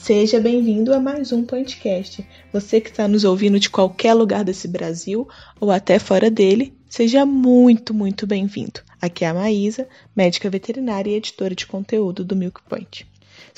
Seja bem-vindo a mais um podcast. Você que está nos ouvindo de qualquer lugar desse Brasil ou até fora dele, seja muito, muito bem-vindo. Aqui é a Maísa, médica veterinária e editora de conteúdo do Milk Point.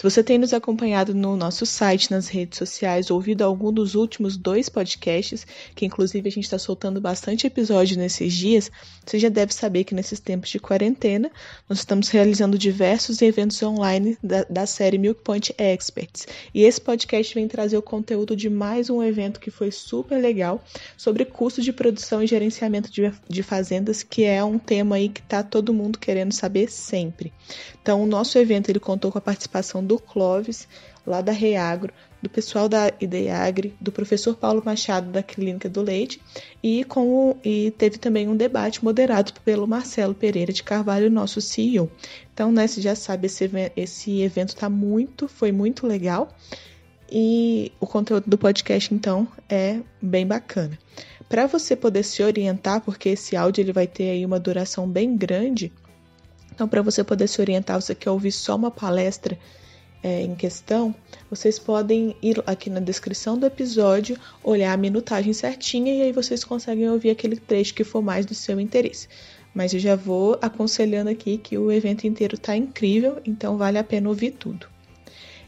Se você tem nos acompanhado no nosso site, nas redes sociais, ouvido algum dos últimos dois podcasts, que inclusive a gente está soltando bastante episódio nesses dias, você já deve saber que nesses tempos de quarentena nós estamos realizando diversos eventos online da, da série Milk Point Experts. E esse podcast vem trazer o conteúdo de mais um evento que foi super legal sobre custo de produção e gerenciamento de, de fazendas, que é um tema aí que está todo mundo querendo saber sempre. Então, o nosso evento ele contou com a participação do Clóvis, lá da Reagro, do pessoal da Ideagre, do professor Paulo Machado, da Clínica do Leite, e, com, e teve também um debate moderado pelo Marcelo Pereira de Carvalho, nosso CEO. Então, né, você já sabe, esse, esse evento tá muito, foi muito legal. E o conteúdo do podcast, então, é bem bacana. Para você poder se orientar, porque esse áudio ele vai ter aí uma duração bem grande, então, para você poder se orientar, você quer ouvir só uma palestra é, em questão, vocês podem ir aqui na descrição do episódio, olhar a minutagem certinha e aí vocês conseguem ouvir aquele trecho que for mais do seu interesse. Mas eu já vou aconselhando aqui que o evento inteiro está incrível, então vale a pena ouvir tudo.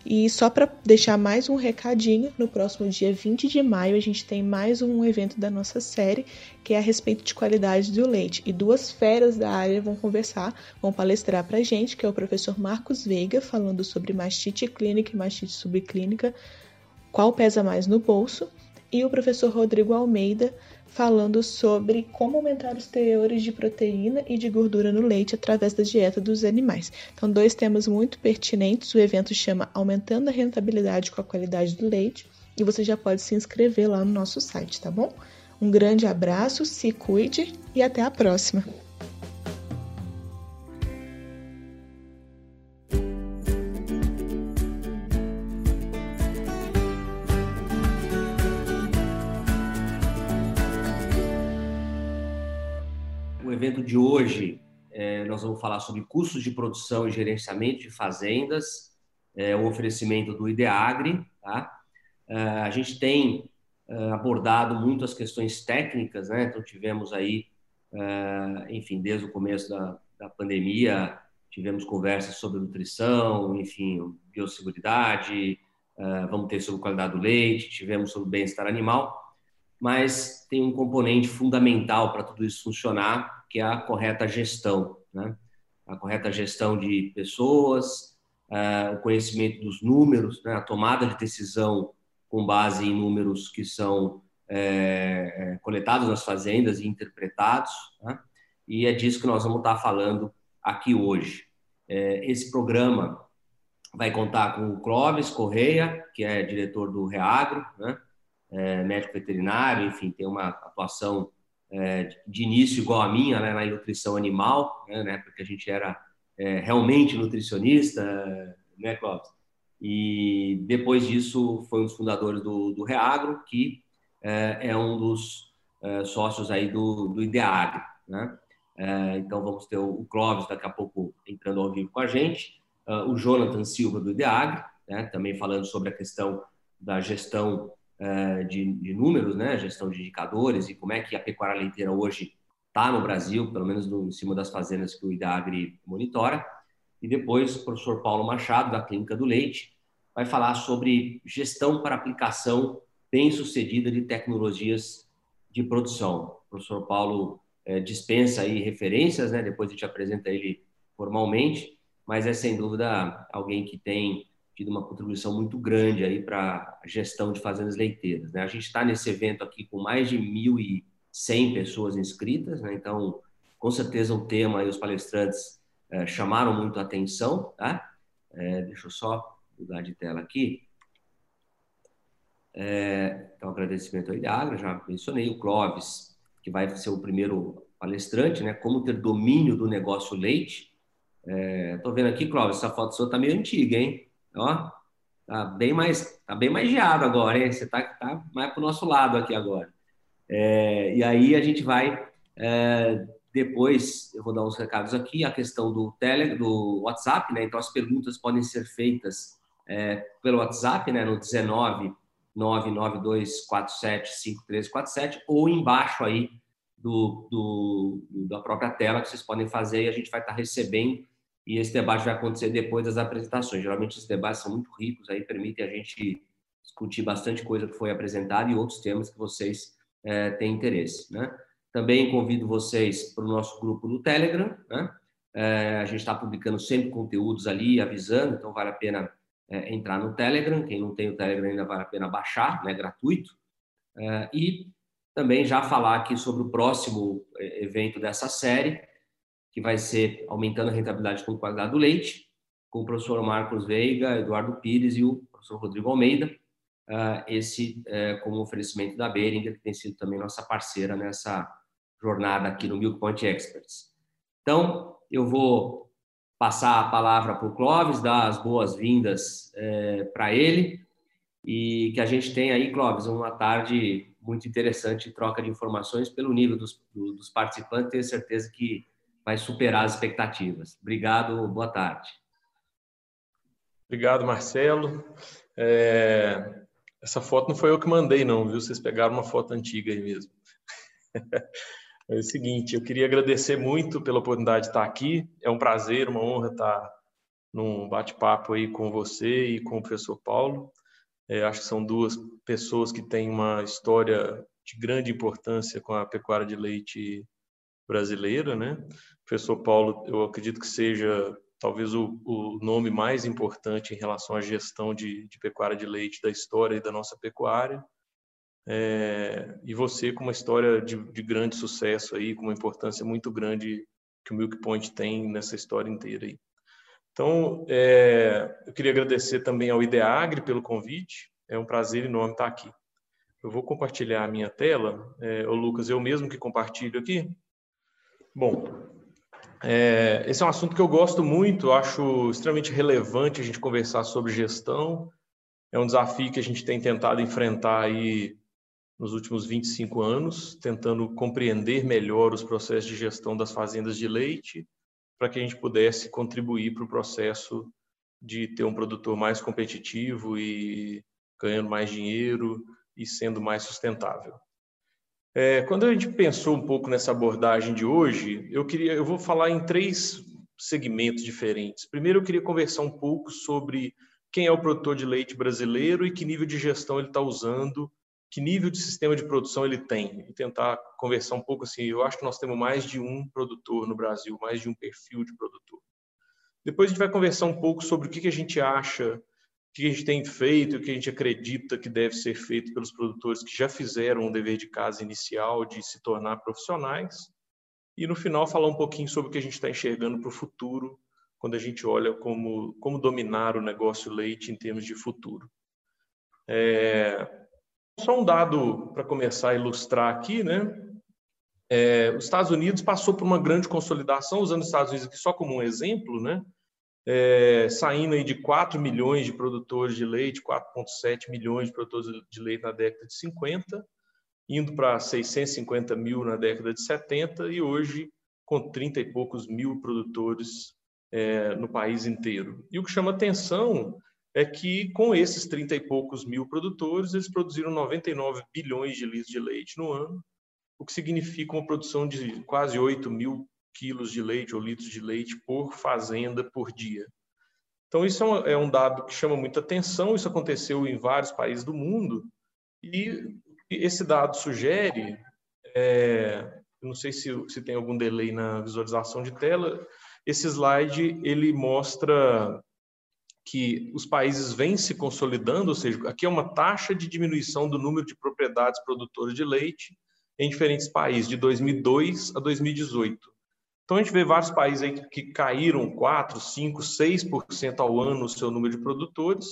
E só para deixar mais um recadinho, no próximo dia 20 de maio a gente tem mais um evento da nossa série, que é a respeito de qualidade do leite. E duas feras da área vão conversar, vão palestrar para a gente, que é o professor Marcos Veiga, falando sobre mastite clínica e mastite subclínica, qual pesa mais no bolso, e o professor Rodrigo Almeida, falando sobre como aumentar os teores de proteína e de gordura no leite através da dieta dos animais. Então, dois temas muito pertinentes. O evento chama Aumentando a Rentabilidade com a Qualidade do Leite e você já pode se inscrever lá no nosso site, tá bom? Um grande abraço, se cuide e até a próxima! Evento de hoje, é, nós vamos falar sobre custos de produção e gerenciamento de fazendas, é, o oferecimento do IDEAGRE. Tá? É, a gente tem é, abordado muito as questões técnicas, né? então tivemos aí, é, enfim, desde o começo da, da pandemia, tivemos conversas sobre nutrição, enfim, biosseguridade, é, vamos ter sobre qualidade do leite, tivemos sobre bem-estar animal, mas tem um componente fundamental para tudo isso funcionar, que é a correta gestão, né? A correta gestão de pessoas, uh, o conhecimento dos números, né? a tomada de decisão com base em números que são é, coletados nas fazendas e interpretados, né? e é disso que nós vamos estar falando aqui hoje. É, esse programa vai contar com o Clóvis Correia, que é diretor do Reagro, né? é, médico veterinário, enfim, tem uma atuação é, de início igual a minha, né, na nutrição animal, né, porque a gente era é, realmente nutricionista, né, Clóvis? E depois disso foi um dos fundadores do, do Reagro, que é, é um dos é, sócios aí do, do Ideagro, né? É, então vamos ter o Clóvis daqui a pouco entrando ao vivo com a gente, é, o Jonathan Silva do Ideagro, né, também falando sobre a questão da gestão de, de, números, né, gestão de indicadores e como é que a pecuária leiteira hoje está no Brasil, pelo menos no, em cima das fazendas que o IDAGRE monitora. E depois o professor Paulo Machado, da Clínica do Leite, vai falar sobre gestão para aplicação bem-sucedida de tecnologias de produção. O professor Paulo é, dispensa aí referências, né? depois a gente apresenta ele formalmente, mas é sem dúvida alguém que tem tido uma contribuição muito grande aí para a gestão de fazendas leiteiras. Né? A gente está nesse evento aqui com mais de 1.100 pessoas inscritas, né? então, com certeza o tema e os palestrantes é, chamaram muito a atenção. Tá? É, deixa eu só mudar de tela aqui. É, então, agradecimento ao Ilhagra, já mencionei, o Clóvis que vai ser o primeiro palestrante, né? Como ter domínio do negócio leite. Estou vendo aqui, Cláudio, essa foto sua tá meio antiga, hein? Ó, tá bem mais, tá bem mais geado agora, hein? Você tá, tá mais para o nosso lado aqui agora. É, e aí a gente vai é, depois eu vou dar uns recados aqui, a questão do tele, do WhatsApp, né? Então as perguntas podem ser feitas é, pelo WhatsApp, né? No 19 992475347 ou embaixo aí do, do, da própria tela que vocês podem fazer e a gente vai estar recebendo e esse debate vai acontecer depois das apresentações. Geralmente esses debates são muito ricos, aí permitem a gente discutir bastante coisa que foi apresentada e outros temas que vocês é, têm interesse, né? Também convido vocês para o nosso grupo no Telegram. Né? É, a gente está publicando sempre conteúdos ali, avisando, então vale a pena é, entrar no Telegram. Quem não tem o Telegram ainda vale a pena baixar, né? gratuito. É, e também já falar aqui sobre o próximo é, evento dessa série, que vai ser Aumentando a Rentabilidade com Qualidade do Leite, com o professor Marcos Veiga, Eduardo Pires e o professor Rodrigo Almeida. Uh, esse uh, como oferecimento da Beringer, que tem sido também nossa parceira nessa jornada aqui no Milk Point Experts. Então, eu vou passar a palavra para o Clóvis, dar as boas-vindas é, para ele e que a gente tenha aí, Clóvis, uma tarde muito interessante troca de informações pelo nível dos, dos participantes. Tenho certeza que vai superar as expectativas. Obrigado, boa tarde. Obrigado, Marcelo. É... Essa foto não foi eu que mandei, não, viu? Vocês pegaram uma foto antiga aí mesmo. É o seguinte, eu queria agradecer muito pela oportunidade de estar aqui. É um prazer, uma honra estar num bate-papo aí com você e com o professor Paulo. É, acho que são duas pessoas que têm uma história de grande importância com a pecuária de leite brasileira, né? O professor Paulo, eu acredito que seja talvez o, o nome mais importante em relação à gestão de, de pecuária de leite da história e da nossa pecuária. É, e você com uma história de, de, grande sucesso aí, com uma importância muito grande que o Milk Point tem nessa história inteira aí. Então, é, eu queria agradecer também ao Ideagre pelo convite. É um prazer enorme estar aqui. Eu vou compartilhar a minha tela. É, ô Lucas, eu mesmo que compartilho aqui. Bom, é, esse é um assunto que eu gosto muito, acho extremamente relevante a gente conversar sobre gestão. É um desafio que a gente tem tentado enfrentar aí nos últimos 25 anos, tentando compreender melhor os processos de gestão das fazendas de leite, para que a gente pudesse contribuir para o processo de ter um produtor mais competitivo e ganhando mais dinheiro e sendo mais sustentável. É, quando a gente pensou um pouco nessa abordagem de hoje, eu queria, eu vou falar em três segmentos diferentes. Primeiro, eu queria conversar um pouco sobre quem é o produtor de leite brasileiro e que nível de gestão ele está usando que nível de sistema de produção ele tem e tentar conversar um pouco assim. Eu acho que nós temos mais de um produtor no Brasil, mais de um perfil de produtor. Depois a gente vai conversar um pouco sobre o que, a gente acha, que a gente tem feito, o que a gente acredita que deve ser feito pelos produtores que já fizeram um dever de casa inicial de se tornar profissionais. E no final falar um pouquinho sobre o que a gente está enxergando para o futuro, quando a gente olha como, como dominar o negócio leite em termos de futuro. É, só um dado para começar a ilustrar aqui, né? É, os Estados Unidos passou por uma grande consolidação, usando os Estados Unidos aqui só como um exemplo, né? É, saindo aí de 4 milhões de produtores de leite, 4,7 milhões de produtores de leite na década de 50, indo para 650 mil na década de 70 e hoje com 30 e poucos mil produtores é, no país inteiro. E o que chama atenção é que com esses 30 e poucos mil produtores, eles produziram 99 bilhões de litros de leite no ano, o que significa uma produção de quase 8 mil quilos de leite ou litros de leite por fazenda por dia. Então, isso é um é dado que chama muita atenção, isso aconteceu em vários países do mundo, e esse dado sugere, é, não sei se, se tem algum delay na visualização de tela, esse slide ele mostra que os países vêm se consolidando, ou seja, aqui é uma taxa de diminuição do número de propriedades produtoras de leite em diferentes países, de 2002 a 2018. Então, a gente vê vários países aí que caíram 4, 5, 6% ao ano o seu número de produtores,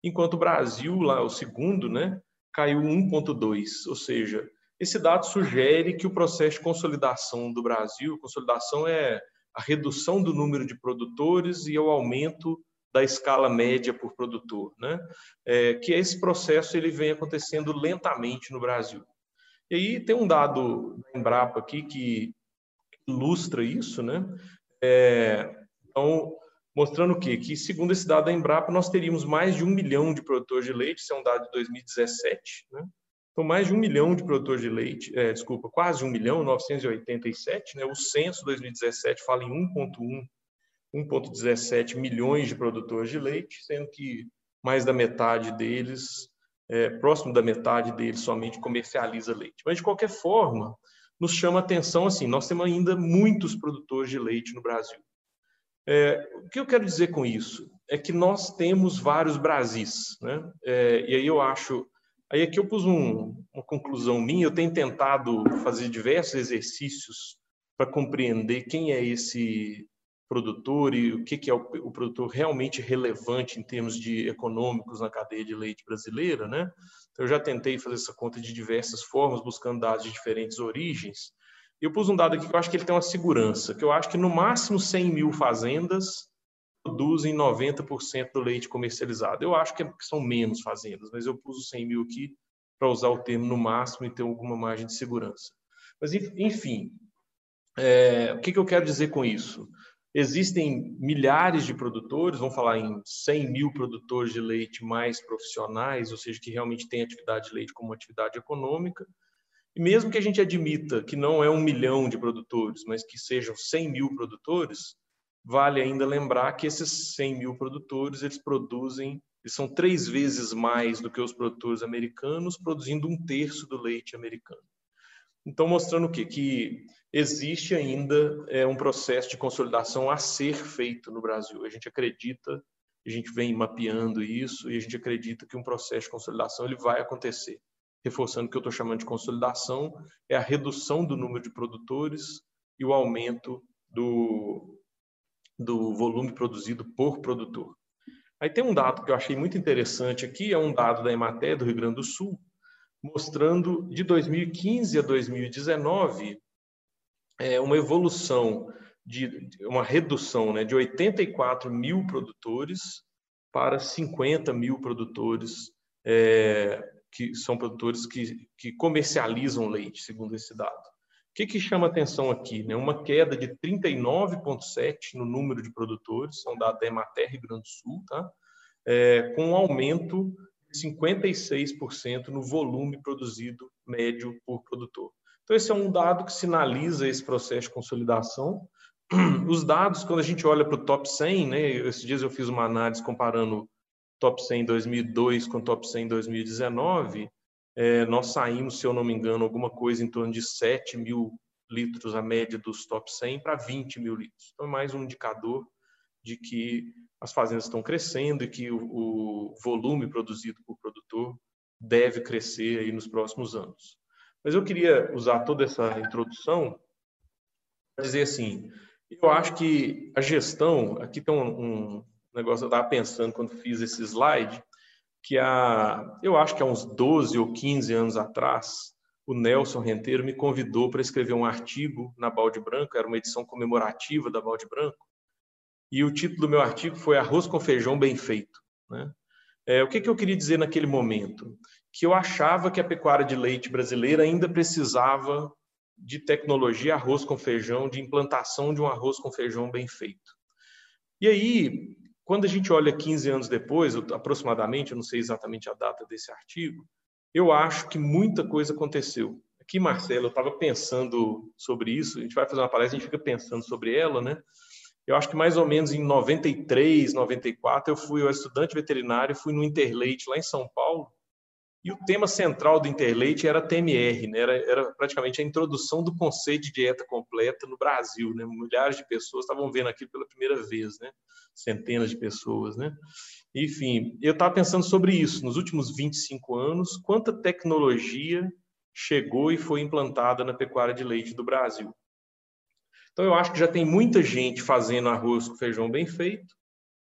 enquanto o Brasil, lá o segundo, né, caiu 1,2%. Ou seja, esse dado sugere que o processo de consolidação do Brasil, consolidação é a redução do número de produtores e o aumento da escala média por produtor, né? É, que esse processo ele vem acontecendo lentamente no Brasil. E aí tem um dado da Embrapa aqui que ilustra isso, né? É, então, mostrando o quê? Que, segundo esse dado da Embrapa, nós teríamos mais de um milhão de produtores de leite, isso é um dado de 2017, né? Então, mais de um milhão de produtores de leite, é, desculpa, quase um milhão, 987, né? O censo 2017 fala em 1,1 1,17 milhões de produtores de leite, sendo que mais da metade deles, é, próximo da metade deles, somente comercializa leite. Mas, de qualquer forma, nos chama a atenção assim: nós temos ainda muitos produtores de leite no Brasil. É, o que eu quero dizer com isso? É que nós temos vários Brasis. Né? É, e aí eu acho. Aí aqui eu pus um, uma conclusão minha, eu tenho tentado fazer diversos exercícios para compreender quem é esse produtor e o que, que é o, o, produtor realmente relevante em termos de econômicos na cadeia de leite brasileira, né? Então, eu já tentei fazer essa conta de diversas formas, buscando dados de diferentes origens. E eu pus um dado aqui que eu acho que ele tem uma segurança, que eu acho que no máximo 100 mil fazendas produzem 90% do leite comercializado. Eu acho que são menos fazendas, mas eu pus os 100 mil aqui para usar o termo no máximo e ter alguma margem de segurança. Mas, enfim, é, o que, que eu quero dizer com isso? Existem milhares de produtores, vamos falar em 100 mil produtores de leite mais profissionais, ou seja, que realmente têm atividade de leite como atividade econômica. E mesmo que a gente admita que não é um milhão de produtores, mas que sejam 100 mil produtores, vale ainda lembrar que esses 100 mil produtores, eles produzem, eles são três vezes mais do que os produtores americanos, produzindo um terço do leite americano. Então, mostrando o quê? Que existe ainda é, um processo de consolidação a ser feito no Brasil. A gente acredita, a gente vem mapeando isso e a gente acredita que um processo de consolidação ele vai acontecer. Reforçando o que eu estou chamando de consolidação, é a redução do número de produtores e o aumento do, do volume produzido por produtor. Aí tem um dado que eu achei muito interessante aqui, é um dado da Emater do Rio Grande do Sul, mostrando de 2015 a 2019 é, uma evolução de uma redução né, de 84 mil produtores para 50 mil produtores é, que são produtores que, que comercializam leite, segundo esse dado. O que, que chama atenção aqui? Né? Uma queda de 39,7 no número de produtores, são dados da Emater Rio Grande do Sul, tá? É, com um aumento 56% no volume produzido médio por produtor. Então, esse é um dado que sinaliza esse processo de consolidação. Os dados, quando a gente olha para o top 100, né, esses dias eu fiz uma análise comparando top 100 em 2002 com top 100 em 2019, é, nós saímos, se eu não me engano, alguma coisa em torno de 7 mil litros a média dos top 100 para 20 mil litros. Então, é mais um indicador de que as fazendas estão crescendo e que o, o volume produzido por produtor deve crescer aí nos próximos anos. Mas eu queria usar toda essa introdução para dizer assim, eu acho que a gestão, aqui tem um, um negócio, eu estava pensando quando fiz esse slide, que há, eu acho que há uns 12 ou 15 anos atrás, o Nelson Renteiro me convidou para escrever um artigo na Balde Branco, era uma edição comemorativa da Balde Branco, e o título do meu artigo foi Arroz com Feijão Bem Feito. Né? É, o que, que eu queria dizer naquele momento? Que eu achava que a pecuária de leite brasileira ainda precisava de tecnologia arroz com feijão, de implantação de um arroz com feijão bem feito. E aí, quando a gente olha 15 anos depois, aproximadamente, eu não sei exatamente a data desse artigo, eu acho que muita coisa aconteceu. Aqui, Marcelo, eu estava pensando sobre isso, a gente vai fazer uma palestra, a gente fica pensando sobre ela, né? Eu acho que mais ou menos em 93, 94, eu fui eu estudante veterinário, fui no Interleite lá em São Paulo, e o tema central do Interleite era TMR, né? era, era praticamente a introdução do conceito de dieta completa no Brasil. Né? Milhares de pessoas estavam vendo aquilo pela primeira vez, né? centenas de pessoas. Né? Enfim, eu estava pensando sobre isso. Nos últimos 25 anos, quanta tecnologia chegou e foi implantada na pecuária de leite do Brasil? Então, eu acho que já tem muita gente fazendo arroz com feijão bem feito,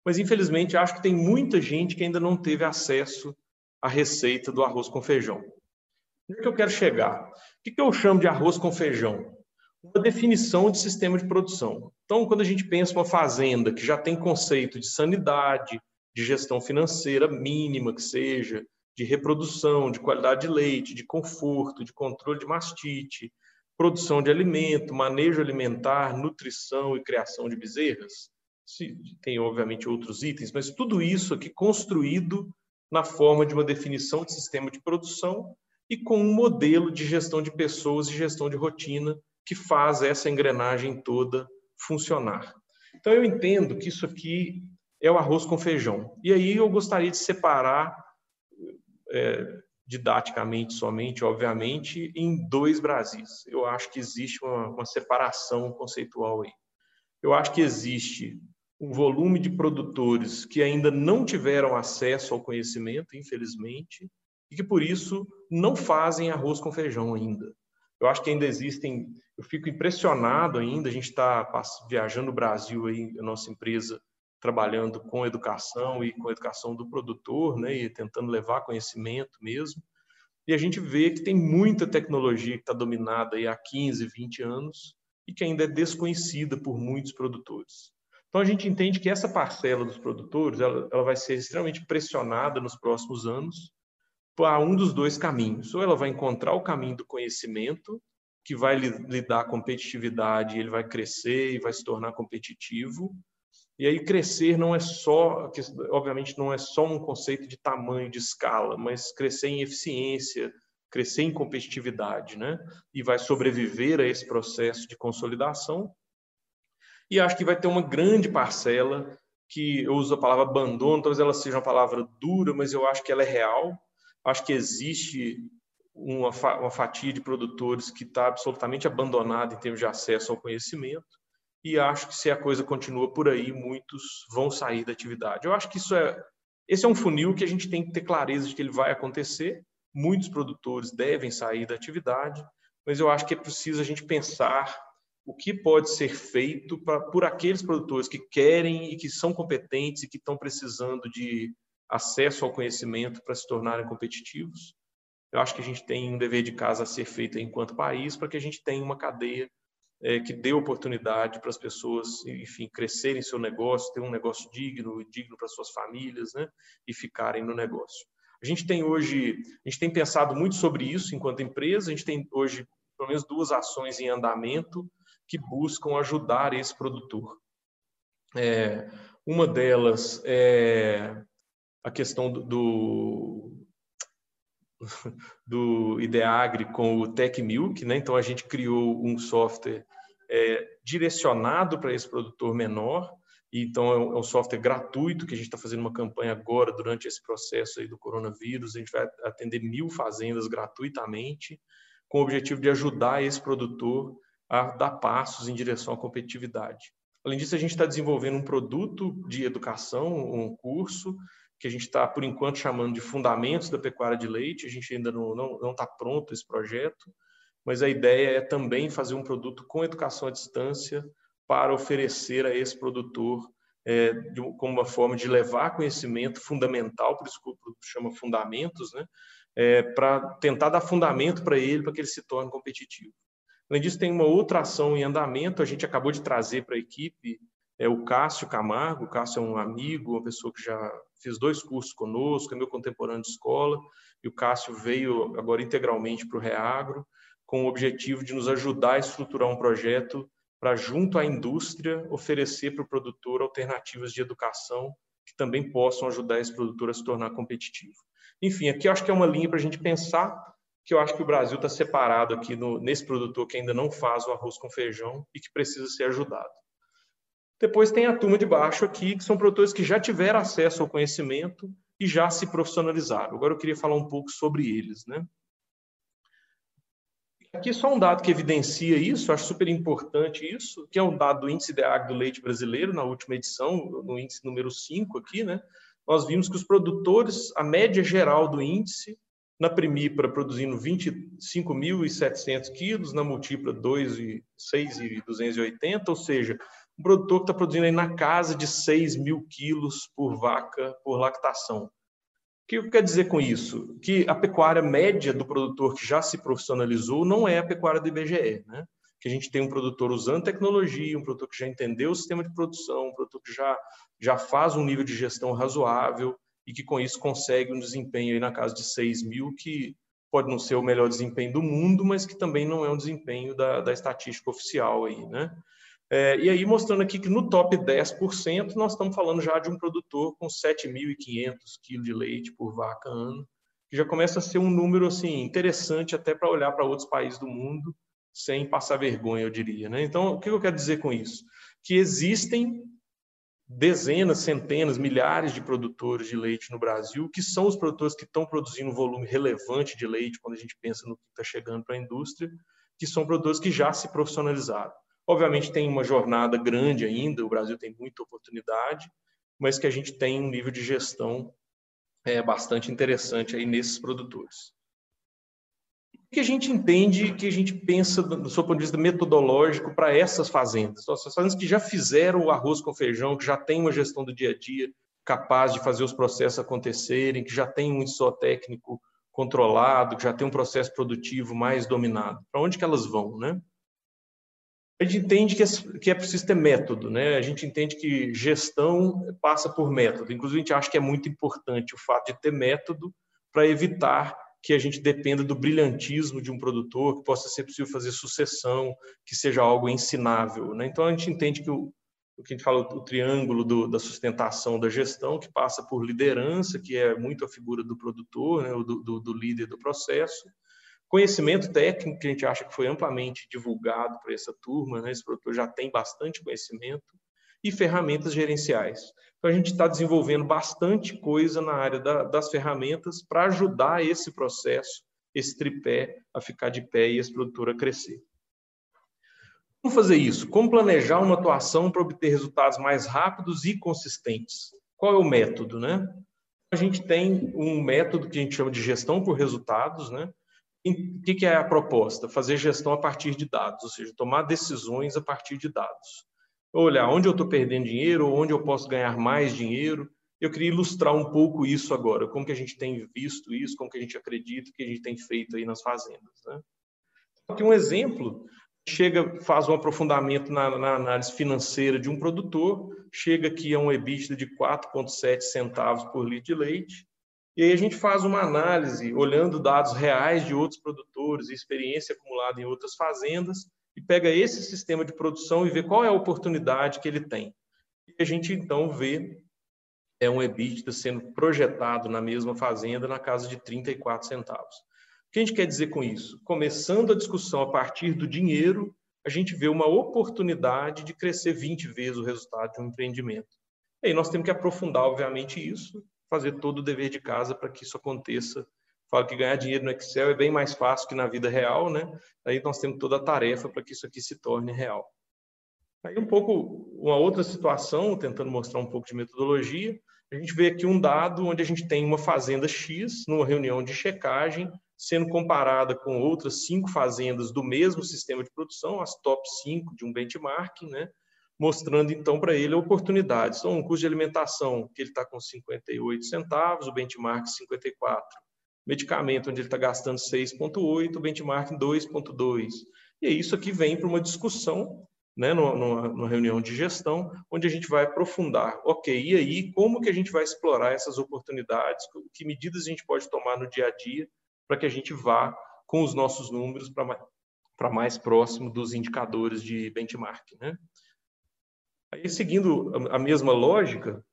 mas infelizmente acho que tem muita gente que ainda não teve acesso à receita do arroz com feijão. O que eu quero chegar? que eu chamo de arroz com feijão? Uma definição de sistema de produção. Então, quando a gente pensa uma fazenda que já tem conceito de sanidade, de gestão financeira mínima que seja, de reprodução, de qualidade de leite, de conforto, de controle de mastite, produção de alimento, manejo alimentar, nutrição e criação de bezerras. Tem, obviamente, outros itens, mas tudo isso aqui construído na forma de uma definição de sistema de produção e com um modelo de gestão de pessoas e gestão de rotina que faz essa engrenagem toda funcionar. Então, eu entendo que isso aqui é o arroz com feijão. E aí eu gostaria de separar é, didaticamente somente, obviamente, em dois Brasis. Eu acho que existe uma, uma separação conceitual aí. Eu acho que existe um volume de produtores que ainda não tiveram acesso ao conhecimento, infelizmente, e que por isso não fazem arroz com feijão ainda. Eu acho que ainda existem, eu fico impressionado ainda, a gente está viajando o Brasil aí, a nossa empresa trabalhando com educação e com a educação do produtor, né, e tentando levar conhecimento mesmo. E a gente vê que tem muita tecnologia que está dominada aí há 15, 20 anos e que ainda é desconhecida por muitos produtores. Então a gente entende que essa parcela dos produtores ela, ela vai ser extremamente pressionada nos próximos anos para um dos dois caminhos. Ou ela vai encontrar o caminho do conhecimento, que vai lhe dar competitividade, ele vai crescer e vai se tornar competitivo, e aí crescer não é só, obviamente não é só um conceito de tamanho, de escala, mas crescer em eficiência, crescer em competitividade, né? E vai sobreviver a esse processo de consolidação. E acho que vai ter uma grande parcela que eu uso a palavra abandono, talvez ela seja uma palavra dura, mas eu acho que ela é real. Acho que existe uma, uma fatia de produtores que está absolutamente abandonada em termos de acesso ao conhecimento e acho que se a coisa continua por aí, muitos vão sair da atividade. Eu acho que isso é esse é um funil que a gente tem que ter clareza de que ele vai acontecer. Muitos produtores devem sair da atividade, mas eu acho que é preciso a gente pensar o que pode ser feito pra, por aqueles produtores que querem e que são competentes e que estão precisando de acesso ao conhecimento para se tornarem competitivos. Eu acho que a gente tem um dever de casa a ser feito enquanto país para que a gente tenha uma cadeia é, que dê oportunidade para as pessoas, enfim, crescerem seu negócio, ter um negócio digno, digno para suas famílias, né? E ficarem no negócio. A gente tem hoje, a gente tem pensado muito sobre isso enquanto empresa. A gente tem hoje pelo menos duas ações em andamento que buscam ajudar esse produtor. É, uma delas é a questão do, do do Ideagri com o Tech Milk, né? Então a gente criou um software é, direcionado para esse produtor menor. Então é um, é um software gratuito que a gente está fazendo uma campanha agora durante esse processo aí do coronavírus. A gente vai atender mil fazendas gratuitamente, com o objetivo de ajudar esse produtor a dar passos em direção à competitividade. Além disso, a gente está desenvolvendo um produto de educação, um curso que a gente está, por enquanto, chamando de Fundamentos da Pecuária de Leite. A gente ainda não está não, não tá pronto esse projeto, mas a ideia é também fazer um produto com educação à distância para oferecer a esse produtor é, de, como uma forma de levar conhecimento fundamental, por isso que o produto chama Fundamentos, né? É, para tentar dar fundamento para ele, para que ele se torne competitivo. Além disso, tem uma outra ação em andamento, a gente acabou de trazer para a equipe é o Cássio Camargo. O Cássio é um amigo, uma pessoa que já fez dois cursos conosco, é meu contemporâneo de escola, e o Cássio veio agora integralmente para o Reagro, com o objetivo de nos ajudar a estruturar um projeto para, junto à indústria, oferecer para o produtor alternativas de educação que também possam ajudar esse produtor a se tornar competitivo. Enfim, aqui acho que é uma linha para a gente pensar que eu acho que o Brasil está separado aqui no, nesse produtor que ainda não faz o arroz com feijão e que precisa ser ajudado. Depois tem a turma de baixo aqui, que são produtores que já tiveram acesso ao conhecimento e já se profissionalizaram. Agora eu queria falar um pouco sobre eles. Né? Aqui só um dado que evidencia isso, acho super importante isso, que é um dado do Índice DEAG do Leite Brasileiro, na última edição, no índice número 5 aqui, né? Nós vimos que os produtores, a média geral do índice, na Primípara produzindo 25.700 quilos, na Multipla 2.6.280, ou seja, um produtor que está produzindo aí na casa de 6 mil quilos por vaca por lactação. que quer dizer com isso? Que a pecuária média do produtor que já se profissionalizou não é a pecuária do IBGE, né? Que a gente tem um produtor usando tecnologia, um produtor que já entendeu o sistema de produção, um produtor que já, já faz um nível de gestão razoável e que com isso consegue um desempenho aí na casa de 6 mil, que pode não ser o melhor desempenho do mundo, mas que também não é um desempenho da, da estatística oficial aí, né? É, e aí mostrando aqui que no top 10% nós estamos falando já de um produtor com 7.500 quilos de leite por vaca ano, que já começa a ser um número assim interessante até para olhar para outros países do mundo sem passar vergonha, eu diria. Né? Então, o que eu quero dizer com isso? Que existem dezenas, centenas, milhares de produtores de leite no Brasil, que são os produtores que estão produzindo um volume relevante de leite quando a gente pensa no que está chegando para a indústria, que são produtores que já se profissionalizaram. Obviamente tem uma jornada grande ainda, o Brasil tem muita oportunidade, mas que a gente tem um nível de gestão é, bastante interessante aí nesses produtores. O que a gente entende, que a gente pensa do seu ponto de vista metodológico para essas fazendas? Então, essas fazendas que já fizeram o arroz com feijão, que já têm uma gestão do dia a dia capaz de fazer os processos acontecerem, que já tem um técnico controlado, que já tem um processo produtivo mais dominado. Para onde que elas vão, né? A gente entende que é, que é preciso ter método, né? A gente entende que gestão passa por método. Inclusive, a gente acha que é muito importante o fato de ter método para evitar que a gente dependa do brilhantismo de um produtor, que possa ser possível fazer sucessão, que seja algo ensinável. Né? Então, a gente entende que o, o que a gente fala, o triângulo do, da sustentação da gestão, que passa por liderança, que é muito a figura do produtor, né? do, do, do líder do processo, Conhecimento técnico, que a gente acha que foi amplamente divulgado para essa turma, né? esse produtor já tem bastante conhecimento, e ferramentas gerenciais. Então, a gente está desenvolvendo bastante coisa na área da, das ferramentas para ajudar esse processo, esse tripé, a ficar de pé e esse produtor a crescer. Como fazer isso? Como planejar uma atuação para obter resultados mais rápidos e consistentes? Qual é o método, né? A gente tem um método que a gente chama de gestão por resultados, né? O que é a proposta? Fazer gestão a partir de dados, ou seja, tomar decisões a partir de dados. Olhar onde eu estou perdendo dinheiro, onde eu posso ganhar mais dinheiro. Eu queria ilustrar um pouco isso agora, como que a gente tem visto isso, como que a gente acredita que a gente tem feito aí nas fazendas. Né? Aqui um exemplo, chega, faz um aprofundamento na, na análise financeira de um produtor, chega aqui a um EBITDA de 4,7 centavos por litro de leite, e aí a gente faz uma análise, olhando dados reais de outros produtores, experiência acumulada em outras fazendas, e pega esse sistema de produção e vê qual é a oportunidade que ele tem. E a gente então vê é um EBITDA sendo projetado na mesma fazenda na casa de 34 centavos. O que a gente quer dizer com isso? Começando a discussão a partir do dinheiro, a gente vê uma oportunidade de crescer 20 vezes o resultado de um empreendimento. E aí nós temos que aprofundar, obviamente, isso, fazer todo o dever de casa para que isso aconteça. Falo que ganhar dinheiro no Excel é bem mais fácil que na vida real, né? Aí nós temos toda a tarefa para que isso aqui se torne real. Aí um pouco uma outra situação, tentando mostrar um pouco de metodologia, a gente vê aqui um dado onde a gente tem uma fazenda X numa reunião de checagem sendo comparada com outras cinco fazendas do mesmo sistema de produção, as top 5 de um benchmarking, né? Mostrando então para ele oportunidades. Então, um custo de alimentação que ele está com 58 centavos, o benchmark 54. Medicamento onde ele está gastando 6,8, o benchmark 2,2. E isso aqui vem para uma discussão, né, numa, numa, reunião de gestão, onde a gente vai aprofundar. Ok, e aí como que a gente vai explorar essas oportunidades? Que medidas a gente pode tomar no dia a dia para que a gente vá com os nossos números para mais, mais próximo dos indicadores de benchmark, né? Aí, seguindo a mesma lógica,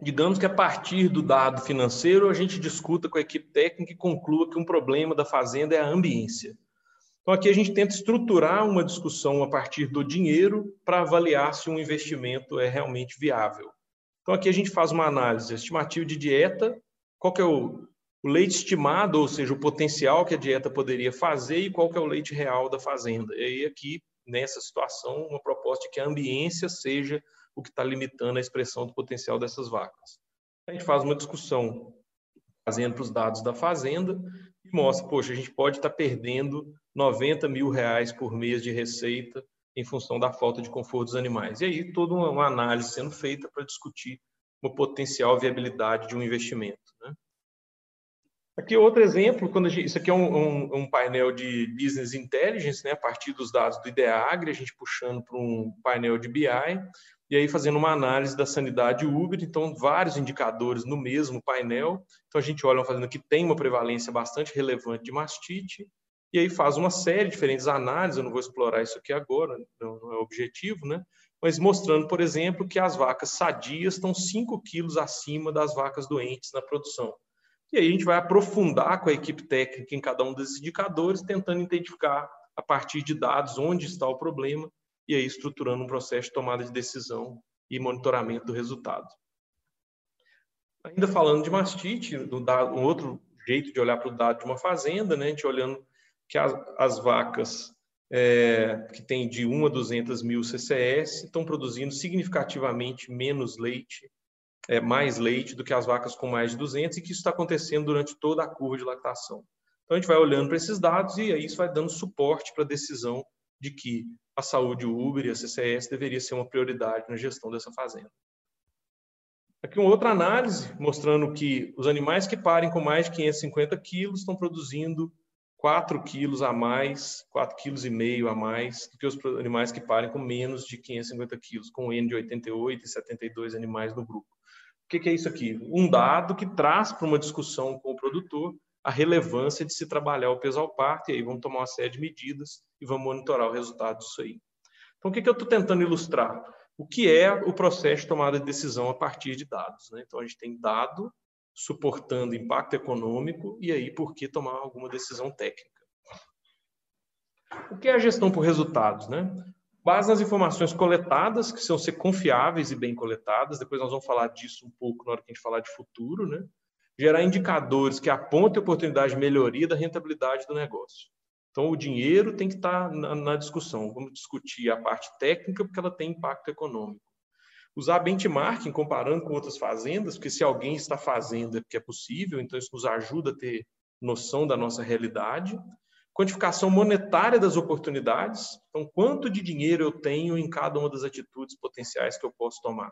digamos que a partir do dado financeiro, a gente discuta com a equipe técnica e conclua que um problema da fazenda é a ambiência. Então, aqui a gente tenta estruturar uma discussão a partir do dinheiro para avaliar se um investimento é realmente viável. Então, aqui a gente faz uma análise estimativa de dieta, qual que é o, o leite estimado, ou seja, o potencial que a dieta poderia fazer e qual que é o leite real da fazenda. E aí aqui nessa situação, uma proposta de que a ambiência seja o que está limitando a expressão do potencial dessas vacas. A gente faz uma discussão trazendo para os dados da fazenda e mostra, poxa, a gente pode estar tá perdendo 90 mil reais por mês de receita em função da falta de conforto dos animais. E aí toda uma análise sendo feita para discutir uma potencial viabilidade de um investimento. Né? Aqui outro exemplo, quando gente, isso aqui é um, um, um, painel de Business Intelligence, né, a partir dos dados do IDEAGRE, a gente puxando para um painel de BI, e aí fazendo uma análise da sanidade Uber, então vários indicadores no mesmo painel. Então a gente olha fazendo que tem uma prevalência bastante relevante de mastite, e aí faz uma série de diferentes análises, eu não vou explorar isso aqui agora, não é objetivo, né? Mas mostrando, por exemplo, que as vacas sadias estão 5 quilos acima das vacas doentes na produção. E aí a gente vai aprofundar com a equipe técnica em cada um desses indicadores, tentando identificar a partir de dados onde está o problema e aí estruturando um processo de tomada de decisão e monitoramento do resultado. Ainda falando de mastite, um outro jeito de olhar para o dado de uma fazenda, né? a gente olhando que as, as vacas é, que têm de 1 a 200 mil CCS estão produzindo significativamente menos leite é, mais leite do que as vacas com mais de 200 e que isso está acontecendo durante toda a curva de lactação. Então, a gente vai olhando para esses dados e aí isso vai dando suporte para a decisão de que a saúde Uber e a CCS deveria ser uma prioridade na gestão dessa fazenda. Aqui uma outra análise mostrando que os animais que parem com mais de 550 quilos estão produzindo 4 quilos a mais, 4,5 quilos a mais do que os animais que parem com menos de 550 quilos, com N de 88 e 72 animais no grupo. O que, que é isso aqui? Um dado que traz para uma discussão com o produtor a relevância de se trabalhar o peso ao parto, e aí vamos tomar uma série de medidas e vamos monitorar o resultado disso aí. Então, o que, que eu estou tentando ilustrar? O que é o processo de tomada de decisão a partir de dados. Né? Então, a gente tem dado suportando impacto econômico e aí por que tomar alguma decisão técnica. O que é a gestão por resultados? Né? Base nas informações coletadas, que precisam ser confiáveis e bem coletadas. Depois nós vamos falar disso um pouco na hora que a gente falar de futuro, né? Gerar indicadores que apontem oportunidade de melhoria da rentabilidade do negócio. Então, o dinheiro tem que estar na, na discussão. Vamos discutir a parte técnica, porque ela tem impacto econômico. Usar benchmarking comparando com outras fazendas, porque se alguém está fazendo é porque é possível, então isso nos ajuda a ter noção da nossa realidade quantificação monetária das oportunidades, então quanto de dinheiro eu tenho em cada uma das atitudes potenciais que eu posso tomar.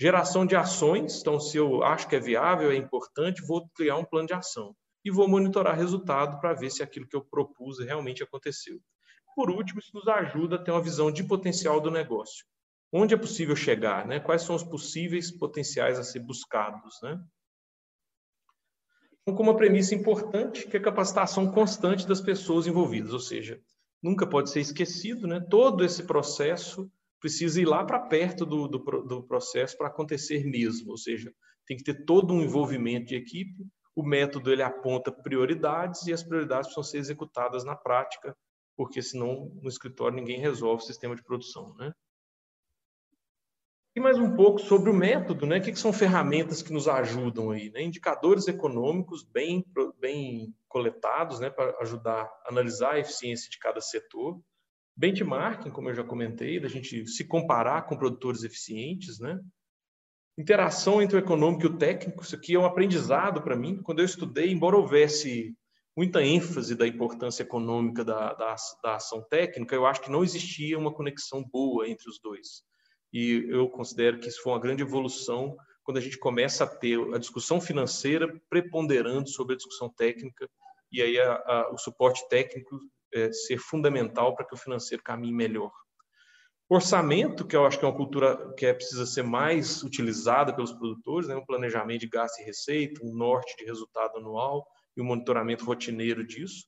Geração de ações, então se eu acho que é viável, é importante, vou criar um plano de ação e vou monitorar resultado para ver se aquilo que eu propus realmente aconteceu. Por último, isso nos ajuda a ter uma visão de potencial do negócio. Onde é possível chegar, né? Quais são os possíveis potenciais a ser buscados, né? Com uma premissa importante, que é a capacitação constante das pessoas envolvidas, ou seja, nunca pode ser esquecido, né? todo esse processo precisa ir lá para perto do, do, do processo para acontecer mesmo, ou seja, tem que ter todo um envolvimento de equipe, o método ele aponta prioridades e as prioridades precisam ser executadas na prática, porque senão no escritório ninguém resolve o sistema de produção, né? E mais um pouco sobre o método, né? O que, são ferramentas que nos ajudam aí? Né? Indicadores econômicos bem, bem coletados, né? Para ajudar a analisar a eficiência de cada setor. Benchmarking, como eu já comentei, da gente se comparar com produtores eficientes, né? Interação entre o econômico e o técnico, isso aqui é um aprendizado para mim. Quando eu estudei, embora houvesse muita ênfase da importância econômica da, da, da ação técnica, eu acho que não existia uma conexão boa entre os dois e eu considero que isso foi uma grande evolução quando a gente começa a ter a discussão financeira preponderando sobre a discussão técnica e aí a, a, o suporte técnico é, ser fundamental para que o financeiro caminhe melhor. Orçamento, que eu acho que é uma cultura que é, precisa ser mais utilizada pelos produtores, né? um planejamento de gasto e receita, um norte de resultado anual e um monitoramento rotineiro disso.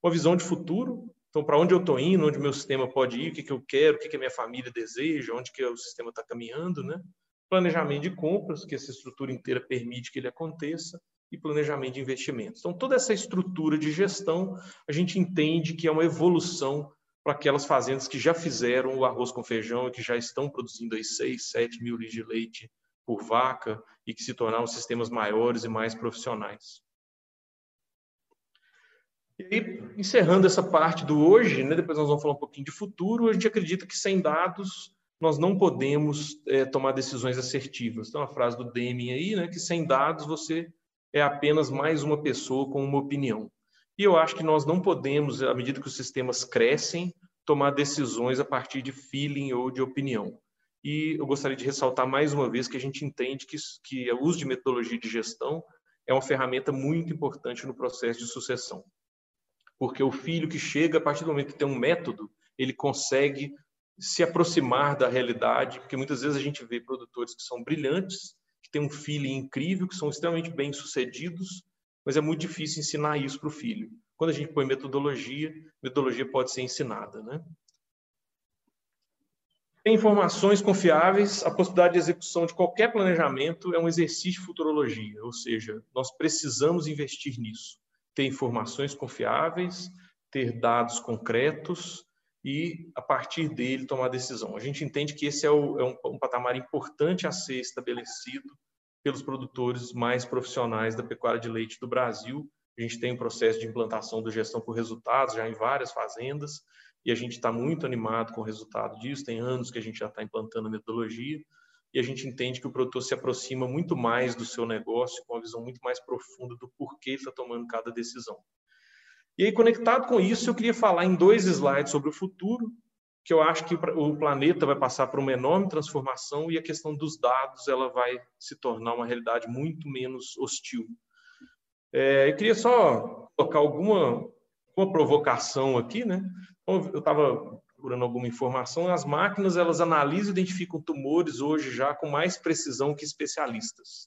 Uma visão de futuro, então, para onde eu estou indo, onde o meu sistema pode ir, o que, que eu quero, o que, que a minha família deseja, onde que o sistema está caminhando, né? Planejamento de compras, que essa estrutura inteira permite que ele aconteça, e planejamento de investimentos. Então, toda essa estrutura de gestão, a gente entende que é uma evolução para aquelas fazendas que já fizeram o arroz com feijão e que já estão produzindo aí 6, 7 mil litros de leite por vaca e que se tornaram sistemas maiores e mais profissionais. E aí, encerrando essa parte do hoje, né, depois nós vamos falar um pouquinho de futuro, a gente acredita que sem dados nós não podemos é, tomar decisões assertivas. Então, a frase do Deming aí, né, que sem dados você é apenas mais uma pessoa com uma opinião. E eu acho que nós não podemos, à medida que os sistemas crescem, tomar decisões a partir de feeling ou de opinião. E eu gostaria de ressaltar mais uma vez que a gente entende que, que o uso de metodologia de gestão é uma ferramenta muito importante no processo de sucessão. Porque o filho que chega, a partir do momento que tem um método, ele consegue se aproximar da realidade, porque muitas vezes a gente vê produtores que são brilhantes, que têm um feeling incrível, que são extremamente bem-sucedidos, mas é muito difícil ensinar isso para o filho. Quando a gente põe metodologia, metodologia pode ser ensinada, né? Tem informações confiáveis, a possibilidade de execução de qualquer planejamento é um exercício de futurologia, ou seja, nós precisamos investir nisso. Ter informações confiáveis, ter dados concretos e, a partir dele, tomar decisão. A gente entende que esse é, o, é um, um patamar importante a ser estabelecido pelos produtores mais profissionais da pecuária de leite do Brasil. A gente tem um processo de implantação da gestão por resultados já em várias fazendas e a gente está muito animado com o resultado disso. Tem anos que a gente já está implantando a metodologia e a gente entende que o produtor se aproxima muito mais do seu negócio com uma visão muito mais profunda do porquê está tomando cada decisão. E aí, conectado com isso, eu queria falar em dois slides sobre o futuro, que eu acho que o planeta vai passar por uma enorme transformação e a questão dos dados ela vai se tornar uma realidade muito menos hostil. É, eu queria só colocar alguma, uma provocação aqui, né? Então, eu estava procurando alguma informação. As máquinas elas analisam e identificam tumores hoje já com mais precisão que especialistas.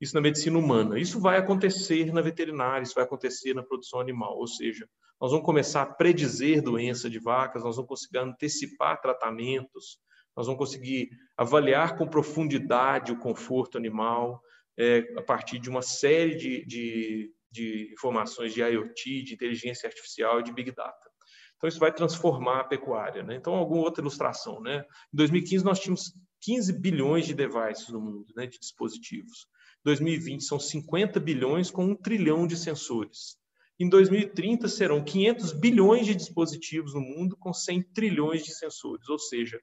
Isso na medicina humana. Isso vai acontecer na veterinária, isso vai acontecer na produção animal. Ou seja, nós vamos começar a predizer doença de vacas, nós vamos conseguir antecipar tratamentos, nós vamos conseguir avaliar com profundidade o conforto animal é, a partir de uma série de, de, de informações de IoT, de inteligência artificial e de Big Data. Então, isso vai transformar a pecuária. Né? Então, alguma outra ilustração. Né? Em 2015, nós tínhamos 15 bilhões de devices no mundo, né, de dispositivos. 2020 são 50 bilhões com um trilhão de sensores. Em 2030 serão 500 bilhões de dispositivos no mundo com 100 trilhões de sensores, ou seja,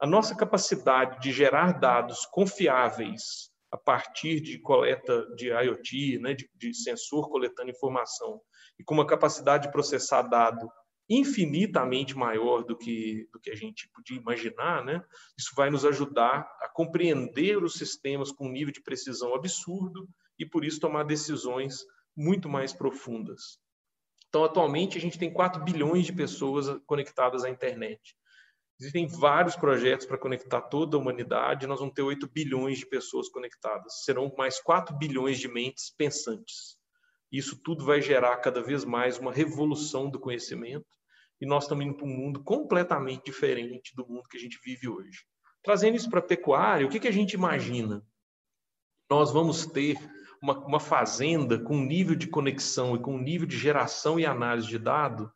a nossa capacidade de gerar dados confiáveis a partir de coleta de IoT, né, de, de sensor coletando informação, e com uma capacidade de processar dado infinitamente maior do que, do que a gente podia imaginar, né? isso vai nos ajudar a compreender os sistemas com um nível de precisão absurdo e, por isso, tomar decisões muito mais profundas. Então, atualmente, a gente tem 4 bilhões de pessoas conectadas à internet. Existem vários projetos para conectar toda a humanidade, nós vamos ter 8 bilhões de pessoas conectadas. Serão mais 4 bilhões de mentes pensantes. Isso tudo vai gerar cada vez mais uma revolução do conhecimento e nós estamos indo para um mundo completamente diferente do mundo que a gente vive hoje. Trazendo isso para a pecuária, o que, que a gente imagina? Nós vamos ter uma, uma fazenda com um nível de conexão e com um nível de geração e análise de dado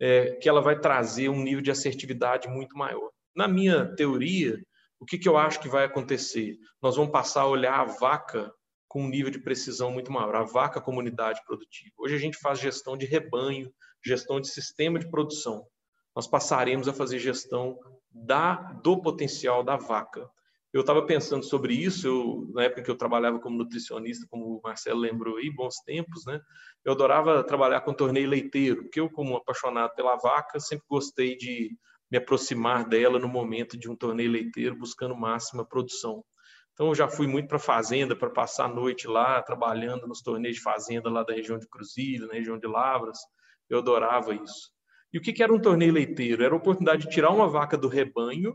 é, que ela vai trazer um nível de assertividade muito maior. Na minha teoria, o que, que eu acho que vai acontecer? Nós vamos passar a olhar a vaca com um nível de precisão muito maior, a vaca comunidade produtiva. Hoje a gente faz gestão de rebanho, gestão de sistema de produção. Nós passaremos a fazer gestão da, do potencial da vaca. Eu estava pensando sobre isso, eu, na época que eu trabalhava como nutricionista, como o Marcelo lembrou aí, bons tempos, né? Eu adorava trabalhar com torneio leiteiro, porque eu, como apaixonado pela vaca, sempre gostei de me aproximar dela no momento de um torneio leiteiro, buscando máxima produção. Então, eu já fui muito para a fazenda, para passar a noite lá, trabalhando nos torneios de fazenda lá da região de Cruzilho, na região de Lavras. Eu adorava isso. E o que, era um torneio leiteiro? Era a oportunidade de tirar uma vaca do rebanho,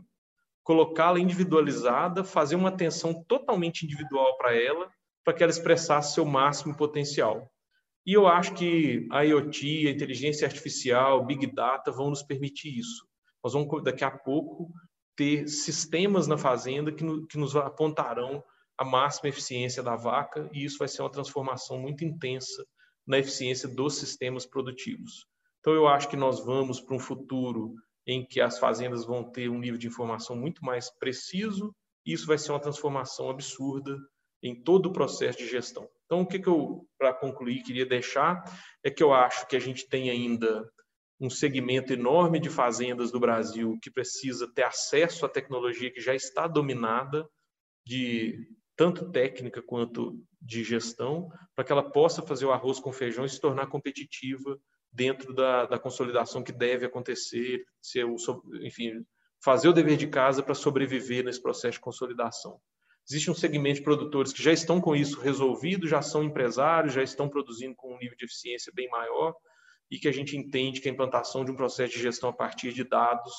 colocá-la individualizada, fazer uma atenção totalmente individual para ela, para que ela expressasse seu máximo potencial. E eu acho que a IoT, a inteligência artificial, Big Data vão nos permitir isso. Nós vamos, daqui a pouco, ter sistemas na fazenda que, no, que nos apontarão a máxima eficiência da vaca, e isso vai ser uma transformação muito intensa na eficiência dos sistemas produtivos. Então, eu acho que nós vamos para um futuro em que as fazendas vão ter um nível de informação muito mais preciso, e isso vai ser uma transformação absurda em todo o processo de gestão. Então, o que, que eu, para concluir, queria deixar é que eu acho que a gente tem ainda um segmento enorme de fazendas do Brasil que precisa ter acesso à tecnologia que já está dominada de tanto técnica quanto de gestão, para que ela possa fazer o arroz com feijão e se tornar competitiva dentro da, da consolidação que deve acontecer, se eu, enfim, fazer o dever de casa para sobreviver nesse processo de consolidação. Existe um segmento de produtores que já estão com isso resolvido, já são empresários, já estão produzindo com um nível de eficiência bem maior e que a gente entende que a implantação de um processo de gestão a partir de dados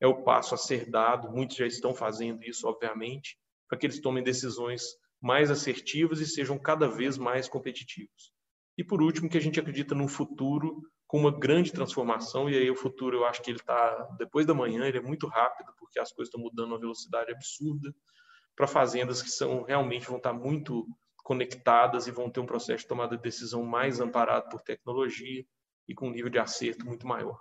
é o passo a ser dado. Muitos já estão fazendo isso, obviamente, para que eles tomem decisões mais assertivas e sejam cada vez mais competitivos. E por último, que a gente acredita num futuro com uma grande transformação, e aí o futuro eu acho que ele está depois da manhã, ele é muito rápido, porque as coisas estão mudando a uma velocidade absurda, para fazendas que são realmente vão estar muito conectadas e vão ter um processo de tomada de decisão mais amparado por tecnologia e com um nível de acerto muito maior.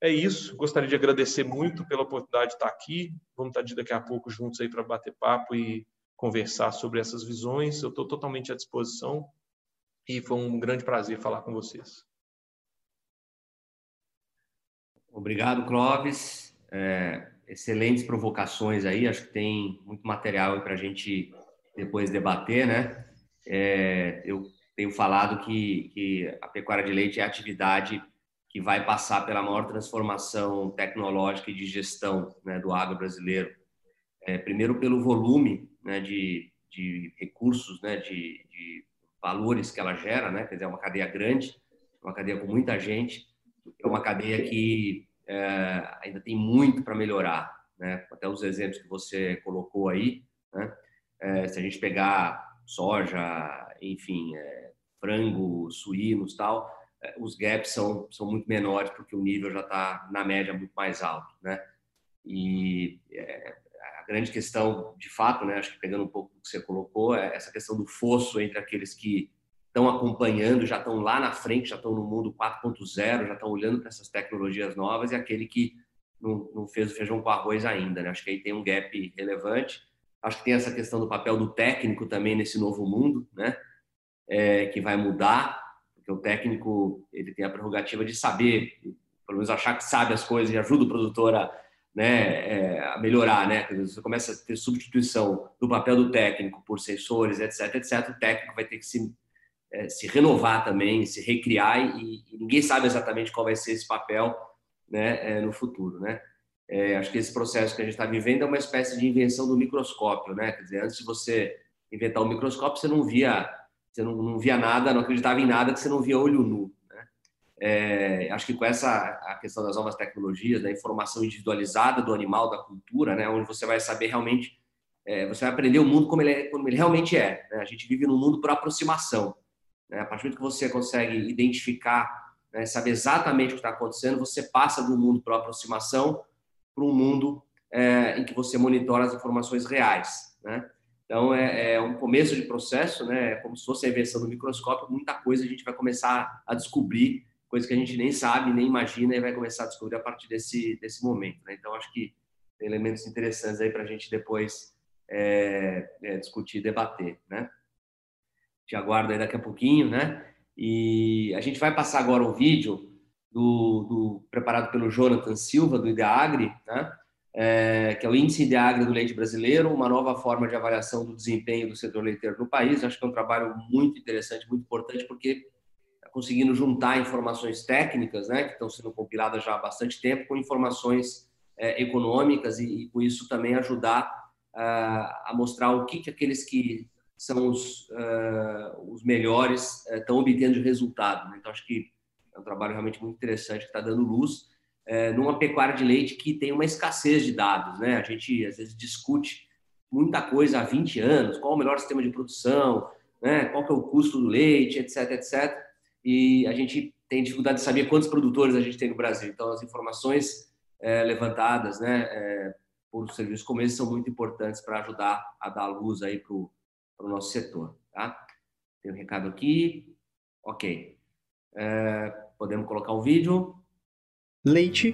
É isso, gostaria de agradecer muito pela oportunidade de estar aqui, vamos estar de daqui a pouco juntos aí para bater papo e conversar sobre essas visões, eu estou totalmente à disposição e foi um grande prazer falar com vocês. Obrigado, Clóvis. É, excelentes provocações aí. Acho que tem muito material para a gente depois debater, né? É, eu tenho falado que, que a pecuária de leite é a atividade que vai passar pela maior transformação tecnológica e de gestão né, do agro brasileiro. É, primeiro pelo volume né, de, de recursos, né, de, de valores que ela gera, né? Quer dizer, é uma cadeia grande, uma cadeia com muita gente é uma cadeia que é, ainda tem muito para melhorar, né? Até os exemplos que você colocou aí, né? É, se a gente pegar soja, enfim, é, frango, suínos, tal, é, os gaps são são muito menores porque o nível já está na média muito mais alto, né? E é, a grande questão, de fato, né? Acho que pegando um pouco do que você colocou, é essa questão do fosso entre aqueles que estão acompanhando, já estão lá na frente, já estão no mundo 4.0, já estão olhando para essas tecnologias novas e aquele que não, não, fez o feijão com arroz ainda. Né? Acho que aí tem um gap relevante. Acho que tem essa questão do papel do técnico também nesse novo mundo, né? É, que vai mudar, porque o técnico ele tem a prerrogativa de saber, pelo menos achar que sabe as coisas e ajuda o produtor a, né, é, a melhorar, né? Você começa a ter substituição do papel do técnico por sensores, etc, etc. O técnico vai ter que se é, se renovar também, se recriar e, e, ninguém sabe exatamente qual vai ser esse papel né, é, no futuro, né? É, acho que esse processo que a gente está vivendo é uma espécie de invenção do microscópio, né? Quer dizer, antes de você inventar o microscópio, você não via, você não, não via nada, não acreditava em nada que você não via olho nu. Né? É, acho que com essa a questão das novas tecnologias, da informação individualizada do animal, da cultura, né? Onde você vai saber realmente, é, você vai aprender o mundo como ele, é, como ele realmente é. Né? A gente vive num mundo por aproximação. Né? A partir do que você consegue identificar, né, saber exatamente o que está acontecendo, você passa do mundo para aproximação para um mundo é, em que você monitora as informações reais. Né? Então, é, é, um começo de processo, né? É como se fosse a invenção do microscópio, muita coisa a gente vai começar a descobrir, coisas que a gente nem sabe, nem imagina, e vai começar a descobrir a partir desse, desse momento. Né? Então, acho que tem elementos interessantes aí para a gente depois é, é, discutir debater. Né? te aguardo aí daqui a pouquinho, né? E a gente vai passar agora o vídeo do, do preparado pelo Jonathan Silva, do IDEAGRE, né? É, que é o Índice IDEAGRE do Leite Brasileiro, uma nova forma de avaliação do desempenho do setor leiteiro no país. Acho que é um trabalho muito interessante, muito importante, porque está conseguindo juntar informações técnicas, né, que estão sendo compiladas já há bastante tempo, com informações é, econômicas e, e, com isso também ajudar uh, a mostrar o que, que aqueles que são os, uh, os melhores, estão uh, obtendo resultado. Né? Então, acho que é um trabalho realmente muito interessante que está dando luz uh, numa pecuária de leite que tem uma escassez de dados. Né? A gente, às vezes, discute muita coisa há 20 anos, qual é o melhor sistema de produção, né? qual que é o custo do leite, etc, etc. E a gente tem dificuldade de saber quantos produtores a gente tem no Brasil. Então, as informações eh, levantadas né, eh, por serviços como esse são muito importantes para ajudar a dar luz aí para o nosso setor. Tá? Tem um recado aqui. Ok. É, podemos colocar o vídeo. Leite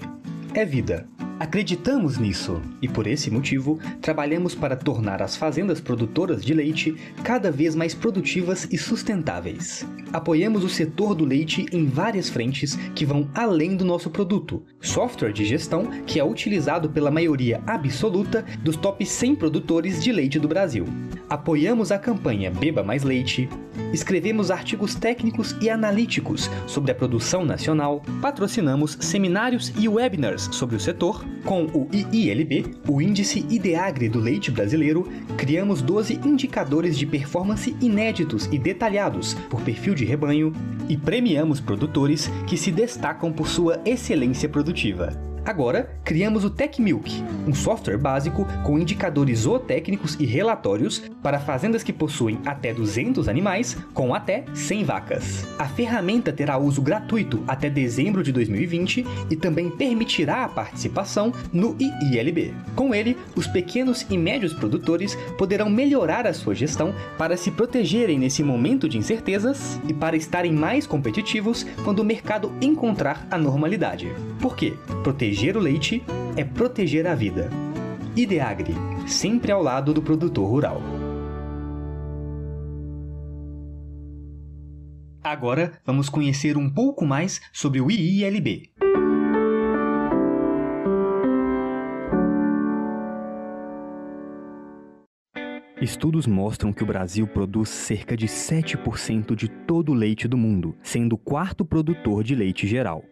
é vida. Acreditamos nisso e, por esse motivo, trabalhamos para tornar as fazendas produtoras de leite cada vez mais produtivas e sustentáveis. Apoiamos o setor do leite em várias frentes que vão além do nosso produto. Software de gestão que é utilizado pela maioria absoluta dos top 100 produtores de leite do Brasil apoiamos a campanha Beba Mais Leite, escrevemos artigos técnicos e analíticos sobre a produção nacional, patrocinamos seminários e webinars sobre o setor, com o IILB, o Índice IDEAGRE do Leite Brasileiro, criamos 12 indicadores de performance inéditos e detalhados por perfil de rebanho e premiamos produtores que se destacam por sua excelência produtiva. Agora, criamos o TechMilk, um software básico com indicadores zootécnicos e relatórios para fazendas que possuem até 200 animais com até 100 vacas. A ferramenta terá uso gratuito até dezembro de 2020 e também permitirá a participação no IILB. Com ele, os pequenos e médios produtores poderão melhorar a sua gestão para se protegerem nesse momento de incertezas e para estarem mais competitivos quando o mercado encontrar a normalidade. Por quê? Proteger Proteger o leite é proteger a vida. Ideagri, sempre ao lado do produtor rural. Agora vamos conhecer um pouco mais sobre o IILB. Estudos mostram que o Brasil produz cerca de 7% de todo o leite do mundo, sendo o quarto produtor de leite geral.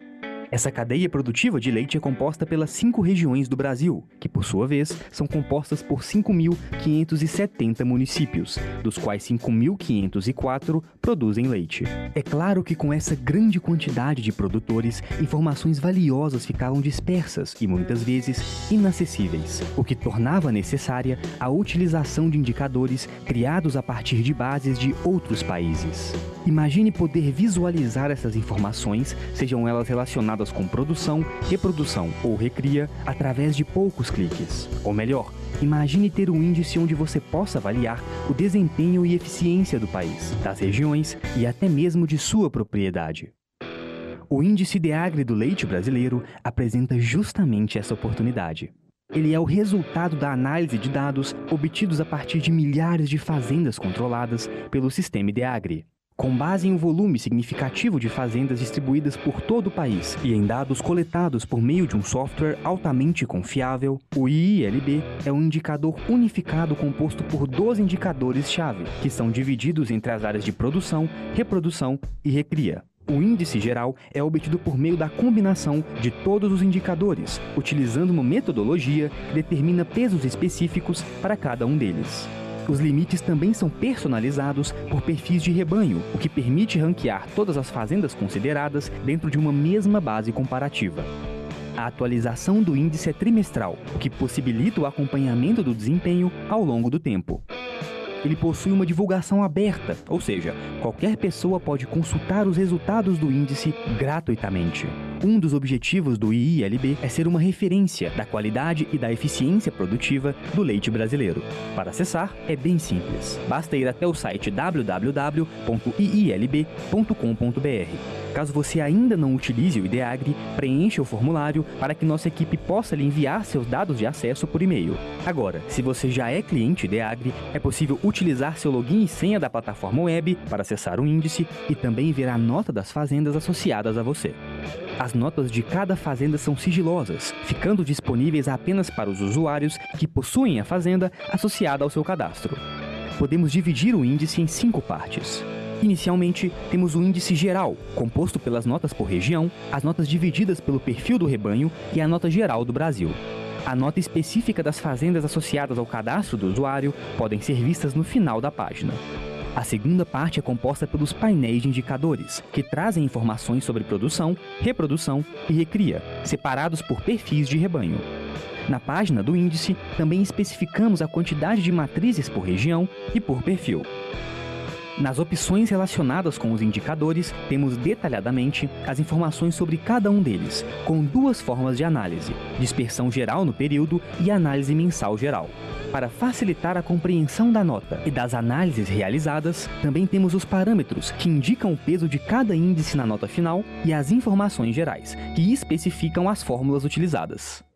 Essa cadeia produtiva de leite é composta pelas cinco regiões do Brasil, que por sua vez são compostas por 5.570 municípios, dos quais 5.504 produzem leite. É claro que com essa grande quantidade de produtores, informações valiosas ficavam dispersas e muitas vezes inacessíveis, o que tornava necessária a utilização de indicadores criados a partir de bases de outros países. Imagine poder visualizar essas informações, sejam elas relacionadas relacionadas com produção, reprodução ou recria através de poucos cliques. Ou melhor, imagine ter um índice onde você possa avaliar o desempenho e eficiência do país, das regiões e até mesmo de sua propriedade. O Índice de Agri do Leite Brasileiro apresenta justamente essa oportunidade. Ele é o resultado da análise de dados obtidos a partir de milhares de fazendas controladas pelo sistema IDEAGRI. Com base em um volume significativo de fazendas distribuídas por todo o país e em dados coletados por meio de um software altamente confiável, o IILB é um indicador unificado composto por 12 indicadores-chave, que são divididos entre as áreas de produção, reprodução e recria. O índice geral é obtido por meio da combinação de todos os indicadores, utilizando uma metodologia que determina pesos específicos para cada um deles. Os limites também são personalizados por perfis de rebanho, o que permite ranquear todas as fazendas consideradas dentro de uma mesma base comparativa. A atualização do índice é trimestral, o que possibilita o acompanhamento do desempenho ao longo do tempo. Ele possui uma divulgação aberta, ou seja, qualquer pessoa pode consultar os resultados do índice gratuitamente. Um dos objetivos do IILB é ser uma referência da qualidade e da eficiência produtiva do leite brasileiro. Para acessar, é bem simples. Basta ir até o site www.iilb.com.br. Caso você ainda não utilize o IDEAGRE, preencha o formulário para que nossa equipe possa lhe enviar seus dados de acesso por e-mail. Agora, se você já é cliente IDEAGRE, é possível utilizar seu login e senha da plataforma web para acessar o índice e também ver a nota das fazendas associadas a você. As notas de cada fazenda são sigilosas, ficando disponíveis apenas para os usuários que possuem a fazenda associada ao seu cadastro. Podemos dividir o índice em cinco partes. Inicialmente, temos o índice geral, composto pelas notas por região, as notas divididas pelo perfil do rebanho e a nota geral do Brasil. A nota específica das fazendas associadas ao cadastro do usuário podem ser vistas no final da página. A segunda parte é composta pelos painéis de indicadores, que trazem informações sobre produção, reprodução e recria, separados por perfis de rebanho. Na página do índice, também especificamos a quantidade de matrizes por região e por perfil. Nas opções relacionadas com os indicadores, temos detalhadamente as informações sobre cada um deles, com duas formas de análise: dispersão geral no período e análise mensal geral. Para facilitar a compreensão da nota e das análises realizadas, também temos os parâmetros que indicam o peso de cada índice na nota final e as informações gerais, que especificam as fórmulas utilizadas.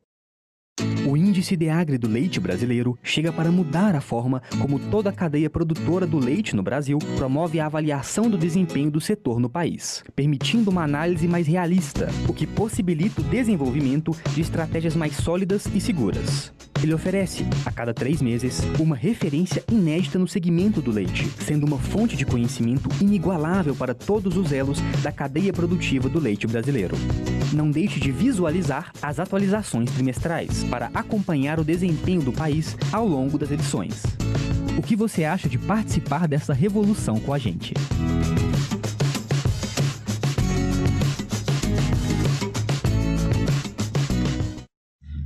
O índice de agri do leite brasileiro chega para mudar a forma como toda a cadeia produtora do leite no Brasil promove a avaliação do desempenho do setor no país, permitindo uma análise mais realista, o que possibilita o desenvolvimento de estratégias mais sólidas e seguras. Ele oferece, a cada três meses, uma referência inédita no segmento do leite, sendo uma fonte de conhecimento inigualável para todos os elos da cadeia produtiva do leite brasileiro. Não deixe de visualizar as atualizações trimestrais para acompanhar o desempenho do país ao longo das edições. O que você acha de participar dessa revolução com a gente?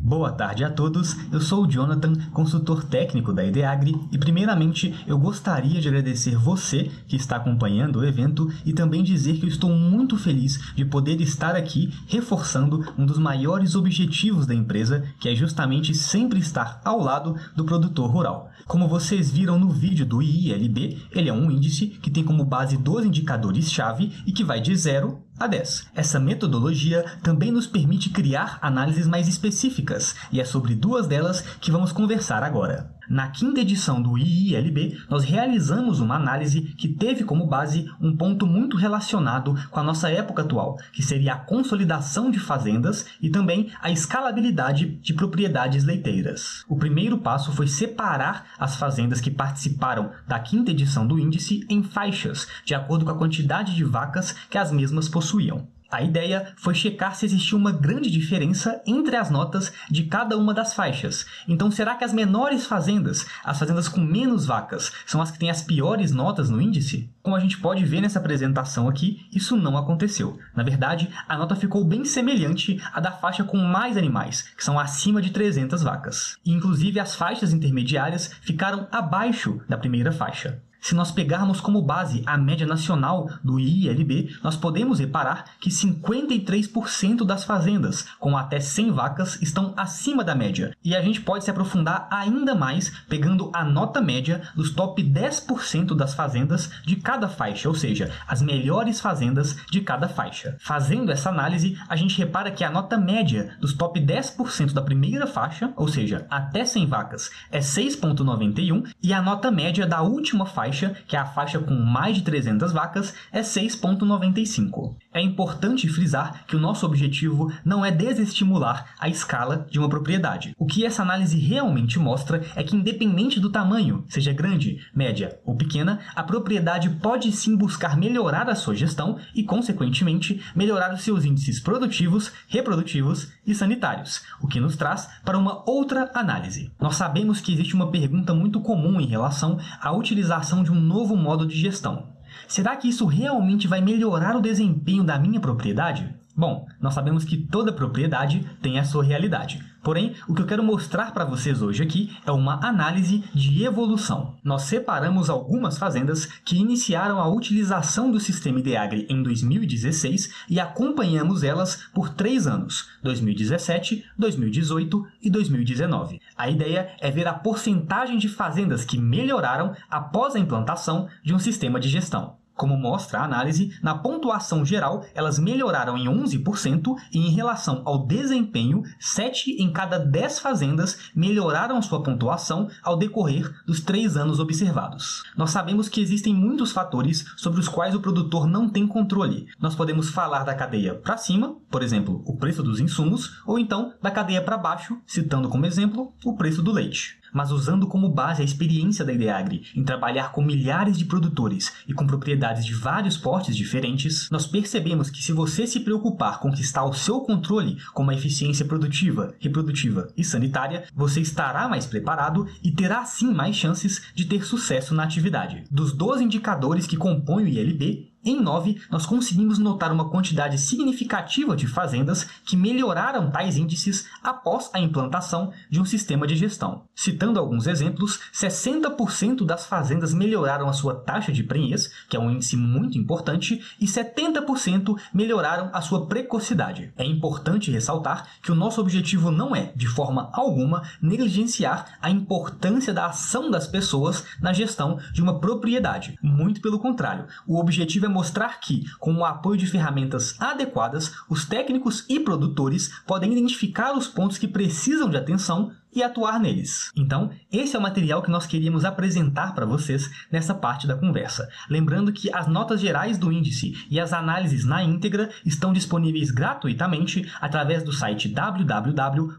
Boa tarde a todos, eu sou o Jonathan, consultor técnico da Ideagri e primeiramente eu gostaria de agradecer você que está acompanhando o evento e também dizer que eu estou muito feliz de poder estar aqui reforçando um dos maiores objetivos da empresa, que é justamente sempre estar ao lado do produtor rural. Como vocês viram no vídeo do IILB, ele é um índice que tem como base 12 indicadores-chave e que vai de 0 a 10. Essa metodologia também nos permite criar análises mais específicas, e é sobre duas delas que vamos conversar agora. Na quinta edição do IILB, nós realizamos uma análise que teve como base um ponto muito relacionado com a nossa época atual, que seria a consolidação de fazendas e também a escalabilidade de propriedades leiteiras. O primeiro passo foi separar as fazendas que participaram da quinta edição do índice em faixas, de acordo com a quantidade de vacas que as mesmas possuíam. A ideia foi checar se existia uma grande diferença entre as notas de cada uma das faixas. Então, será que as menores fazendas, as fazendas com menos vacas, são as que têm as piores notas no índice? Como a gente pode ver nessa apresentação aqui, isso não aconteceu. Na verdade, a nota ficou bem semelhante à da faixa com mais animais, que são acima de 300 vacas. E, inclusive, as faixas intermediárias ficaram abaixo da primeira faixa. Se nós pegarmos como base a média nacional do IILB, nós podemos reparar que 53% das fazendas com até 100 vacas estão acima da média. E a gente pode se aprofundar ainda mais pegando a nota média dos top 10% das fazendas de cada faixa, ou seja, as melhores fazendas de cada faixa. Fazendo essa análise, a gente repara que a nota média dos top 10% da primeira faixa, ou seja, até 100 vacas, é 6.91 e a nota média da última faixa faixa, que é a faixa com mais de 300 vacas, é 6,95. É importante frisar que o nosso objetivo não é desestimular a escala de uma propriedade. O que essa análise realmente mostra é que, independente do tamanho, seja grande, média ou pequena, a propriedade pode sim buscar melhorar a sua gestão e, consequentemente, melhorar os seus índices produtivos, reprodutivos e sanitários, o que nos traz para uma outra análise. Nós sabemos que existe uma pergunta muito comum em relação à utilização de um novo modo de gestão. Será que isso realmente vai melhorar o desempenho da minha propriedade? Bom, nós sabemos que toda propriedade tem a sua realidade. Porém, o que eu quero mostrar para vocês hoje aqui é uma análise de evolução. Nós separamos algumas fazendas que iniciaram a utilização do sistema Ideagri em 2016 e acompanhamos elas por três anos, 2017, 2018 e 2019. A ideia é ver a porcentagem de fazendas que melhoraram após a implantação de um sistema de gestão. Como mostra a análise, na pontuação geral, elas melhoraram em 11% e em relação ao desempenho, 7 em cada 10 fazendas melhoraram sua pontuação ao decorrer dos 3 anos observados. Nós sabemos que existem muitos fatores sobre os quais o produtor não tem controle. Nós podemos falar da cadeia para cima, por exemplo, o preço dos insumos, ou então da cadeia para baixo, citando como exemplo o preço do leite mas usando como base a experiência da Ideagri em trabalhar com milhares de produtores e com propriedades de vários portes diferentes, nós percebemos que se você se preocupar com o seu controle como a eficiência produtiva, reprodutiva e sanitária, você estará mais preparado e terá sim mais chances de ter sucesso na atividade. Dos 12 indicadores que compõem o ILB, em 9, nós conseguimos notar uma quantidade significativa de fazendas que melhoraram tais índices após a implantação de um sistema de gestão. Citando alguns exemplos, 60% das fazendas melhoraram a sua taxa de prenhez, que é um índice muito importante, e 70% melhoraram a sua precocidade. É importante ressaltar que o nosso objetivo não é, de forma alguma, negligenciar a importância da ação das pessoas na gestão de uma propriedade. Muito pelo contrário, o objetivo é mostrar que, com o apoio de ferramentas adequadas, os técnicos e produtores podem identificar os pontos que precisam de atenção e atuar neles. Então, esse é o material que nós queríamos apresentar para vocês nessa parte da conversa. Lembrando que as notas gerais do índice e as análises na íntegra estão disponíveis gratuitamente através do site www.iilb.com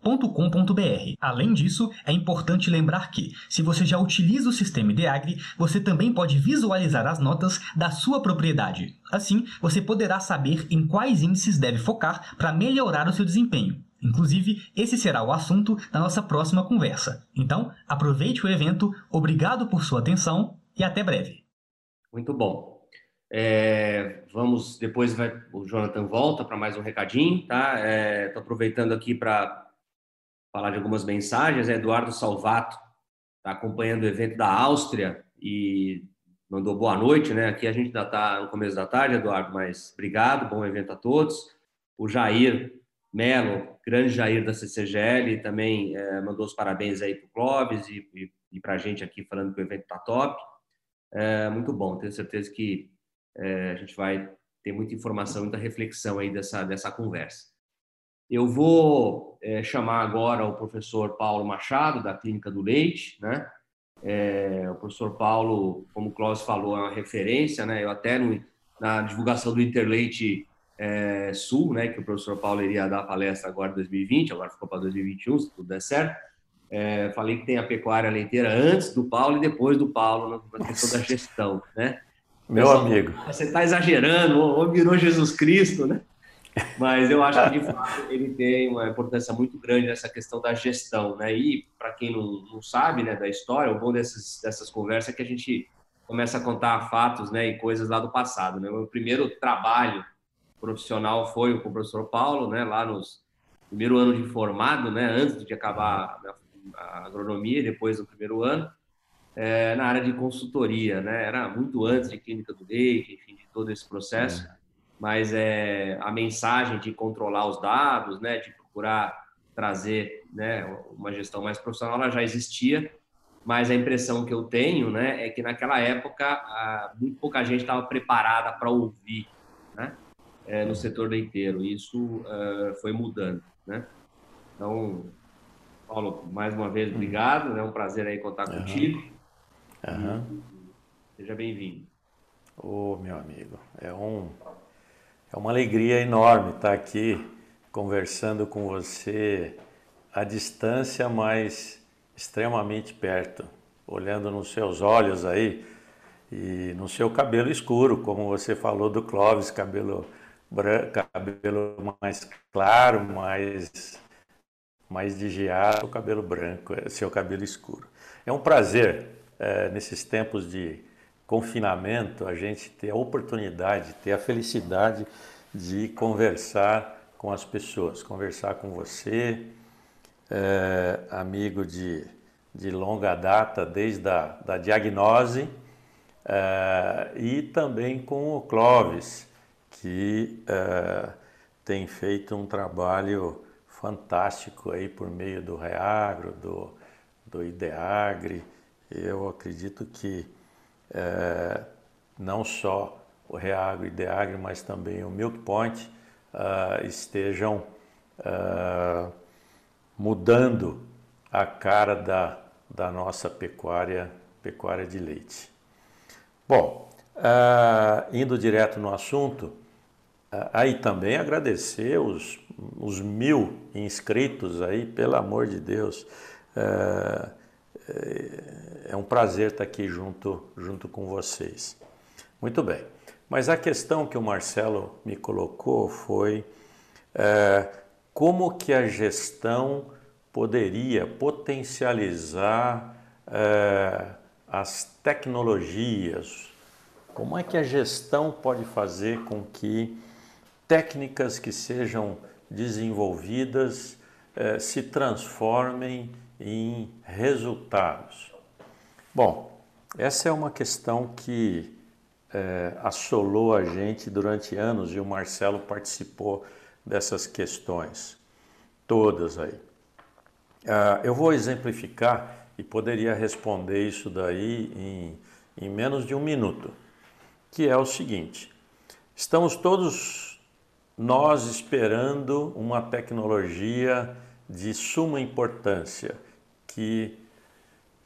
ideagri.com.br. Além disso, é importante lembrar que, se você já utiliza o sistema Ideagri, você também pode visualizar as notas da sua propriedade. Assim, você poderá saber em quais índices deve focar para melhorar o seu desempenho. Inclusive, esse será o assunto da nossa próxima conversa. Então, aproveite o evento, obrigado por sua atenção e até breve. Muito bom. É, vamos, depois vai, o Jonathan volta para mais um recadinho, tá? Estou é, aproveitando aqui para falar de algumas mensagens. É Eduardo Salvato está acompanhando o evento da Áustria e mandou boa noite, né? Aqui a gente ainda está no começo da tarde, Eduardo, mas obrigado, bom evento a todos. O Jair Melo, grande Jair da CCGL, também é, mandou os parabéns aí para o Clóvis e, e, e para a gente aqui falando que o evento está top. É, muito bom, tenho certeza que é, a gente vai ter muita informação, muita reflexão aí dessa, dessa conversa. Eu vou é, chamar agora o professor Paulo Machado, da Clínica do Leite, né? É, o professor Paulo, como o Clóvis falou, é uma referência, né? Eu até no, na divulgação do Interleite é, Sul, né, que o professor Paulo iria dar palestra agora em 2020, agora ficou para 2021, se tudo der certo. É, falei que tem a pecuária leiteira antes do Paulo e depois do Paulo na, questão da gestão, né? Meu Pessoal, amigo. Você está exagerando, ou virou Jesus Cristo, né? Mas eu acho que, de fato, ele tem uma importância muito grande nessa questão da gestão, né? E, para quem não, não sabe né, da história, o bom dessas, dessas conversas é que a gente começa a contar fatos né, e coisas lá do passado. Né? O meu primeiro trabalho profissional foi com o professor Paulo, né, lá nos primeiro ano de formado, né, antes de acabar a agronomia, depois do primeiro ano, é, na área de consultoria, né, era muito antes de clínica do leite, enfim, de todo esse processo, é. Mas é, a mensagem de controlar os dados, né, de procurar trazer, né, uma gestão mais profissional, ela já existia, mas a impressão que eu tenho, né, é que naquela época muito pouca gente estava preparada para ouvir, né, é, no setor leiteiro. Isso uh, foi mudando, né? Então, Paulo, mais uma vez, obrigado. É um prazer aí contar uhum. contigo. Uhum. Seja bem-vindo. Ô, oh, meu amigo, é, um, é uma alegria enorme estar aqui conversando com você à distância, mas extremamente perto, olhando nos seus olhos aí e no seu cabelo escuro, como você falou do Clóvis, cabelo branco, cabelo mais claro, mais, mais digiado, o cabelo branco, é seu cabelo escuro. É um prazer, é, nesses tempos de confinamento, a gente ter a oportunidade, ter a felicidade de conversar com as pessoas, conversar com você, é, amigo de, de longa data, desde a da diagnose, é, e também com o Clóvis, que uh, tem feito um trabalho fantástico aí por meio do Reagro, do, do Ideagri. Eu acredito que uh, não só o Reagro e o Ideagri, mas também o Milk Point uh, estejam mudando a cara da, da nossa pecuária, pecuária de leite. Bom, indo direto no assunto, Aí também agradecer os, os mil inscritos aí, pelo amor de Deus. É, é, é um prazer estar aqui junto, junto com vocês. Muito bem. Mas a questão que o Marcelo me colocou foi é, como que a gestão poderia potencializar é, as tecnologias, como é que a gestão pode fazer com que técnicas que sejam desenvolvidas eh, se transformem em resultados. Bom, essa é uma questão que eh, assolou a gente durante anos e o Marcelo participou dessas questões, todas aí. Ah, eu vou exemplificar e poderia responder isso daí em, em menos de um minuto, que é o seguinte: estamos todos nós esperando uma tecnologia de suma importância que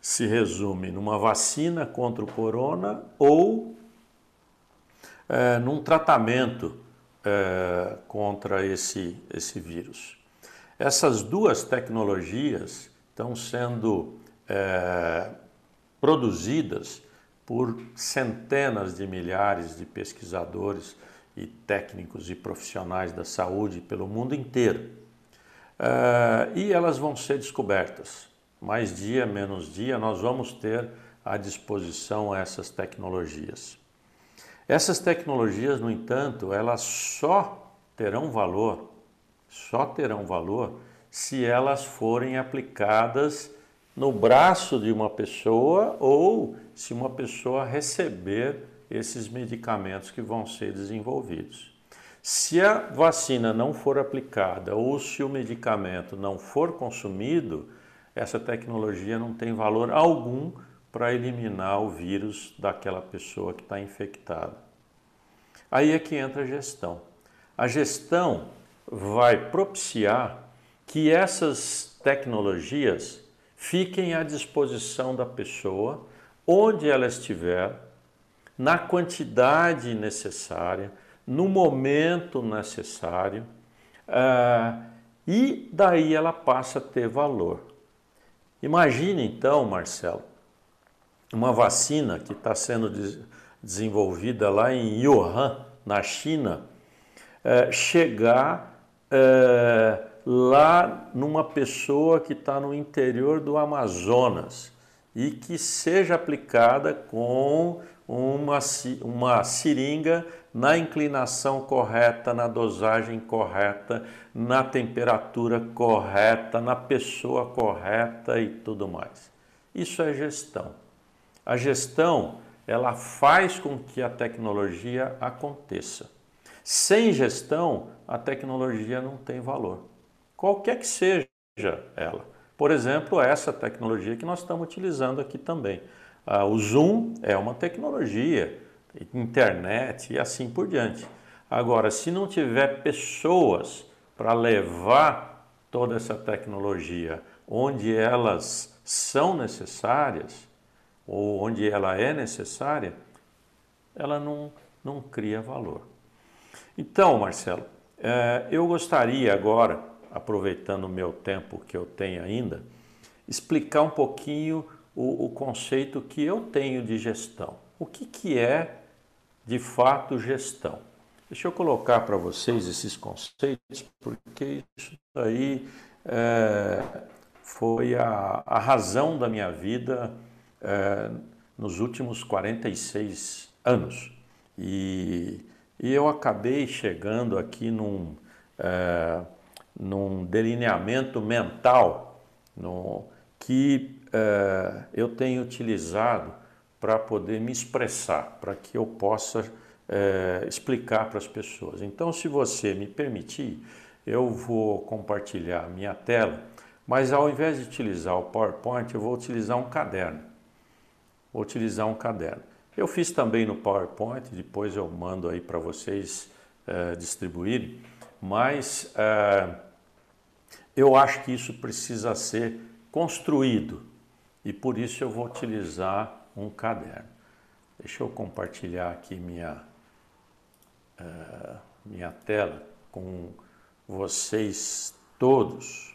se resume numa vacina contra o corona ou é, num tratamento é, contra esse, esse vírus. Essas duas tecnologias estão sendo é, produzidas por centenas de milhares de pesquisadores e técnicos e profissionais da saúde pelo mundo inteiro. É, e elas vão ser descobertas. Mais dia, menos dia, nós vamos ter à disposição essas tecnologias. Essas tecnologias, no entanto, elas só terão valor, só terão valor se elas forem aplicadas no braço de uma pessoa ou se uma pessoa receber esses medicamentos que vão ser desenvolvidos. Se a vacina não for aplicada ou se o medicamento não for consumido, essa tecnologia não tem valor algum para eliminar o vírus daquela pessoa que está infectada. Aí é que entra a gestão. A gestão vai propiciar que essas tecnologias fiquem à disposição da pessoa, onde ela estiver, na quantidade necessária, no momento necessário, uh, e daí ela passa a ter valor. Imagine então, Marcelo, uma vacina que está sendo desenvolvida lá em Wuhan, na China, uh, chegar. Uh, lá numa pessoa que está no interior do Amazonas e que seja aplicada com uma, uma seringa na inclinação correta, na dosagem correta, na temperatura correta, na pessoa correta e tudo mais. Isso é gestão. A gestão, ela faz com que a tecnologia aconteça. Sem gestão, a tecnologia não tem valor qualquer que seja ela. Por exemplo, essa tecnologia que nós estamos utilizando aqui também. Ah, o Zoom é uma tecnologia, internet e assim por diante. Agora, se não tiver pessoas para levar toda essa tecnologia onde elas são necessárias, ou onde ela é necessária, ela não, não cria valor. Então, Marcelo, eh, eu gostaria agora aproveitando o meu tempo que eu tenho ainda, explicar um pouquinho o, o conceito que eu tenho de gestão. O que, que é, de fato, gestão? Deixa eu colocar para vocês esses conceitos, porque isso aí é, foi a, a, razão da minha vida é, nos últimos 46 anos. E, e eu acabei chegando aqui num, é, num delineamento mental no, que uh, eu tenho utilizado para poder me expressar, para que eu possa uh, explicar para as pessoas. Então, se você me permitir, eu vou compartilhar minha tela, mas ao invés de utilizar o PowerPoint, eu vou utilizar um caderno. Vou utilizar um caderno. Eu fiz também no PowerPoint, depois eu mando aí para vocês uh, distribuírem, mas uh, eu acho que isso precisa ser construído e por isso eu vou utilizar um caderno. Deixa eu compartilhar aqui minha, uh, minha tela com vocês todos.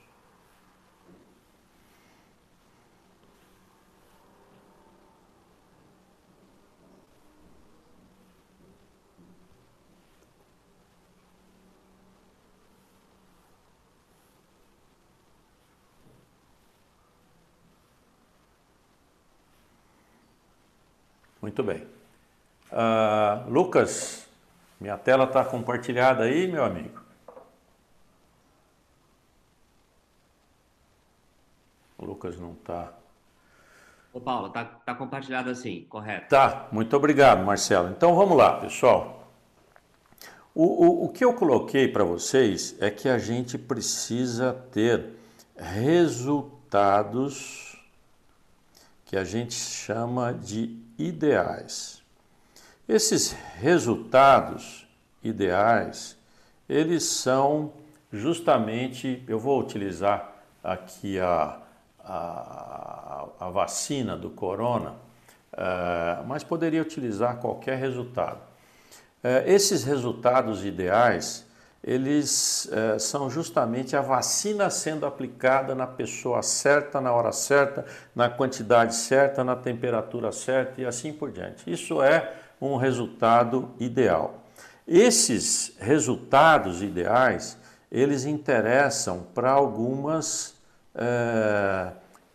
Muito bem. Uh, Lucas, minha tela está compartilhada aí, meu amigo? O Lucas não está. Ô Paulo, está tá compartilhado assim, correto? Tá, muito obrigado, Marcelo. Então vamos lá, pessoal. O, o, o que eu coloquei para vocês é que a gente precisa ter resultados que a gente chama de ideais. Esses resultados ideais, eles são justamente, eu vou utilizar aqui a, a, a vacina do corona, uh, mas poderia utilizar qualquer resultado. Uh, esses resultados ideais, eles é, são justamente a vacina sendo aplicada na pessoa certa, na hora certa, na quantidade certa, na temperatura certa e assim por diante. Isso é um resultado ideal. Esses resultados ideais, eles interessam para algumas é,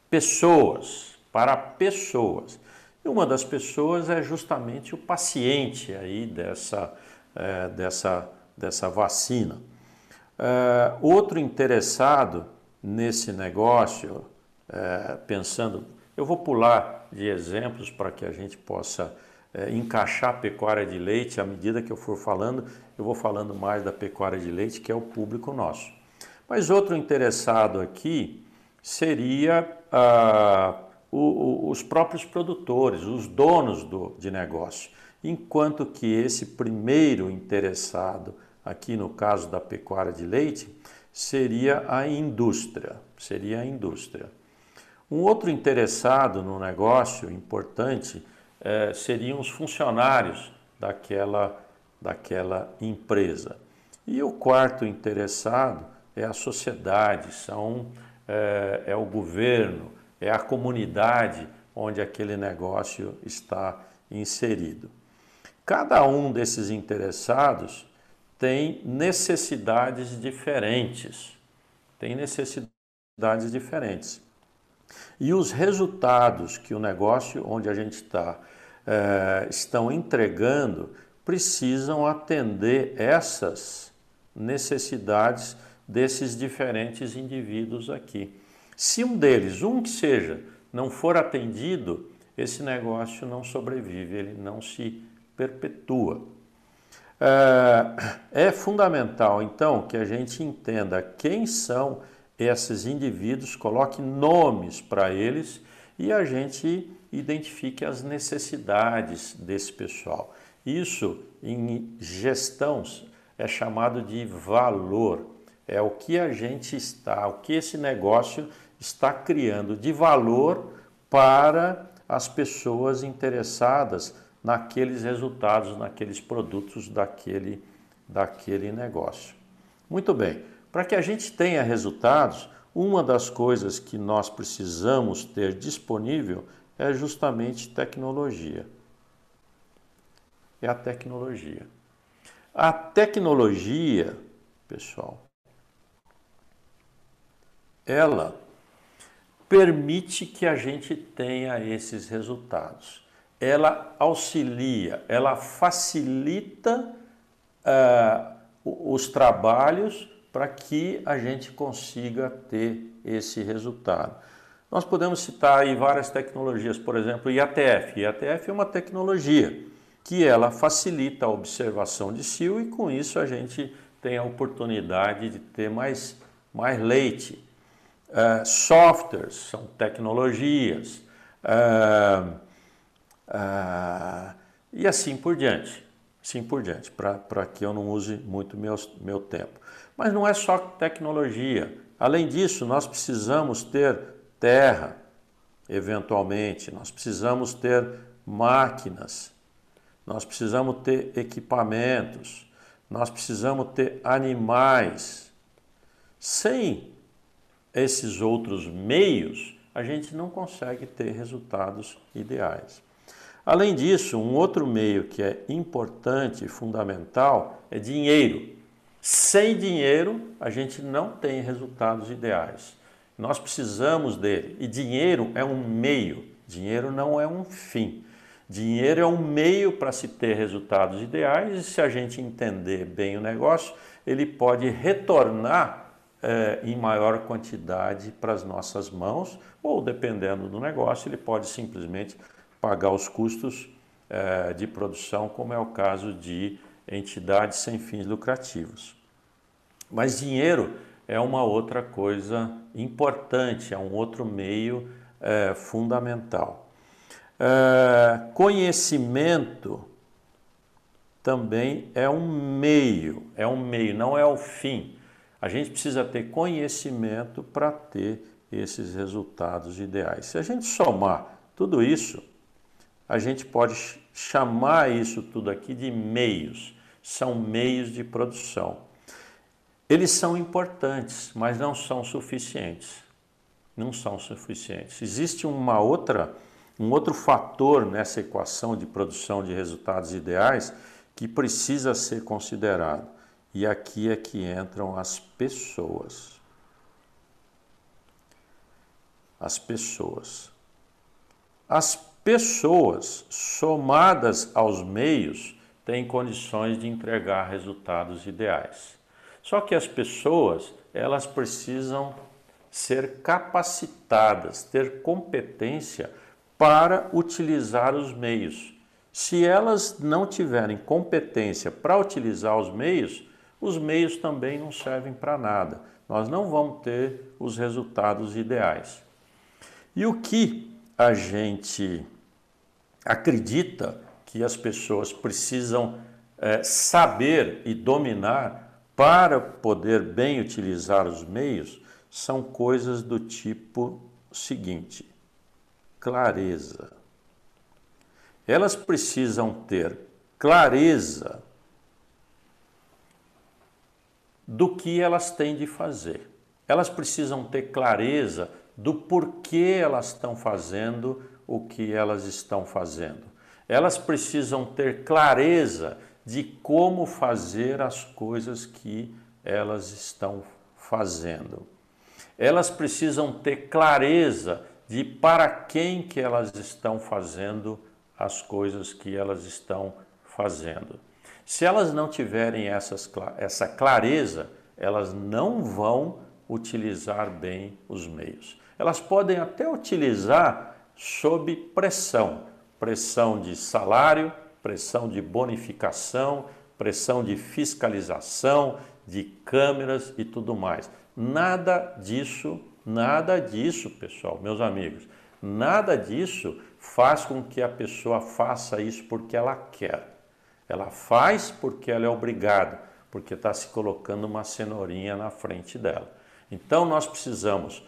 pessoas, para pessoas. E uma das pessoas é justamente o paciente aí dessa, é, dessa dessa vacina. Uh, outro interessado nesse negócio, uh, pensando, eu vou pular de exemplos para que a gente possa uh, encaixar a pecuária de leite, à medida que eu for falando, eu vou falando mais da pecuária de leite, que é o público nosso. Mas outro interessado aqui seria uh, o, o, os próprios produtores, os donos do, de negócio, enquanto que esse primeiro interessado aqui no caso da pecuária de leite, seria a indústria, seria a indústria. Um outro interessado no negócio importante é, seriam os funcionários daquela, daquela empresa. E o quarto interessado é a sociedade, são, é, é o governo, é a comunidade onde aquele negócio está inserido. Cada um desses interessados tem necessidades diferentes. Tem necessidades diferentes. E os resultados que o negócio onde a gente está é, estão entregando precisam atender essas necessidades desses diferentes indivíduos aqui. Se um deles, um que seja, não for atendido, esse negócio não sobrevive, ele não se perpetua. É, é fundamental, então, que a gente entenda quem são esses indivíduos, coloque nomes para eles e a gente identifique as necessidades desse pessoal. Isso em gestão é chamado de valor. É o que a gente está, o que esse negócio está criando de valor para as pessoas interessadas naqueles resultados, naqueles produtos daquele, daquele negócio. Muito bem, para que a gente tenha resultados, uma das coisas que nós precisamos ter disponível é justamente tecnologia. É a tecnologia. A tecnologia, pessoal, ela permite que a gente tenha esses resultados ela auxilia, ela facilita uh, os trabalhos para que a gente consiga ter esse resultado. Nós podemos citar aí várias tecnologias, por exemplo, IATF. IATF é uma tecnologia que ela facilita a observação de cio e com isso a gente tem a oportunidade de ter mais, mais leite. Uh, softwares são tecnologias. Uh, ah, e assim por diante, assim por diante, para que eu não use muito meu, meu tempo. Mas não é só tecnologia. Além disso, nós precisamos ter terra, eventualmente, nós precisamos ter máquinas, nós precisamos ter equipamentos, nós precisamos ter animais. Sem esses outros meios, a gente não consegue ter resultados ideais. Além disso, um outro meio que é importante e fundamental é dinheiro. Sem dinheiro, a gente não tem resultados ideais. Nós precisamos dele. E dinheiro é um meio, dinheiro não é um fim. Dinheiro é um meio para se ter resultados ideais e se a gente entender bem o negócio, ele pode retornar eh, em maior quantidade para as nossas mãos, ou dependendo do negócio, ele pode simplesmente pagar os custos eh, de produção, como é o caso de entidades sem fins lucrativos. Mas dinheiro é uma outra coisa importante, é um outro meio eh, fundamental. Eh, conhecimento também é um meio, é um meio, não é o fim. A gente precisa ter conhecimento para ter esses resultados ideais. Se a gente somar tudo isso, a gente pode chamar isso tudo aqui de meios, são meios de produção. eles são importantes, mas não são suficientes. Não são suficientes. Existe uma outra, um outro fator nessa equação de produção de resultados ideais que precisa ser considerado. E aqui é que entram as pessoas. As pessoas. As pessoas somadas aos meios têm condições de entregar resultados ideais. Só que as pessoas, elas precisam ser capacitadas, ter competência para utilizar os meios. Se elas não tiverem competência para utilizar os meios, os meios também não servem para nada. Nós não vamos ter os resultados ideais. E o que a gente acredita que as pessoas precisam é, saber e dominar para poder bem utilizar os meios são coisas do tipo seguinte: clareza. Elas precisam ter clareza do que elas têm de fazer. Elas precisam ter clareza do porquê elas estão fazendo o que elas estão fazendo. Elas precisam ter clareza de como fazer as coisas que elas estão fazendo. Elas precisam ter clareza de para quem que elas estão fazendo as coisas que elas estão fazendo. Se elas não tiverem essas, essa clareza, elas não vão utilizar bem os meios. Elas podem até utilizar sob pressão, pressão de salário, pressão de bonificação, pressão de fiscalização, de câmeras e tudo mais. Nada disso, nada disso, pessoal, meus amigos, nada disso faz com que a pessoa faça isso porque ela quer. Ela faz porque ela é obrigada, porque está se colocando uma cenourinha na frente dela. Então nós precisamos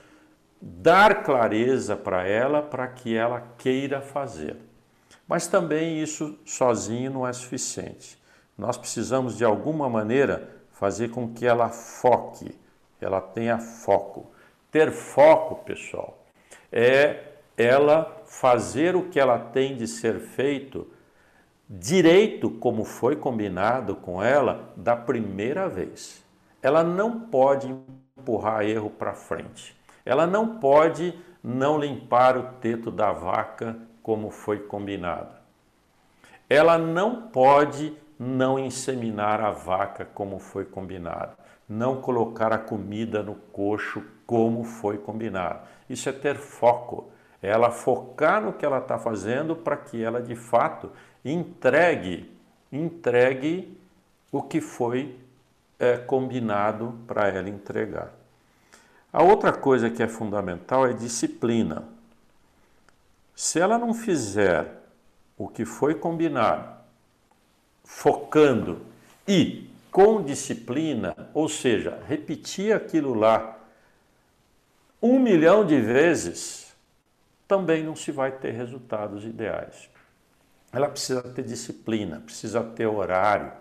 dar clareza para ela para que ela queira fazer. Mas também isso sozinho não é suficiente. Nós precisamos de alguma maneira fazer com que ela foque, ela tenha foco. Ter foco, pessoal, é ela fazer o que ela tem de ser feito direito, como foi combinado com ela da primeira vez. Ela não pode empurrar erro para frente. Ela não pode não limpar o teto da vaca como foi combinado. Ela não pode não inseminar a vaca como foi combinado, não colocar a comida no coxo como foi combinado. Isso é ter foco, ela focar no que ela está fazendo para que ela de fato entregue, entregue o que foi é, combinado para ela entregar. A outra coisa que é fundamental é disciplina. Se ela não fizer o que foi combinado, focando e com disciplina, ou seja, repetir aquilo lá um milhão de vezes, também não se vai ter resultados ideais. Ela precisa ter disciplina, precisa ter horário,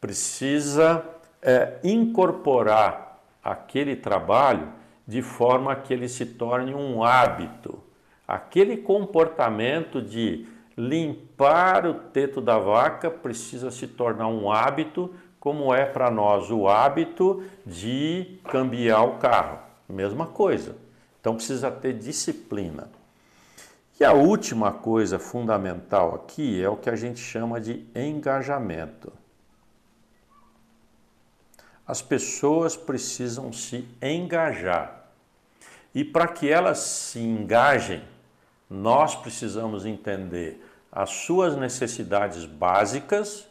precisa é, incorporar aquele trabalho de forma que ele se torne um hábito Aquele comportamento de limpar o teto da vaca precisa se tornar um hábito, como é para nós o hábito de cambiar o carro. Mesma coisa. Então precisa ter disciplina. E a última coisa fundamental aqui é o que a gente chama de engajamento. As pessoas precisam se engajar. E para que elas se engajem, nós precisamos entender as suas necessidades básicas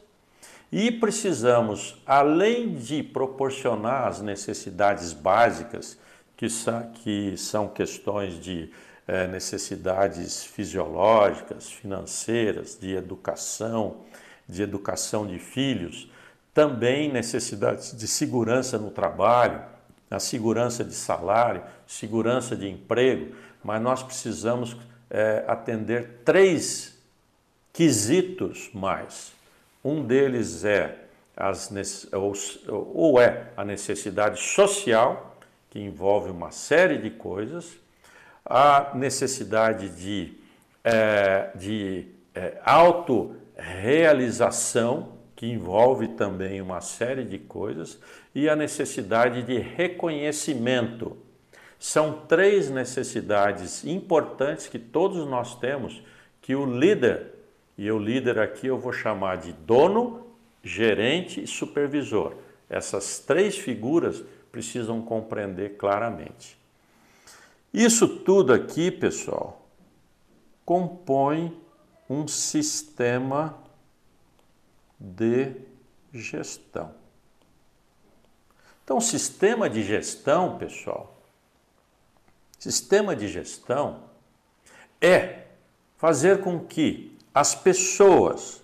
e precisamos, além de proporcionar as necessidades básicas, que são, que são questões de é, necessidades fisiológicas, financeiras, de educação, de educação de filhos, também necessidades de segurança no trabalho, a segurança de salário, segurança de emprego, mas nós precisamos é, atender três quesitos mais. Um deles é as, ou, é a necessidade social, que envolve uma série de coisas, a necessidade de, é, de é, autorrealização, que envolve também uma série de coisas, e a necessidade de reconhecimento. São três necessidades importantes que todos nós temos, que o líder, e o líder aqui eu vou chamar de dono, gerente e supervisor. Essas três figuras precisam compreender claramente. Isso tudo aqui, pessoal, compõe um sistema de gestão. Então, sistema de gestão, pessoal, sistema de gestão é fazer com que as pessoas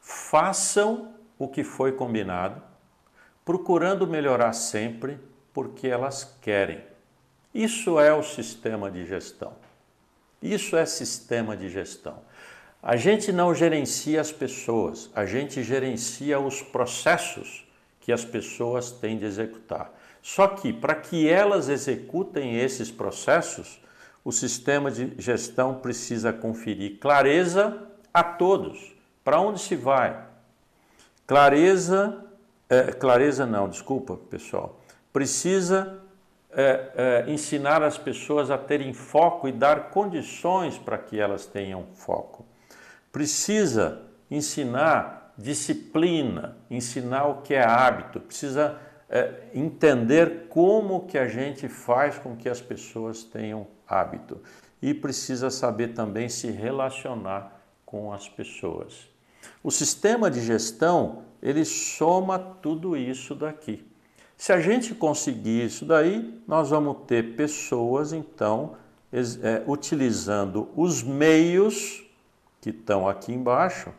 façam o que foi combinado, procurando melhorar sempre porque elas querem. Isso é o sistema de gestão. Isso é sistema de gestão. A gente não gerencia as pessoas, a gente gerencia os processos que as pessoas têm de executar. Só que para que elas executem esses processos, o sistema de gestão precisa conferir clareza a todos. Para onde se vai? Clareza, é, clareza não, desculpa pessoal. Precisa é, é, ensinar as pessoas a terem foco e dar condições para que elas tenham foco. Precisa ensinar disciplina, ensinar o que é hábito, precisa é, entender como que a gente faz com que as pessoas tenham hábito e precisa saber também se relacionar com as pessoas. O sistema de gestão, ele soma tudo isso daqui. Se a gente conseguir isso daí, nós vamos ter pessoas, então, é, utilizando os meios que estão aqui embaixo,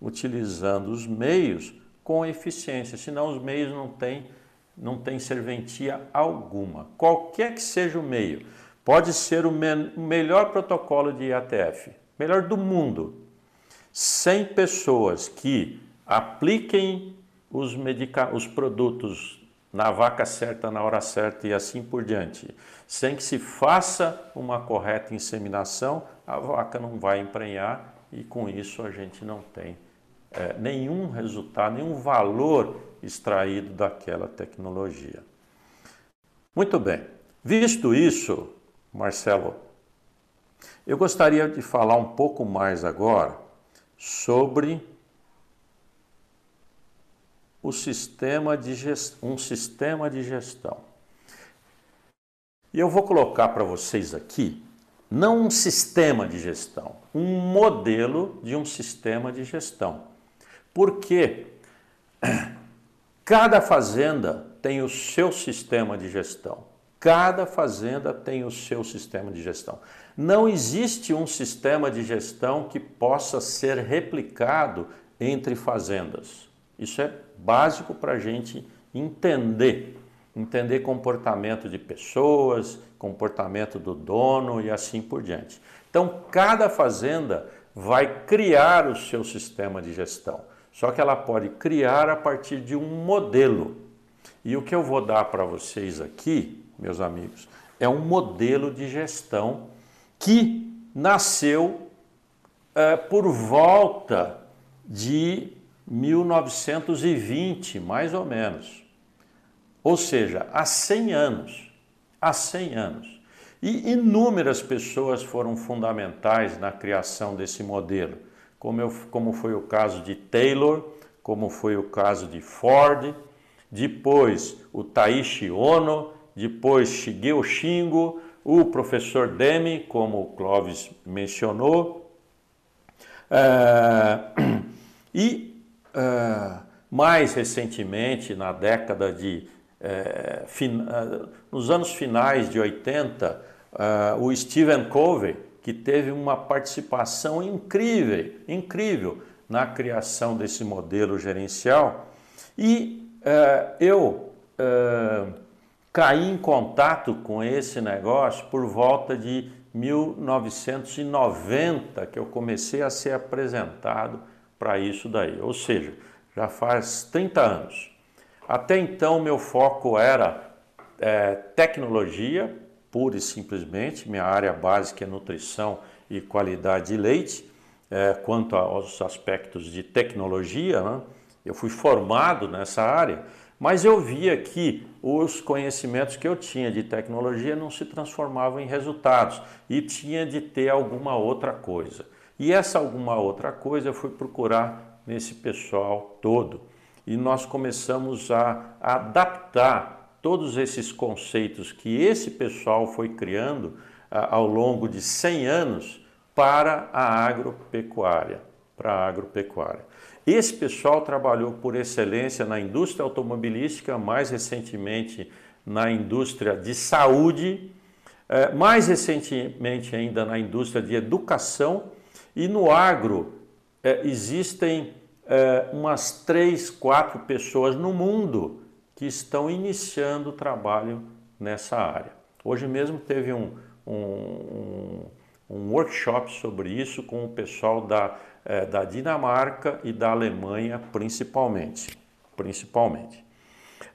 utilizando os meios com eficiência, senão os meios não têm não tem serventia alguma. Qualquer que seja o meio, pode ser o me melhor protocolo de IATF, melhor do mundo. Sem pessoas que apliquem os, os produtos na vaca certa, na hora certa e assim por diante, sem que se faça uma correta inseminação, a vaca não vai emprenhar e com isso a gente não tem é, nenhum resultado, nenhum valor extraído daquela tecnologia. Muito bem, visto isso, Marcelo, eu gostaria de falar um pouco mais agora sobre o sistema de gest... um sistema de gestão. E eu vou colocar para vocês aqui não um sistema de gestão, um modelo de um sistema de gestão. Porque cada fazenda tem o seu sistema de gestão. Cada fazenda tem o seu sistema de gestão. Não existe um sistema de gestão que possa ser replicado entre fazendas. Isso é básico para a gente entender. Entender comportamento de pessoas, comportamento do dono e assim por diante. Então, cada fazenda vai criar o seu sistema de gestão. Só que ela pode criar a partir de um modelo. E o que eu vou dar para vocês aqui, meus amigos, é um modelo de gestão que nasceu é, por volta de 1920, mais ou menos. Ou seja, há 100 anos. Há 100 anos. E inúmeras pessoas foram fundamentais na criação desse modelo como, eu, como foi o caso de Taylor, como foi o caso de Ford, depois o Taishi Ono, depois Shigeo Shingo, o professor Demi, como o Clóvis mencionou, uh, e uh, mais recentemente, na década de. Uh, fin, nos anos finais de 80, o Stephen Covey, que teve uma participação incrível, incrível na criação desse modelo gerencial. E eu caí em contato com esse negócio por volta de 1990, que eu comecei a ser apresentado para isso daí. Ou seja, já faz 30 anos. Até então, meu foco era é, tecnologia, pura e simplesmente, minha área básica é nutrição e qualidade de leite. É, quanto aos aspectos de tecnologia, né? eu fui formado nessa área, mas eu via que os conhecimentos que eu tinha de tecnologia não se transformavam em resultados e tinha de ter alguma outra coisa. E essa alguma outra coisa eu fui procurar nesse pessoal todo. E nós começamos a adaptar todos esses conceitos que esse pessoal foi criando ao longo de 100 anos para a agropecuária, para a agropecuária. Esse pessoal trabalhou por excelência na indústria automobilística, mais recentemente na indústria de saúde, eh, mais recentemente ainda na indústria de educação e no agro eh, existem eh, umas três, quatro pessoas no mundo que estão iniciando o trabalho nessa área. Hoje mesmo teve um, um, um workshop sobre isso com o pessoal da é, da Dinamarca e da Alemanha, principalmente. principalmente.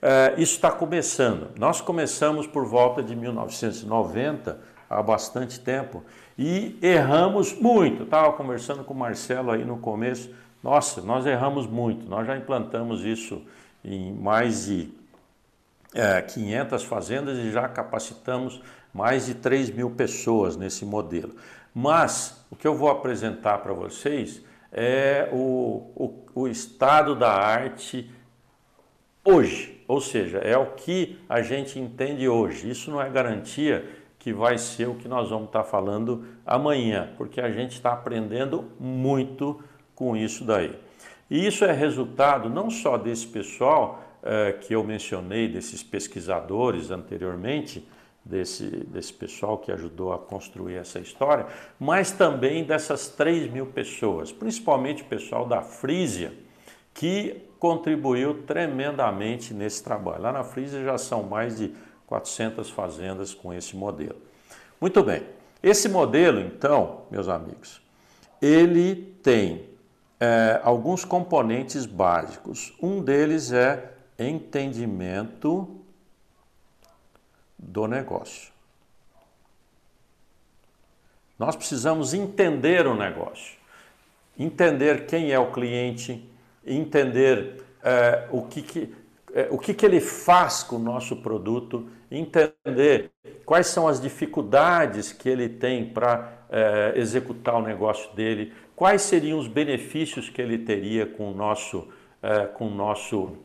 É, isso está começando. Nós começamos por volta de 1990, há bastante tempo, e erramos muito. Estava conversando com o Marcelo aí no começo. Nossa, nós erramos muito. Nós já implantamos isso em mais de é, 500 fazendas e já capacitamos mais de 3 mil pessoas nesse modelo. Mas o que eu vou apresentar para vocês é o, o, o estado da arte hoje, ou seja, é o que a gente entende hoje. Isso não é garantia que vai ser o que nós vamos estar falando amanhã, porque a gente está aprendendo muito com isso daí. E isso é resultado não só desse pessoal eh, que eu mencionei, desses pesquisadores anteriormente, desse, desse pessoal que ajudou a construir essa história, mas também dessas 3 mil pessoas, principalmente o pessoal da Frísia, que contribuiu tremendamente nesse trabalho. Lá na Frísia já são mais de 400 fazendas com esse modelo. Muito bem, esse modelo, então, meus amigos, ele tem é, alguns componentes básicos. Um deles é entendimento do negócio. Nós precisamos entender o negócio, entender quem é o cliente, entender é, o, que, que, é, o que, que ele faz com o nosso produto, entender quais são as dificuldades que ele tem para é, executar o negócio dele, quais seriam os benefícios que ele teria com o nosso, é, com o nosso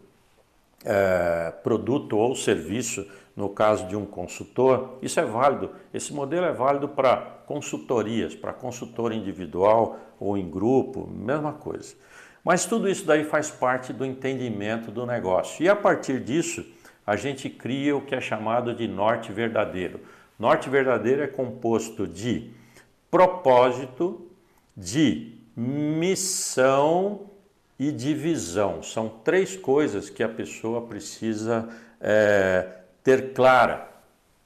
é, produto ou serviço no caso de um consultor, isso é válido. Esse modelo é válido para consultorias, para consultor individual ou em grupo, mesma coisa. Mas tudo isso daí faz parte do entendimento do negócio. E a partir disso, a gente cria o que é chamado de norte verdadeiro. Norte verdadeiro é composto de propósito, de missão e de visão. São três coisas que a pessoa precisa é, ter clara,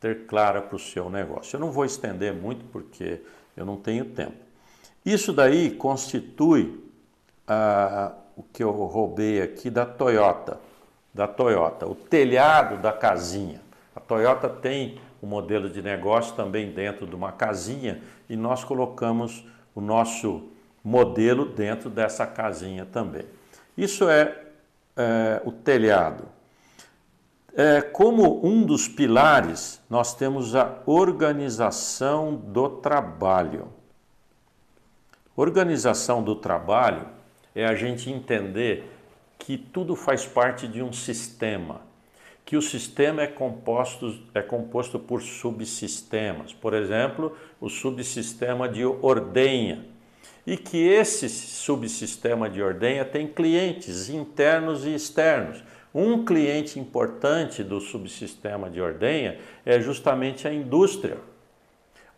ter clara para o seu negócio. Eu não vou estender muito porque eu não tenho tempo. Isso daí constitui ah, o que eu roubei aqui da Toyota, da Toyota, o telhado da casinha. A Toyota tem um modelo de negócio também dentro de uma casinha e nós colocamos o nosso modelo dentro dessa casinha também. Isso é, é o telhado. É, como um dos pilares, nós temos a organização do trabalho. Organização do trabalho é a gente entender que tudo faz parte de um sistema, que o sistema é composto, é composto por subsistemas. Por exemplo, o subsistema de ordenha. E que esse subsistema de ordenha tem clientes internos e externos um cliente importante do subsistema de ordenha é justamente a indústria.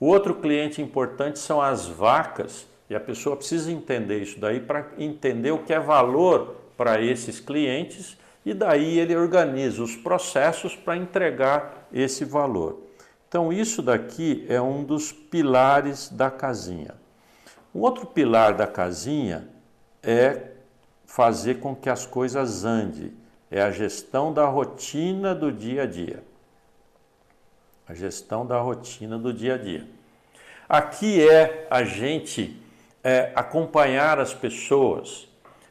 O outro cliente importante são as vacas, e a pessoa precisa entender isso daí para entender o que é valor para esses clientes e daí ele organiza os processos para entregar esse valor. Então, isso daqui é um dos pilares da casinha. Um outro pilar da casinha é fazer com que as coisas andem. É a gestão da rotina do dia a dia. A gestão da rotina do dia a dia. Aqui é a gente é, acompanhar as pessoas,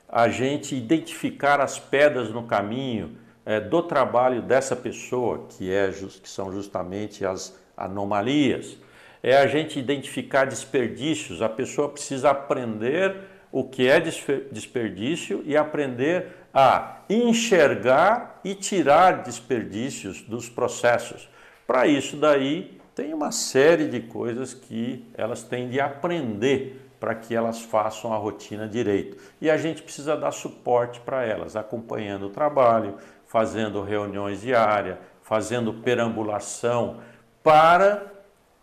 a gente identificar as pedras no caminho é, do trabalho dessa pessoa, que, é, que são justamente as anomalias. É a gente identificar desperdícios, a pessoa precisa aprender o que é desperdício e aprender a enxergar e tirar desperdícios dos processos. Para isso daí tem uma série de coisas que elas têm de aprender para que elas façam a rotina direito. E a gente precisa dar suporte para elas, acompanhando o trabalho, fazendo reuniões diárias, fazendo perambulação para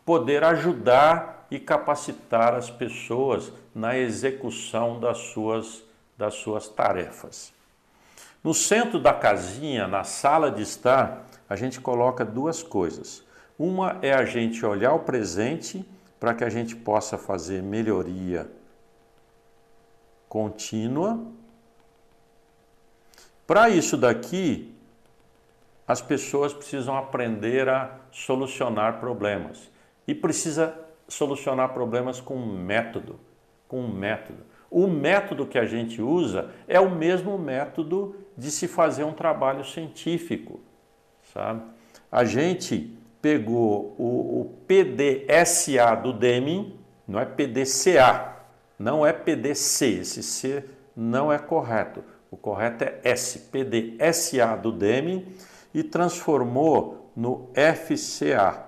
poder ajudar e capacitar as pessoas na execução das suas, das suas tarefas. No centro da casinha, na sala de estar, a gente coloca duas coisas. Uma é a gente olhar o presente para que a gente possa fazer melhoria contínua. Para isso daqui, as pessoas precisam aprender a solucionar problemas e precisa solucionar problemas com método, com método. O método que a gente usa é o mesmo método de se fazer um trabalho científico, sabe? A gente pegou o, o PDSA do Deming, não é PDCA, não é PDC, esse C não é correto. O correto é S, PDSA do Deming, e transformou no FCA.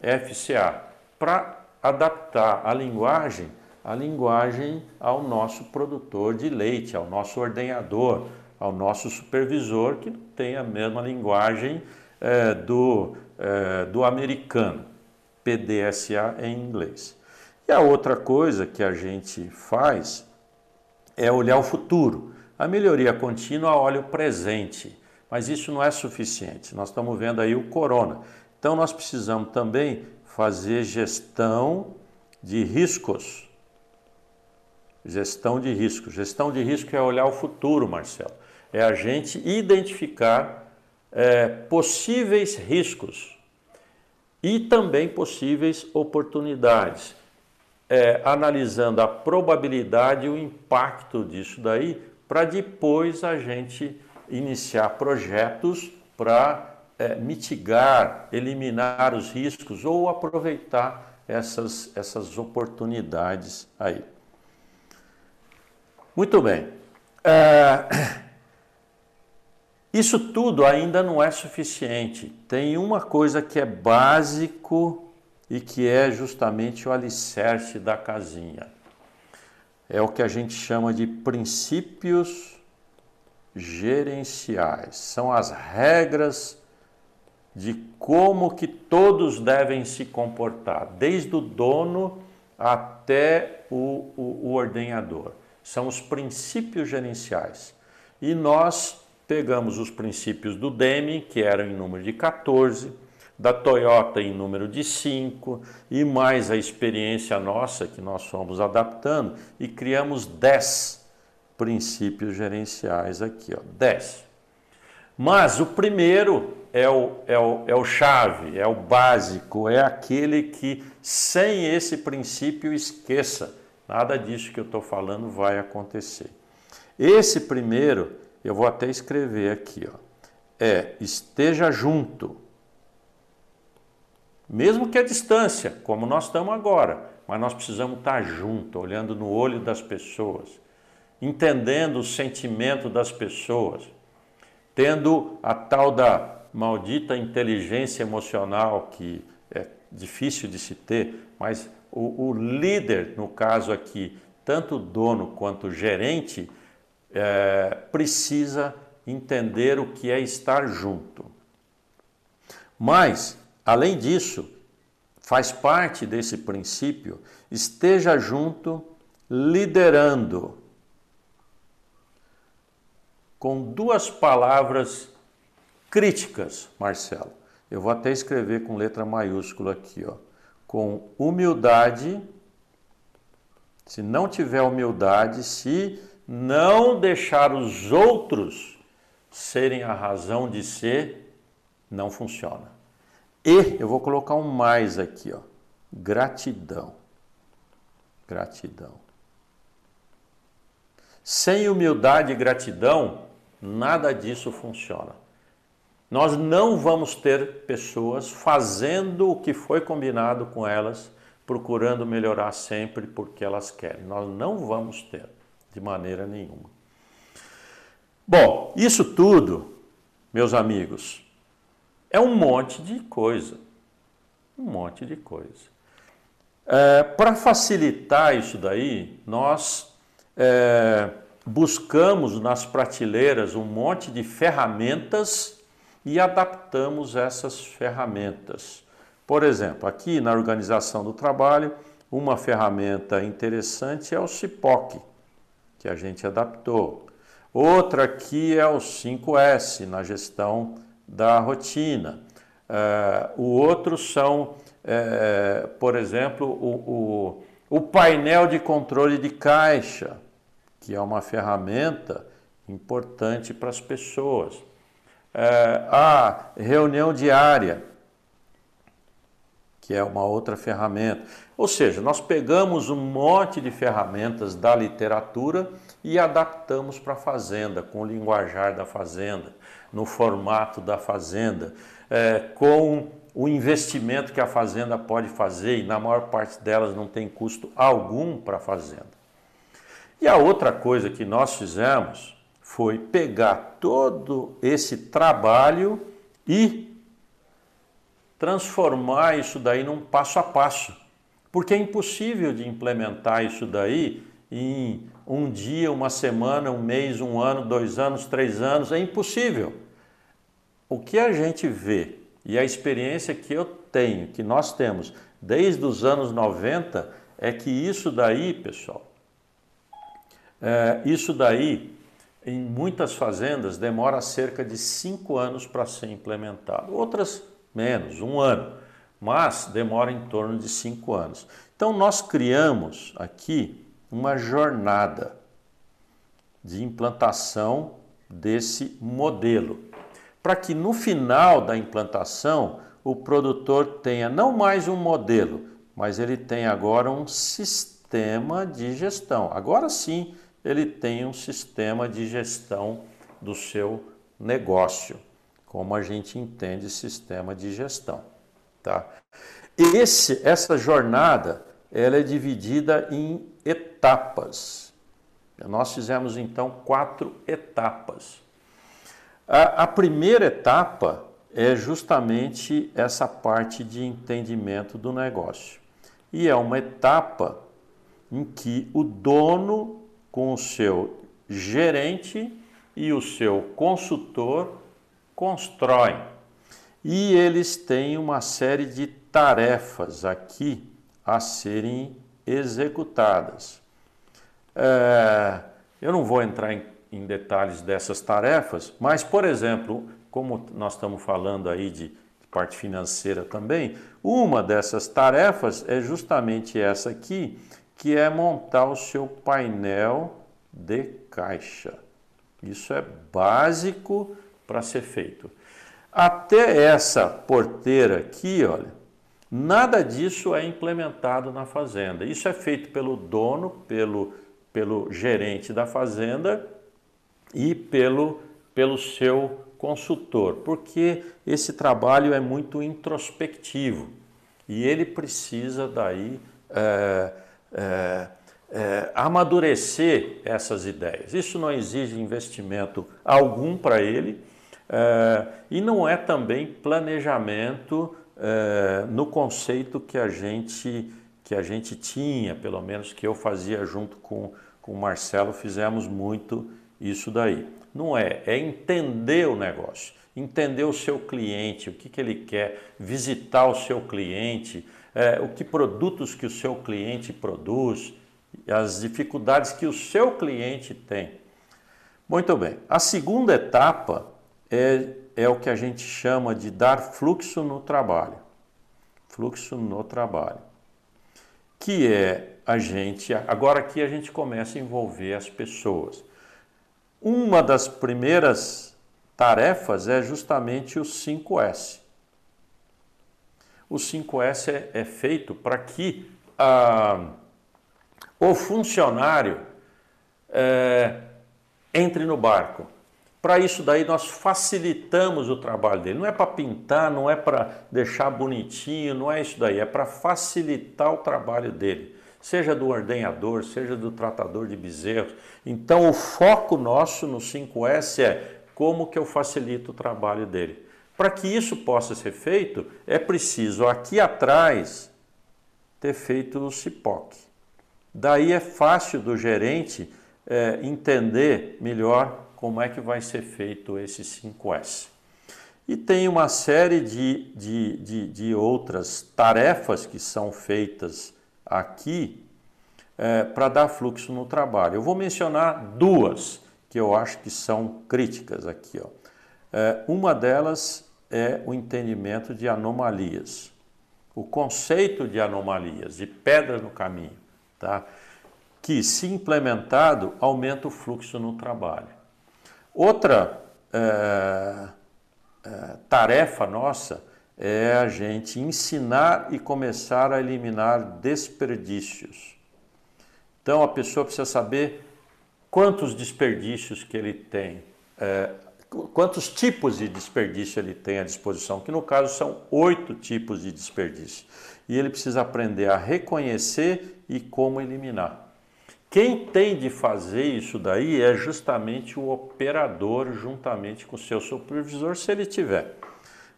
FCA, para adaptar a linguagem, a linguagem ao nosso produtor de leite, ao nosso ordenador, ao nosso supervisor, que tem a mesma linguagem é, do é, do americano, PDSA em inglês. E a outra coisa que a gente faz é olhar o futuro. A melhoria contínua olha o presente, mas isso não é suficiente. Nós estamos vendo aí o corona. Então nós precisamos também fazer gestão de riscos. Gestão de risco. Gestão de risco é olhar o futuro, Marcelo. É a gente identificar é, possíveis riscos e também possíveis oportunidades, é, analisando a probabilidade e o impacto disso daí, para depois a gente iniciar projetos para é, mitigar, eliminar os riscos ou aproveitar essas, essas oportunidades aí. Muito bem. É, isso tudo ainda não é suficiente. Tem uma coisa que é básico e que é justamente o alicerce da casinha. É o que a gente chama de princípios gerenciais. São as regras de como que todos devem se comportar, desde o dono até o, o, o ordenador. São os princípios gerenciais. E nós pegamos os princípios do Deming, que eram em número de 14, da Toyota em número de 5, e mais a experiência nossa que nós fomos adaptando, e criamos 10 princípios gerenciais aqui, ó, 10. Mas o primeiro é o, é, o, é o chave, é o básico, é aquele que sem esse princípio esqueça, nada disso que eu estou falando vai acontecer. Esse primeiro eu vou até escrever aqui, ó. É esteja junto. Mesmo que a distância, como nós estamos agora, mas nós precisamos estar junto, olhando no olho das pessoas, entendendo o sentimento das pessoas, tendo a tal da maldita inteligência emocional que é difícil de se ter, mas o, o líder, no caso aqui, tanto o dono quanto o gerente, é, precisa entender o que é estar junto. Mas, além disso, faz parte desse princípio, esteja junto liderando. Com duas palavras críticas, Marcelo. Eu vou até escrever com letra maiúscula aqui, ó. Com humildade. Se não tiver humildade, se não deixar os outros serem a razão de ser, não funciona. E eu vou colocar um mais aqui, ó. Gratidão. Gratidão. Sem humildade e gratidão, nada disso funciona. Nós não vamos ter pessoas fazendo o que foi combinado com elas, procurando melhorar sempre porque elas querem. Nós não vamos ter, de maneira nenhuma. Bom, isso tudo, meus amigos, é um monte de coisa. Um monte de coisa. É, Para facilitar isso daí, nós é, buscamos nas prateleiras um monte de ferramentas e adaptamos essas ferramentas. Por exemplo, aqui na organização do trabalho, uma ferramenta interessante é o CIPOC, que a gente adaptou. Outra aqui é o 5S, na gestão da rotina. Uh, o outro são, uh, por exemplo, o, o, o painel de controle de caixa, que é uma ferramenta importante para as pessoas é, a reunião diária, que é uma outra ferramenta. Ou seja, nós pegamos um monte de ferramentas da literatura e adaptamos para a fazenda, com o linguajar da fazenda, no formato da fazenda, é, com o investimento que a fazenda pode fazer, e na maior parte delas não tem custo algum para a fazenda. E a outra coisa que nós fizemos foi pegar todo esse trabalho e transformar isso daí num passo a passo. Porque é impossível de implementar isso daí em um dia, uma semana, um mês, um ano, dois anos, três anos, é impossível. O que a gente vê e a experiência que eu tenho, que nós temos desde os anos 90, é que isso daí, pessoal, é, isso daí em muitas fazendas demora cerca de cinco anos para ser implementado, outras menos, um ano, mas demora em torno de cinco anos. Então nós criamos aqui uma jornada de implantação desse modelo, para que no final da implantação o produtor tenha não mais um modelo, mas ele tenha agora um sistema de gestão. Agora sim, ele tem um sistema de gestão do seu negócio, como a gente entende sistema de gestão, tá? Esse, essa jornada, ela é dividida em etapas. Nós fizemos então quatro etapas. A, a primeira etapa é justamente essa parte de entendimento do negócio. E é uma etapa em que o dono com o seu gerente e o seu consultor constroem. E eles têm uma série de tarefas aqui a serem executadas. É, eu não vou entrar em, em, detalhes dessas tarefas, mas, por exemplo, como nós estamos falando aí de parte financeira também, uma dessas tarefas é justamente essa aqui, que é montar o seu painel de caixa. Isso é básico para ser feito. Até essa porteira aqui, olha, nada disso é implementado na fazenda. Isso é feito pelo dono, pelo, pelo gerente da fazenda e pelo, pelo seu consultor, porque esse trabalho é muito introspectivo e ele precisa daí. É, é, é, amadurecer essas ideias. Isso não exige investimento algum para ele é, e não é também planejamento é, no conceito que a gente que a gente tinha, pelo menos que eu fazia junto com, com o Marcelo, fizemos muito isso daí. Não é, é entender o negócio, entender o seu cliente, o que, que ele quer, visitar o seu cliente, é, o que produtos que o seu cliente produz, as dificuldades que o seu cliente tem. Muito bem. A segunda etapa é, é o que a gente chama de dar fluxo no trabalho. Fluxo no trabalho. Que é a gente, agora aqui a gente começa a envolver as pessoas. Uma das primeiras tarefas é justamente o 5S. O 5S é, é feito para que ah, o funcionário é, entre no barco. Para isso daí nós facilitamos o trabalho dele. Não é para pintar, não é para deixar bonitinho, não é isso daí. É para facilitar o trabalho dele, seja do ordenhador, seja do tratador de bezerros. Então o foco nosso no 5S é como que eu facilito o trabalho dele. Para que isso possa ser feito, é preciso aqui atrás ter feito o CIPOC. Daí é fácil do gerente é, entender melhor como é que vai ser feito esse 5S. E tem uma série de, de, de, de outras tarefas que são feitas aqui é, para dar fluxo no trabalho. Eu vou mencionar duas que eu acho que são críticas aqui. Ó. É, uma delas é o entendimento de anomalias. O conceito de anomalias, de pedra no caminho. Tá? que, se implementado, aumenta o fluxo no trabalho. Outra é, é, tarefa nossa é a gente ensinar e começar a eliminar desperdícios. Então a pessoa precisa saber quantos desperdícios que ele tem, é, quantos tipos de desperdício ele tem à disposição, que no caso são oito tipos de desperdício. E ele precisa aprender a reconhecer e como eliminar. Quem tem de fazer isso daí é justamente o operador, juntamente com o seu supervisor, se ele tiver.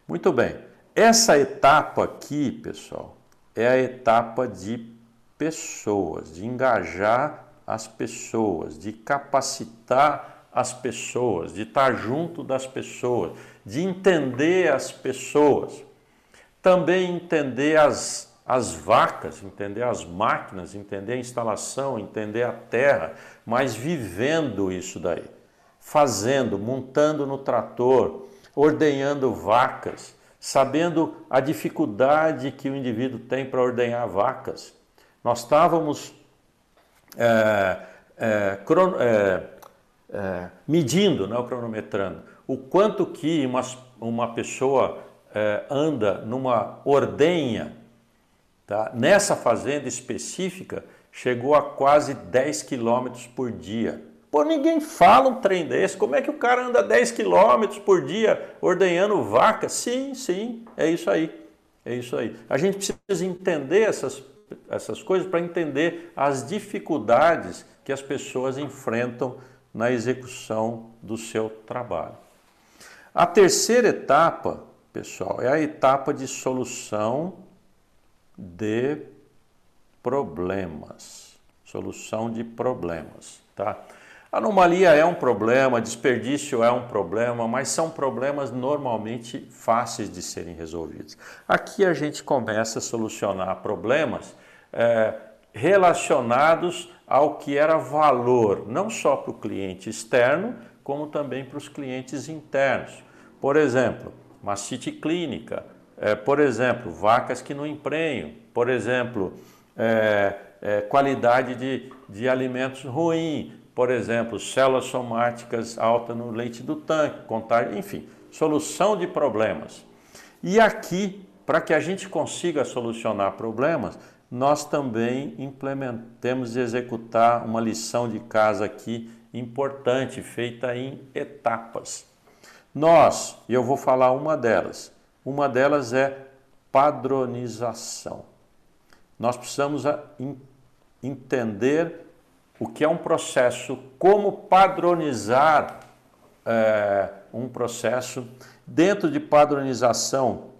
Muito bem. Essa etapa aqui, pessoal, é a etapa de pessoas, de engajar as pessoas, de capacitar as pessoas, de estar junto das pessoas, de entender as pessoas. Também entender as as vacas, entender as máquinas, entender a instalação, entender a terra, mas vivendo isso daí, fazendo, montando no trator, ordenhando vacas, sabendo a dificuldade que o indivíduo tem para ordenhar vacas. Nós estávamos é, é, é, é, medindo, não, cronometrando, o quanto que uma, uma pessoa é, anda numa ordenha Tá? Nessa fazenda específica, chegou a quase 10 quilômetros por dia. Pô, ninguém fala um trem desse. Como é que o cara anda 10 quilômetros por dia ordenhando vaca? Sim, sim, é isso aí. É isso aí. A gente precisa entender essas, essas coisas para entender as dificuldades que as pessoas enfrentam na execução do seu trabalho. A terceira etapa, pessoal, é a etapa de solução de problemas. Solução de problemas, tá? Anomalia é um problema, desperdício é um problema, mas são problemas normalmente fáceis de serem resolvidos. Aqui a gente começa a solucionar problemas é, relacionados ao que era valor, não só para o cliente externo, como também para os clientes internos. Por exemplo, mastite clínica, é, por exemplo, vacas que não emprenham, por exemplo, é, é, qualidade de, de alimentos ruim, por exemplo, células somáticas altas no leite do tanque, contar, enfim, solução de problemas. E aqui, para que a gente consiga solucionar problemas, nós também implementamos e executar uma lição de casa aqui importante, feita em etapas. Nós, e eu vou falar uma delas, uma delas é padronização. Nós precisamos entender o que é um processo, como padronizar é, um processo. Dentro de padronização,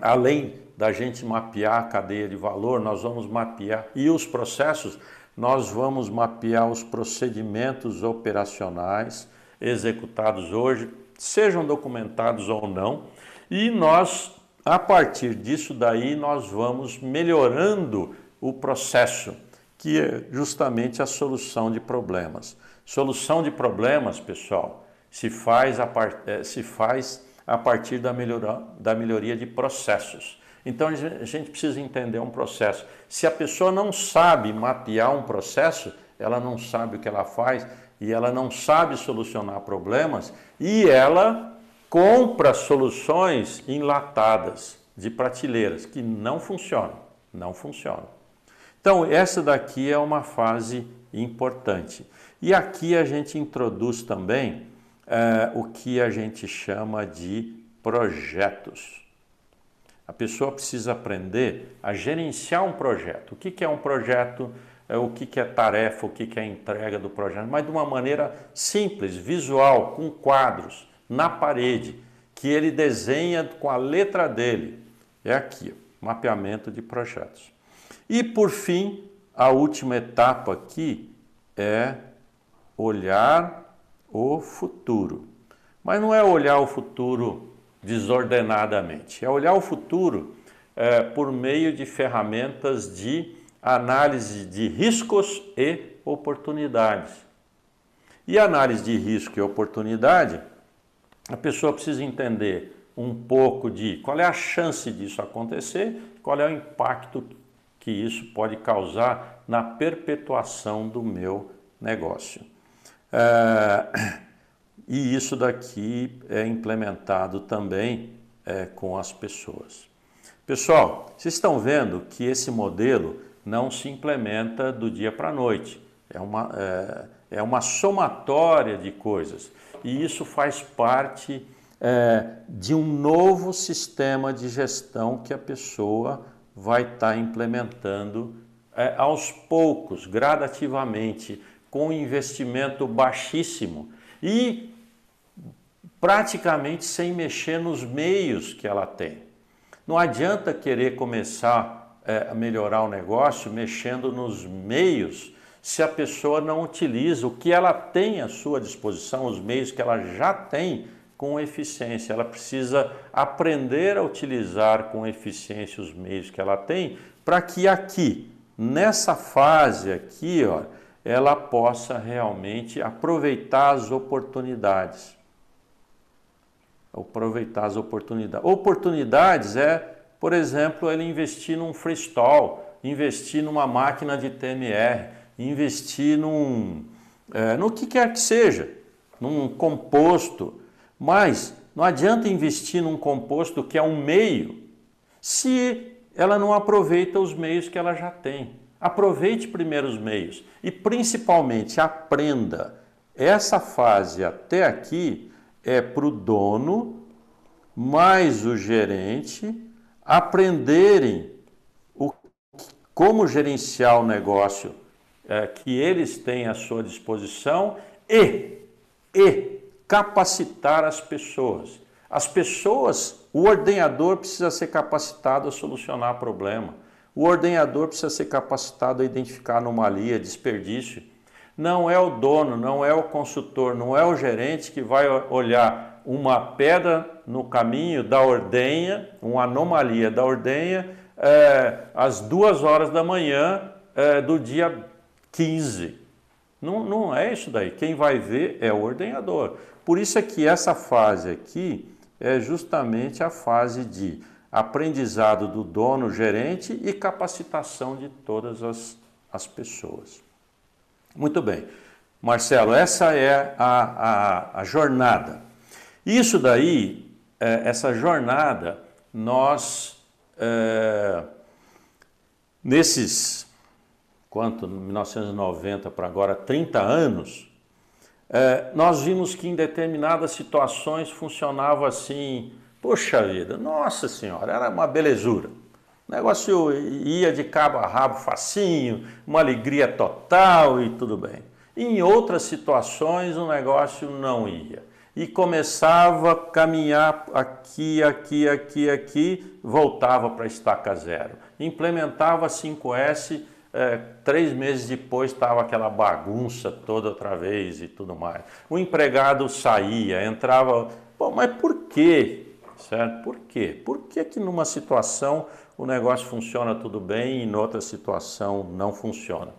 além da gente mapear a cadeia de valor, nós vamos mapear e os processos, nós vamos mapear os procedimentos operacionais executados hoje, sejam documentados ou não, e nós, a partir disso daí, nós vamos melhorando o processo, que é justamente a solução de problemas. Solução de problemas, pessoal, se faz a, part... Eh, se faz a partir da, melhora... da melhoria de processos. Então a gente precisa entender um processo. Se a pessoa não sabe mapear um processo, ela não sabe o que ela faz e ela não sabe solucionar problemas e ela compra soluções enlatadas de prateleiras que não funcionam, não funcionam. Então essa daqui é uma fase importante. E aqui a gente introduz também é, o que a gente chama de projetos. A pessoa precisa aprender a gerenciar um projeto. O que é um projeto? É, o que é tarefa? O que é entrega do projeto? Mas de uma maneira simples, visual, com quadros, na parede, que ele desenha com a letra dele. É aqui, mapeamento de projetos. E por fim, a última etapa aqui é olhar o futuro. Mas não é olhar o futuro desordenadamente. É olhar o futuro é, por meio de ferramentas de análise de riscos e oportunidades. E análise de risco e oportunidade, a pessoa precisa entender um pouco de qual é a chance disso acontecer, qual é o impacto que isso pode causar na perpetuação do meu negócio. É, e isso daqui é implementado também é, com as pessoas. Pessoal, vocês estão vendo que esse modelo não se implementa do dia para a noite. É uma, é, é, uma somatória de coisas. E isso faz parte é, de um novo sistema de gestão que a pessoa vai estar tá implementando é, aos poucos, gradativamente, com investimento baixíssimo. E praticamente sem mexer nos meios que ela tem. Não adianta querer começar é, a melhorar o negócio mexendo nos meios se a pessoa não utiliza o que ela tem à sua disposição, os meios que ela já tem com eficiência. Ela precisa aprender a utilizar com eficiência os meios que ela tem para que aqui, nessa fase aqui, ó, ela possa realmente aproveitar as oportunidades aproveitar as oportunidades. Oportunidades é, por exemplo, ele investir num freestyle, investir numa máquina de TMR, investir num, é, no que quer que seja, num composto. Mas não adianta investir num composto que é um meio se ela não aproveita os meios que ela já tem. Aproveite primeiro os meios e principalmente aprenda. Essa fase até aqui é para o dono mais o gerente aprenderem o, como gerenciar o negócio é, que eles têm à sua disposição e, e capacitar as pessoas. As pessoas, o ordenador precisa ser capacitado a solucionar problema. O ordenador precisa ser capacitado a identificar anomalia, desperdício. Não é o dono, não é o consultor, não é o gerente que vai olhar uma pedra no caminho da ordenha, uma anomalia da ordenha, é, às duas horas da manhã é, do dia 15. Não, não é isso daí. Quem vai ver é o ordenador. Por isso é que essa fase aqui é justamente a fase de aprendizado do dono, gerente e capacitação de todas as, as pessoas. Muito bem. Marcelo, essa é a, a, a jornada. Isso daí, é, essa jornada, nós, é, nesses, quanto, 1990 para agora, 30 anos, é, nós vimos que em determinadas situações funcionava assim, poxa vida, nossa senhora, era uma belezura. O negócio ia de cabo a rabo facinho, uma alegria total e tudo bem. Em outras situações o negócio não ia. E começava a caminhar aqui, aqui, aqui, aqui, voltava para a estaca zero. Implementava 5S, é, três meses depois estava aquela bagunça toda outra vez e tudo mais. O empregado saía, entrava. Pô, mas por quê? Certo? Por quê? Por que, que numa situação o negócio funciona tudo bem e em outra situação não funciona.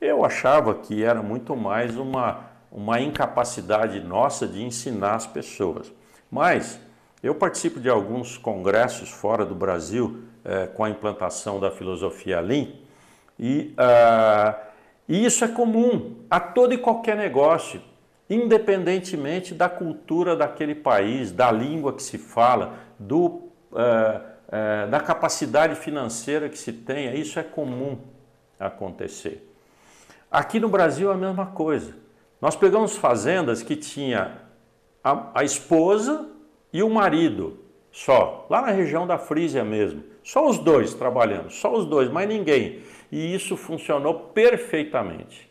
Eu achava que era muito mais uma, uma incapacidade nossa de ensinar as pessoas. Mas Eu participo de alguns congressos fora do Brasil é, com a implantação da filosofia Lean e, uh, e isso é comum a todo e qualquer negócio, independentemente da cultura daquele país, da língua que se fala, do, uh, uh, da capacidade financeira que se tenha, isso é comum acontecer. Aqui no Brasil é a mesma coisa. Nós pegamos fazendas que tinha a, a esposa e o marido só, lá na região da Frísia mesmo. Só os dois trabalhando, só os dois, mais ninguém. E isso funcionou perfeitamente.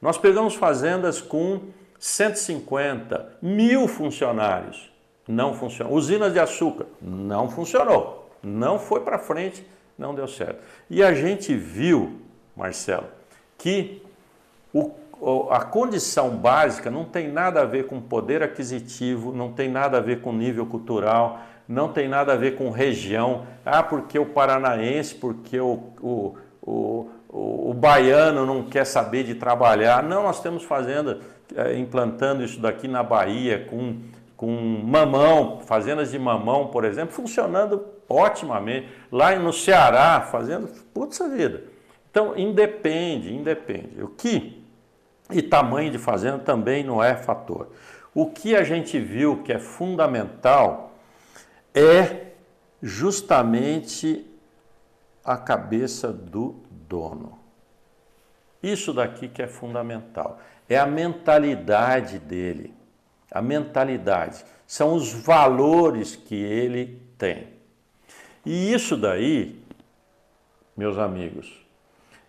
Nós pegamos fazendas com 150, mil funcionários. Não funcionou. Usinas de açúcar, não funcionou. Não foi para frente, não deu certo. E a gente viu, Marcelo, que o a condição básica não tem nada a ver com poder aquisitivo, não tem nada a ver com nível cultural, não tem nada a ver com região. Ah, porque o paranaense, porque o, o, o, o, o baiano não quer saber de trabalhar. Não, nós temos fazenda é, implantando isso daqui na Bahia com, com mamão, fazendas de mamão, por exemplo, funcionando otimamente. Lá no Ceará, fazendo, putz vida. Então, independe, independe. O que e tamanho de fazenda também não é fator. O que a gente viu que é fundamental é justamente a cabeça do dono. Isso daqui que é fundamental. É a mentalidade dele. A mentalidade. São os valores que ele tem. E isso daí, meus amigos,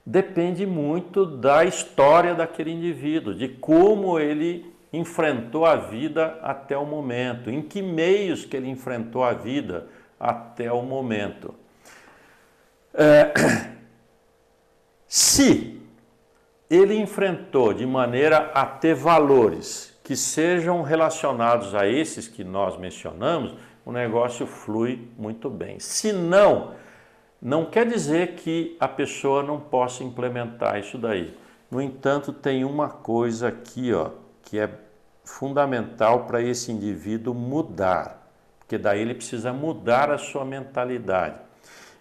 depende muito da história daquele indivíduo, de como ele enfrentou a vida até o momento, em que meios que ele enfrentou a vida até o momento. É, se ele enfrentou de maneira a ter valores que sejam relacionados a esses que nós mencionamos, o negócio flui muito bem. Se não, não quer dizer que a pessoa não possa implementar isso daí. No entanto, tem uma coisa aqui, ó, que é fundamental para esse indivíduo mudar, porque daí ele precisa mudar a sua mentalidade.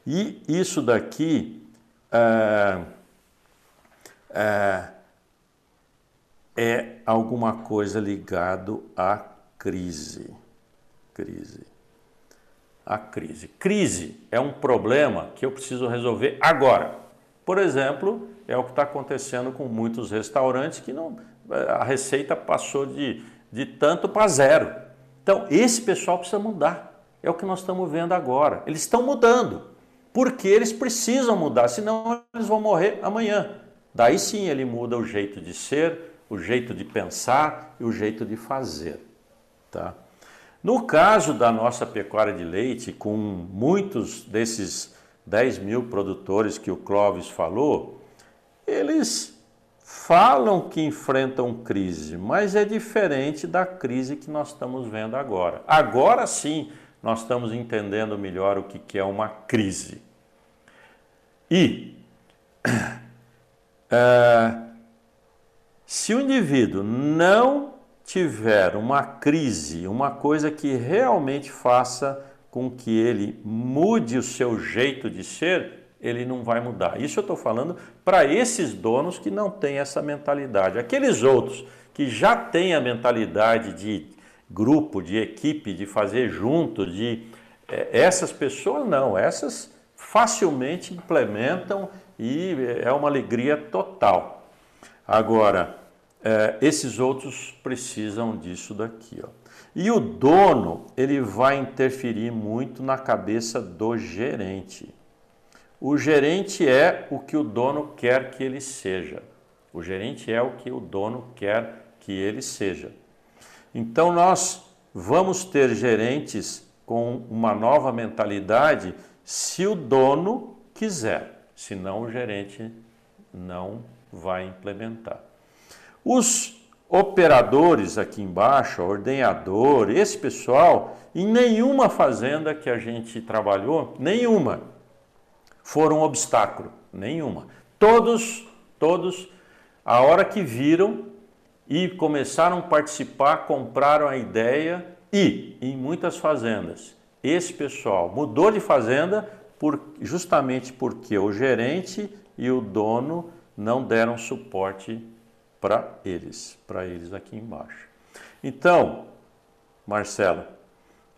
E isso daqui é, é, é alguma coisa ligado à crise. Crise a crise. Crise é um problema que eu preciso resolver agora. Por exemplo, é o que está acontecendo com muitos restaurantes que não, a receita passou de, de tanto para zero. Então, esse pessoal precisa mudar. É o que nós estamos vendo agora. Eles estão mudando, porque eles precisam mudar, senão eles vão morrer amanhã. Daí sim ele muda o jeito de ser, o jeito de pensar e o jeito de fazer. Tá? No caso da nossa pecuária de leite, com muitos desses 10 mil produtores que o Clóvis falou, eles falam que enfrentam crise, mas é diferente da crise que nós estamos vendo agora. Agora sim, nós estamos entendendo melhor o que é uma crise. E é, se o indivíduo não tiver uma crise, uma coisa que realmente faça com que ele mude o seu jeito de ser, ele não vai mudar. Isso eu estou falando para esses donos que não têm essa mentalidade. Aqueles outros que já têm a mentalidade de grupo, de equipe, de fazer junto, de é, essas pessoas não, essas facilmente implementam e é uma alegria total. Agora, é, esses outros precisam disso daqui. Ó. E o dono, ele vai interferir muito na cabeça do gerente. O gerente é o que o dono quer que ele seja. O gerente é o que o dono quer que ele seja. Então nós vamos ter gerentes com uma nova mentalidade se o dono quiser, senão o gerente não vai implementar. Os operadores aqui embaixo, ordenador, esse pessoal, em nenhuma fazenda que a gente trabalhou, nenhuma, foram um obstáculo, nenhuma. Todos, todos, a hora que viram e começaram a participar, compraram a ideia E em muitas fazendas, esse pessoal mudou de fazenda por, justamente porque o gerente e o dono não deram suporte para eles, para eles aqui embaixo. Então, Marcelo,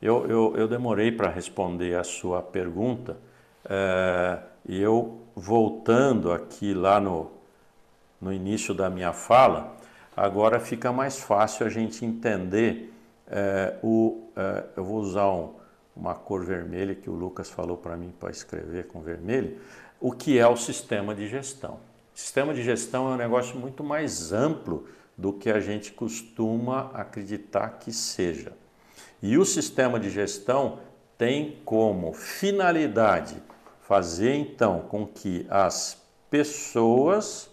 eu, eu, eu demorei para responder a sua pergunta é, e eu voltando aqui lá no, no início da minha fala, agora fica mais fácil a gente entender é, o. É, eu vou usar um, uma cor vermelha que o Lucas falou para mim para escrever com vermelho, o que é o sistema de gestão. Sistema de gestão é um negócio muito mais amplo do que a gente costuma acreditar que seja. E o sistema de gestão tem como finalidade fazer então com que as pessoas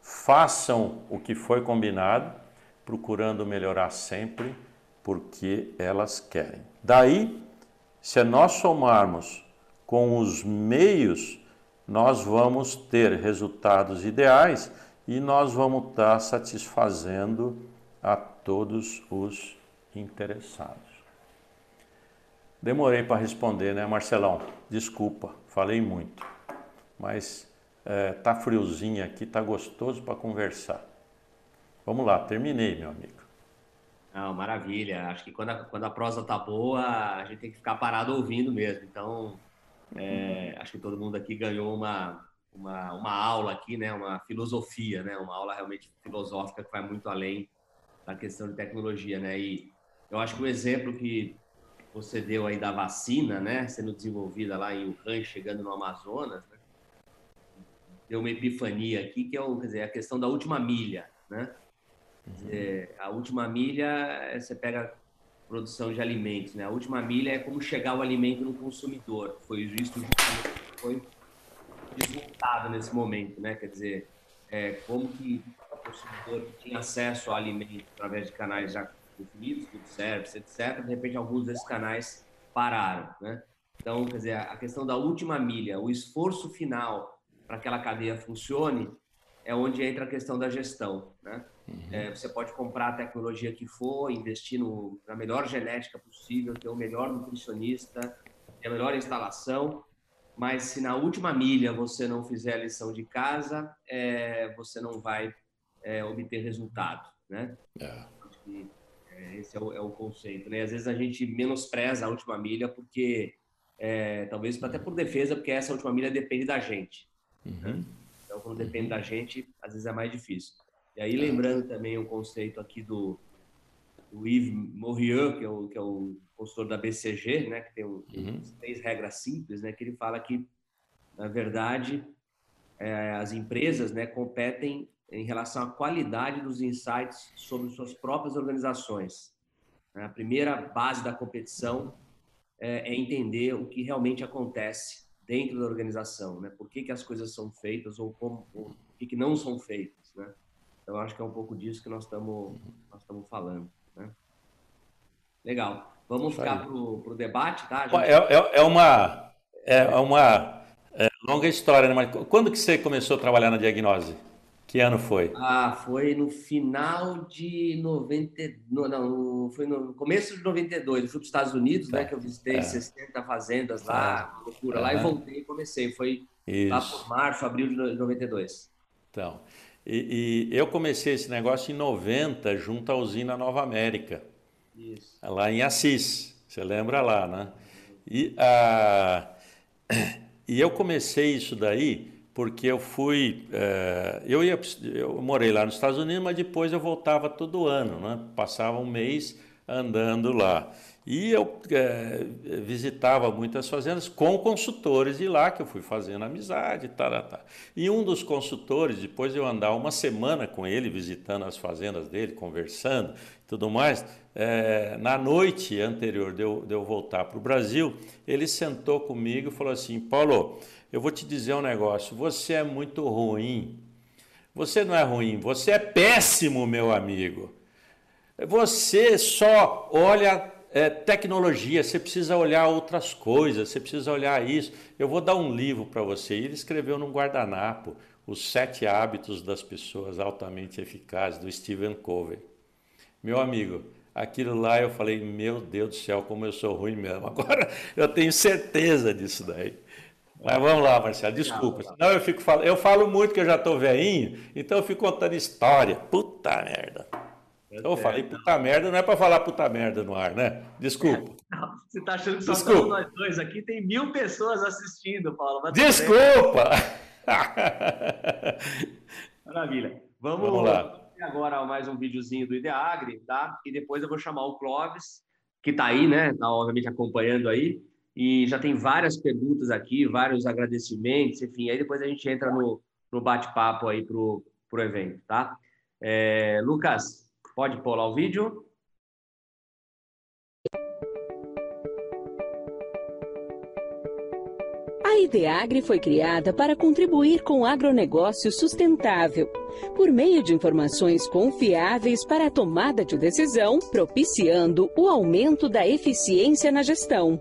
façam o que foi combinado, procurando melhorar sempre porque elas querem. Daí, se nós somarmos com os meios, nós vamos ter resultados ideais e nós vamos estar satisfazendo a todos os interessados. Demorei para responder, né, Marcelão? Desculpa, falei muito. Mas é, tá friozinho aqui, tá gostoso para conversar. Vamos lá, terminei, meu amigo. Não, maravilha. Acho que quando a, quando a prosa tá boa, a gente tem que ficar parado ouvindo mesmo. Então, é, acho que todo mundo aqui ganhou uma, uma, uma aula aqui, né? Uma filosofia, né? Uma aula realmente filosófica que vai muito além da questão de tecnologia, né? E eu acho que o exemplo que você deu aí da vacina, né, sendo desenvolvida lá em Wuhan, chegando no Amazonas, né, deu uma epifania aqui, que é o, quer dizer, a questão da última milha, né? Dizer, a última milha, é, você pega produção de alimentos, né? A última milha é como chegar o alimento no consumidor. Foi isso justamente foi desmontado nesse momento, né? Quer dizer, é, como que o consumidor que tinha acesso ao alimento através de canais já definidos, food service, etc., de repente alguns desses canais pararam, né? Então, quer dizer, a questão da última milha, o esforço final para que aquela cadeia funcione, é onde entra a questão da gestão, né? Uhum. É, você pode comprar a tecnologia que for, investir no, na melhor genética possível, ter o melhor nutricionista, ter a melhor instalação, mas se na última milha você não fizer a lição de casa, é, você não vai é, obter resultado, né? É. É, esse é o, é o, conceito, né? Às vezes a gente menospreza a última milha porque, é, talvez até por defesa, porque essa última milha depende da gente. Né? Uhum. Né? Então, quando depende da gente, às vezes é mais difícil. E aí, lembrando também o conceito aqui do, do Yves Morrieux, que é o, que é o consultor da BCG, né? Que tem um, uhum. três regras simples, né? Que ele fala que, na verdade, é, as empresas né, competem em relação à qualidade dos insights sobre suas próprias organizações. A primeira base da competição é, é entender o que realmente acontece dentro da organização, né? Por que, que as coisas são feitas ou, como, ou por que, que não são feitas, né? Então, acho que é um pouco disso que nós estamos nós estamos falando, né? Legal. Vamos ficar para o debate, tá? Gente... É, é, é, uma, é uma é, longa história, né? Mas quando que você começou a trabalhar na diagnose? Que ano foi? Ah, foi no final de 90, não, não foi no começo de 92. Eu fui para os Estados Unidos, né, tá. né, que eu visitei é. 60 fazendas lá, é. loucura lá, e voltei e comecei. Foi Isso. lá por março, abril de 92. Então, e, e, eu comecei esse negócio em 90, junto à usina Nova América. Isso. Lá em Assis, você lembra lá, né? E, a, e eu comecei isso daí porque eu fui, é, eu ia, eu morei lá nos Estados Unidos, mas depois eu voltava todo ano, né? Passava um mês andando lá. E eu é, visitava muitas fazendas com consultores de lá, que eu fui fazendo amizade, tá, tá. E um dos consultores, depois de eu andar uma semana com ele, visitando as fazendas dele, conversando tudo mais, é, na noite anterior de eu, de eu voltar para o Brasil, ele sentou comigo e falou assim, Paulo, eu vou te dizer um negócio: você é muito ruim. Você não é ruim, você é péssimo, meu amigo. Você só olha é, tecnologia, você precisa olhar outras coisas, você precisa olhar isso. Eu vou dar um livro para você. Ele escreveu num guardanapo Os Sete Hábitos das Pessoas Altamente Eficazes, do Stephen Covey. Meu amigo, Aquilo lá eu falei, meu Deus do céu, como eu sou ruim mesmo. Agora eu tenho certeza disso daí. Mas vamos lá, Marcelo, desculpa. Senão eu fico falando. Eu falo muito que eu já estou veinho, então eu fico contando história. Puta merda. Então eu falei puta merda, não é para falar puta merda no ar, né? Desculpa. Não, você está achando que só estamos nós dois aqui? Tem mil pessoas assistindo, Paulo. Desculpa! Maravilha. Vamos, Vamos lá agora mais um videozinho do Ideagri, tá? E depois eu vou chamar o Clóvis, que está aí, né? Está obviamente acompanhando aí. E já tem várias perguntas aqui, vários agradecimentos, enfim. Aí depois a gente entra no, no bate-papo aí pro, pro evento, tá? É, Lucas, pode pôr lá o vídeo? A Ideagri foi criada para contribuir com o agronegócio sustentável, por meio de informações confiáveis para a tomada de decisão, propiciando o aumento da eficiência na gestão.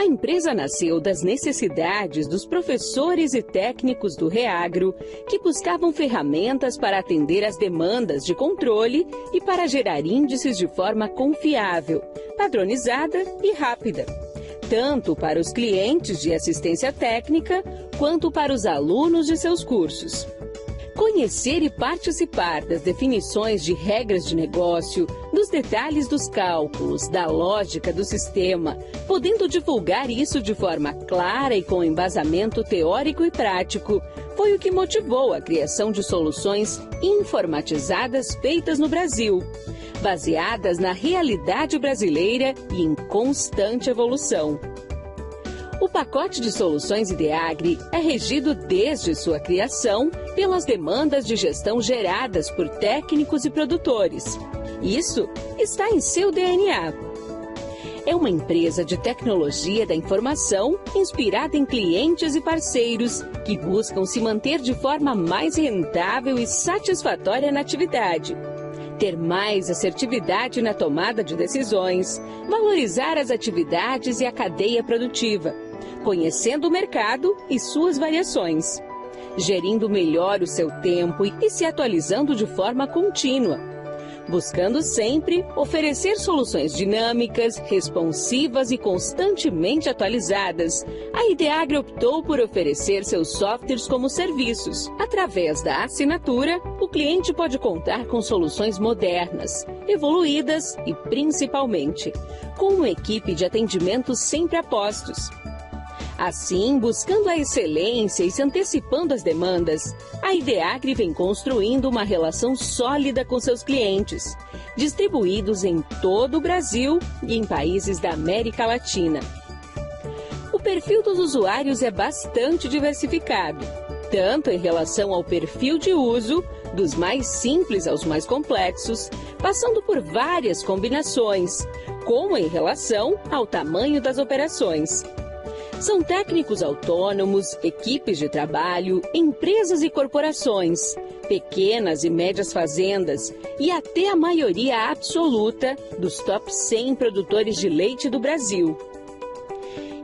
A empresa nasceu das necessidades dos professores e técnicos do Reagro, que buscavam ferramentas para atender às demandas de controle e para gerar índices de forma confiável, padronizada e rápida tanto para os clientes de assistência técnica quanto para os alunos de seus cursos. Conhecer e participar das definições de regras de negócio, dos detalhes dos cálculos, da lógica do sistema, podendo divulgar isso de forma clara e com embasamento teórico e prático, foi o que motivou a criação de soluções informatizadas feitas no Brasil baseadas na realidade brasileira e em constante evolução. O pacote de soluções Ideagri é regido desde sua criação pelas demandas de gestão geradas por técnicos e produtores. Isso está em seu DNA. É uma empresa de tecnologia da informação inspirada em clientes e parceiros que buscam se manter de forma mais rentável e satisfatória na atividade ter mais assertividade na tomada de decisões, valorizar as atividades e a cadeia produtiva, conhecendo o mercado e suas variações, gerindo melhor o seu tempo e se atualizando de forma contínua buscando sempre oferecer soluções dinâmicas, responsivas e constantemente atualizadas. A Ideagri optou por oferecer seus softwares como serviços. Através da assinatura, o cliente pode contar com soluções modernas, evoluídas e, principalmente, com uma equipe de atendimento sempre a postos. Assim, buscando a excelência e se antecipando às demandas, a Ideagri vem construindo uma relação sólida com seus clientes, distribuídos em todo o Brasil e em países da América Latina. O perfil dos usuários é bastante diversificado, tanto em relação ao perfil de uso, dos mais simples aos mais complexos, passando por várias combinações, como em relação ao tamanho das operações. São técnicos autônomos, equipes de trabalho, empresas e corporações, pequenas e médias fazendas e até a maioria absoluta dos top 100 produtores de leite do Brasil.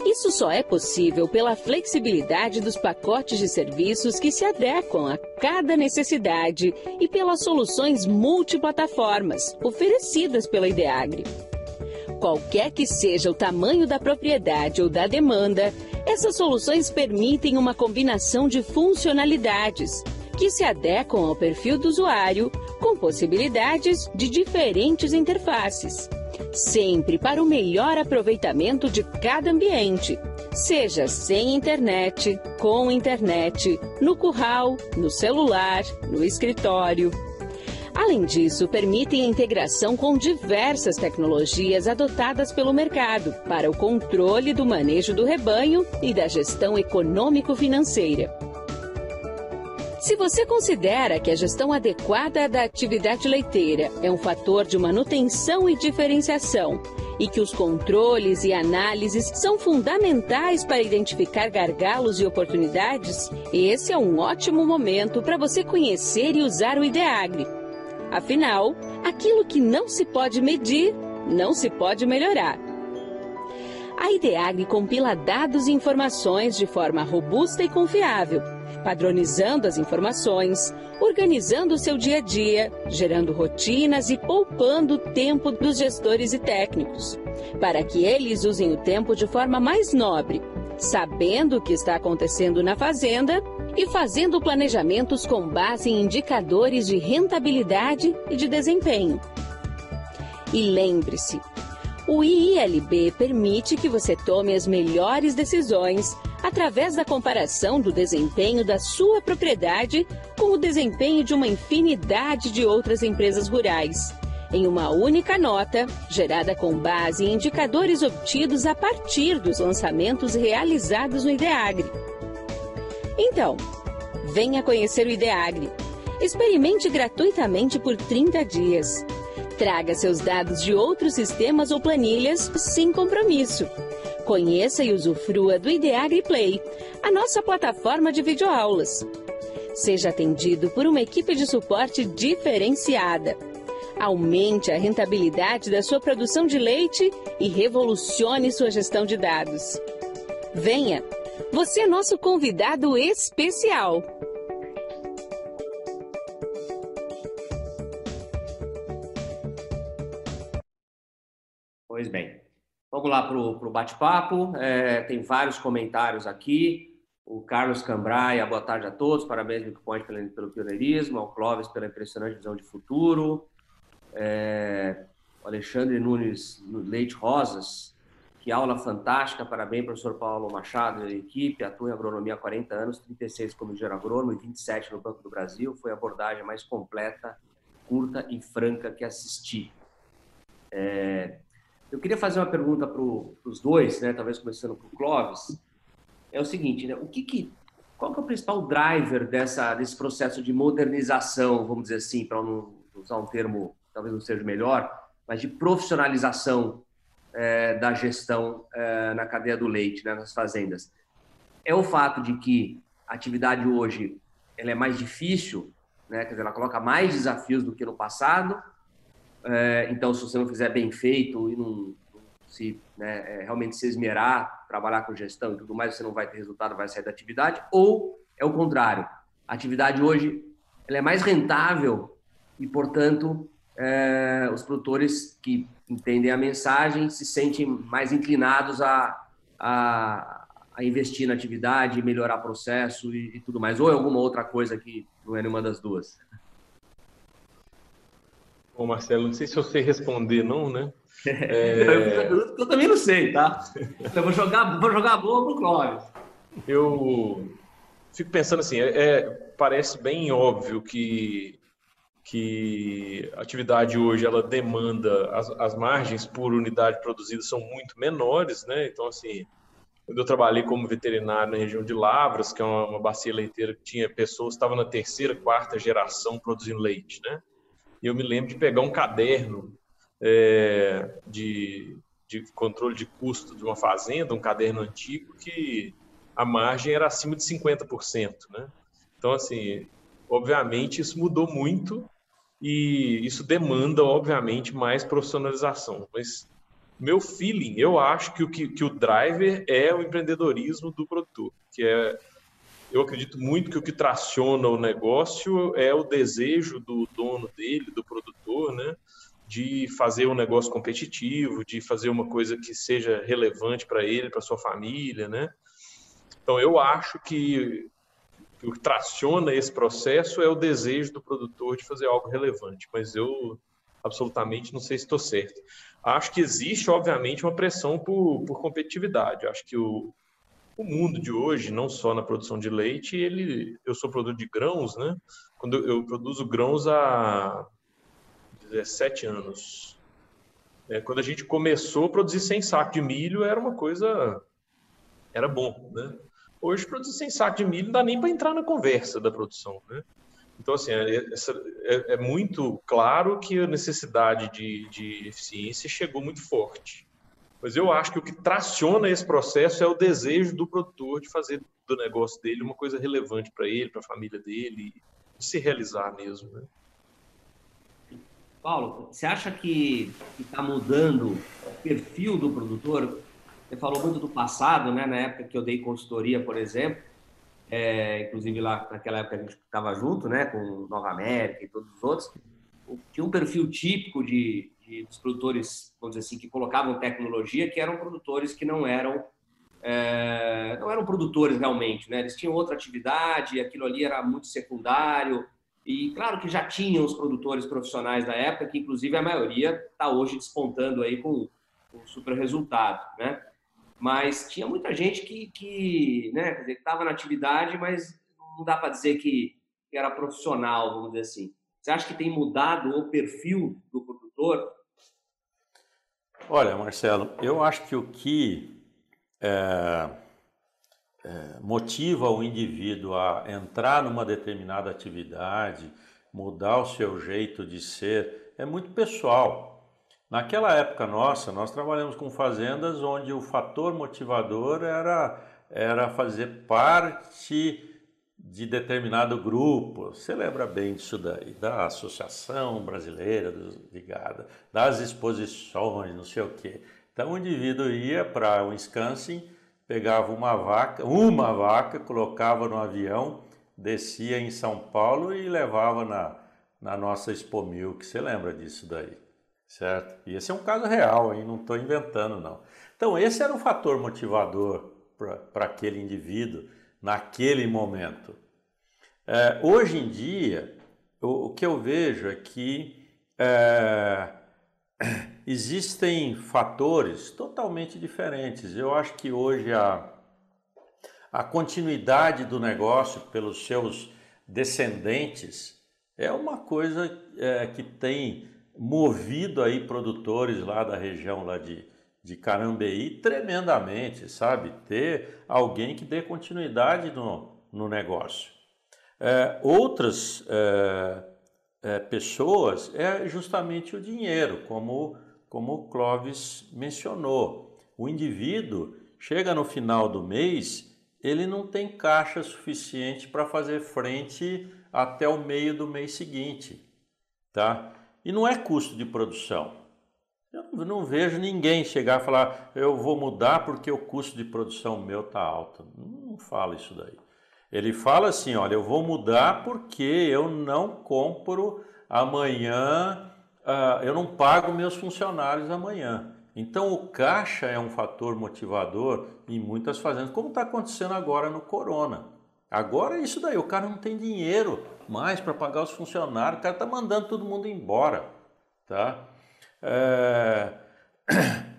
Isso só é possível pela flexibilidade dos pacotes de serviços que se adequam a cada necessidade e pelas soluções multiplataformas oferecidas pela Ideagri. Qualquer que seja o tamanho da propriedade ou da demanda, essas soluções permitem uma combinação de funcionalidades que se adequam ao perfil do usuário, com possibilidades de diferentes interfaces, sempre para o melhor aproveitamento de cada ambiente, seja sem internet, com internet, no curral, no celular, no escritório, Além disso, permitem a integração com diversas tecnologias adotadas pelo mercado para o controle do manejo do rebanho e da gestão econômico-financeira. Se você considera que a gestão adequada da atividade leiteira é um fator de manutenção e diferenciação, e que os controles e análises são fundamentais para identificar gargalos e oportunidades, esse é um ótimo momento para você conhecer e usar o Ideagri Afinal, aquilo que não se pode medir, não se pode melhorar. A Ideagri compila dados e informações de forma robusta e confiável, padronizando as informações, organizando o seu dia a dia, gerando rotinas e poupando o tempo dos gestores e técnicos, para que eles usem o tempo de forma mais nobre, sabendo o que está acontecendo na fazenda e fazendo planejamentos com base em indicadores de rentabilidade e de desempenho. E lembre-se, o IILB permite que você tome as melhores decisões através da comparação do desempenho da sua propriedade com o desempenho de uma infinidade de outras empresas rurais, em uma única nota, gerada com base em indicadores obtidos a partir dos lançamentos realizados no IDEAGRE. Então, venha conhecer o IDEAGRE. Experimente gratuitamente por 30 dias. Traga seus dados de outros sistemas ou planilhas sem compromisso. Conheça e usufrua do Ideagri Play, a nossa plataforma de videoaulas. Seja atendido por uma equipe de suporte diferenciada. Aumente a rentabilidade da sua produção de leite e revolucione sua gestão de dados. Venha! Você é nosso convidado especial. Pois bem, vamos lá para o bate-papo. É, tem vários comentários aqui. O Carlos Cambraia, boa tarde a todos. Parabéns, Point, pelo, pelo pioneirismo. Ao Clóvis, pela impressionante visão de futuro. É, Alexandre Nunes Leite Rosas, que aula fantástica. Parabéns, professor Paulo Machado e equipe. Atua em agronomia há 40 anos, 36 como engenheiro agrônomo e 27 no Banco do Brasil. Foi a abordagem mais completa, curta e franca que assisti. É, eu queria fazer uma pergunta para os dois, né? Talvez começando para o Clóvis. É o seguinte, né? O que, que qual que é o principal driver dessa desse processo de modernização, vamos dizer assim, para não usar um termo talvez não seja melhor, mas de profissionalização é, da gestão é, na cadeia do leite, né, nas fazendas? É o fato de que a atividade hoje ela é mais difícil, né? Quer dizer, ela coloca mais desafios do que no passado é, então, se você não fizer bem feito e não, se né, realmente se esmerar, trabalhar com gestão e tudo mais, você não vai ter resultado, vai sair da atividade. Ou é o contrário. A atividade hoje ela é mais rentável e, portanto, é, os produtores que entendem a mensagem se sentem mais inclinados a, a, a investir na atividade, melhorar processo e, e, tudo mais. Ou é alguma outra coisa que não é nenhuma das duas. Bom, Marcelo, não sei se eu sei responder, não, né? É... eu, eu, também não sei, tá? Então, vou jogar, vou jogar a boa pro Clóvis. Eu fico pensando assim, é, é, parece bem óbvio que, que a atividade hoje ela demanda, as, as margens por unidade produzida são muito menores, né? Então, assim, quando eu trabalhei como veterinário na região de Lavras, que é uma, uma bacia leiteira que tinha pessoas, estava na terceira, quarta geração produzindo leite, né? E eu me lembro de pegar um caderno é, de, de controle de custo de uma fazenda, um caderno antigo, que a margem era acima de 50%. Né? Então, assim, obviamente isso mudou muito e isso demanda, obviamente, mais profissionalização. Mas meu feeling, eu acho que o, que, que o driver é o empreendedorismo do produtor, que é eu acredito muito que o que traciona o negócio é o desejo do dono dele, do produtor, né? De fazer um negócio competitivo, de fazer uma coisa que seja relevante para ele, para sua família, né? Então, eu acho que o que traciona esse processo é o desejo do produtor de fazer algo relevante, mas eu absolutamente não sei se estou certo. Acho que existe, obviamente, uma pressão por, por competitividade. Acho que o, o mundo de hoje, não só na produção de leite, ele, eu sou produtor de grãos, né? Quando eu, produzo grãos há 17 anos. É, quando a gente começou a produzir 100 sacos de milho, era uma coisa, era bom, né? Hoje, produzir 100 sacos de milho não dá nem para entrar na conversa da produção, né? Então, assim, é, é, é, muito claro que a necessidade de, de eficiência chegou muito forte. Mas eu acho que o que traciona esse processo é o desejo do produtor de fazer do negócio dele uma coisa relevante para ele, para a família dele, de se realizar mesmo. Né? Paulo, você acha que está mudando o perfil do produtor? Você falou muito do passado, né? na época que eu dei consultoria, por exemplo. é, inclusive lá naquela época a gente estava junto, né, com Nova América e todos os outros, tinha um perfil típico de, de dos produtores, vamos dizer assim, que colocavam tecnologia, que eram produtores que não eram é, não eram produtores realmente, né? Eles tinham outra atividade, aquilo ali era muito secundário. E claro que já tinham os produtores profissionais da época, que inclusive a maioria está hoje despontando aí com, com super resultado, né? Mas tinha muita gente que, que né, estava na atividade, mas não dá para dizer que, que era profissional, vamos dizer assim. Você acha que tem mudado o perfil do produtor? Olha, Marcelo, eu acho que o que é, é, motiva o indivíduo a entrar numa determinada atividade, mudar o seu jeito de ser, é muito pessoal. Naquela época nossa, nós trabalhamos com fazendas onde o fator motivador era, era fazer parte de determinado grupo. Você lembra bem disso daí, da Associação Brasileira de Gado, das exposições, não sei o quê. Então o indivíduo ia para o Wisconsin, pegava uma vaca, uma vaca, colocava no avião, descia em São Paulo e levava na, na nossa Expo Milk. Você lembra disso daí, certo? E esse é um caso real, hein? não estou inventando não. Então esse era um fator motivador para aquele indivíduo naquele momento. É, hoje em dia, o, o, que eu vejo é que é, existem fatores totalmente diferentes. Eu acho que hoje a, a continuidade do negócio pelos seus descendentes é uma coisa é, que tem movido aí produtores lá da região lá de, de Carambeí tremendamente, sabe? Ter alguém que dê continuidade no, no negócio. É, outras é, é, pessoas é justamente o dinheiro, como, como o Clóvis mencionou. O indivíduo chega no final do mês, ele não tem caixa suficiente para fazer frente até o meio do mês seguinte, tá? E não é custo de produção. Eu não vejo ninguém chegar e falar, eu vou mudar porque o custo de produção meu está alto. Não fala isso daí. Ele fala assim: olha, eu vou mudar porque eu não compro amanhã, uh, eu não pago meus funcionários amanhã. Então o caixa é um fator motivador em muitas fazendas, como está acontecendo agora no Corona. Agora é isso daí, o cara não tem dinheiro mais para pagar os funcionários, o cara está mandando todo mundo embora. Tá? É...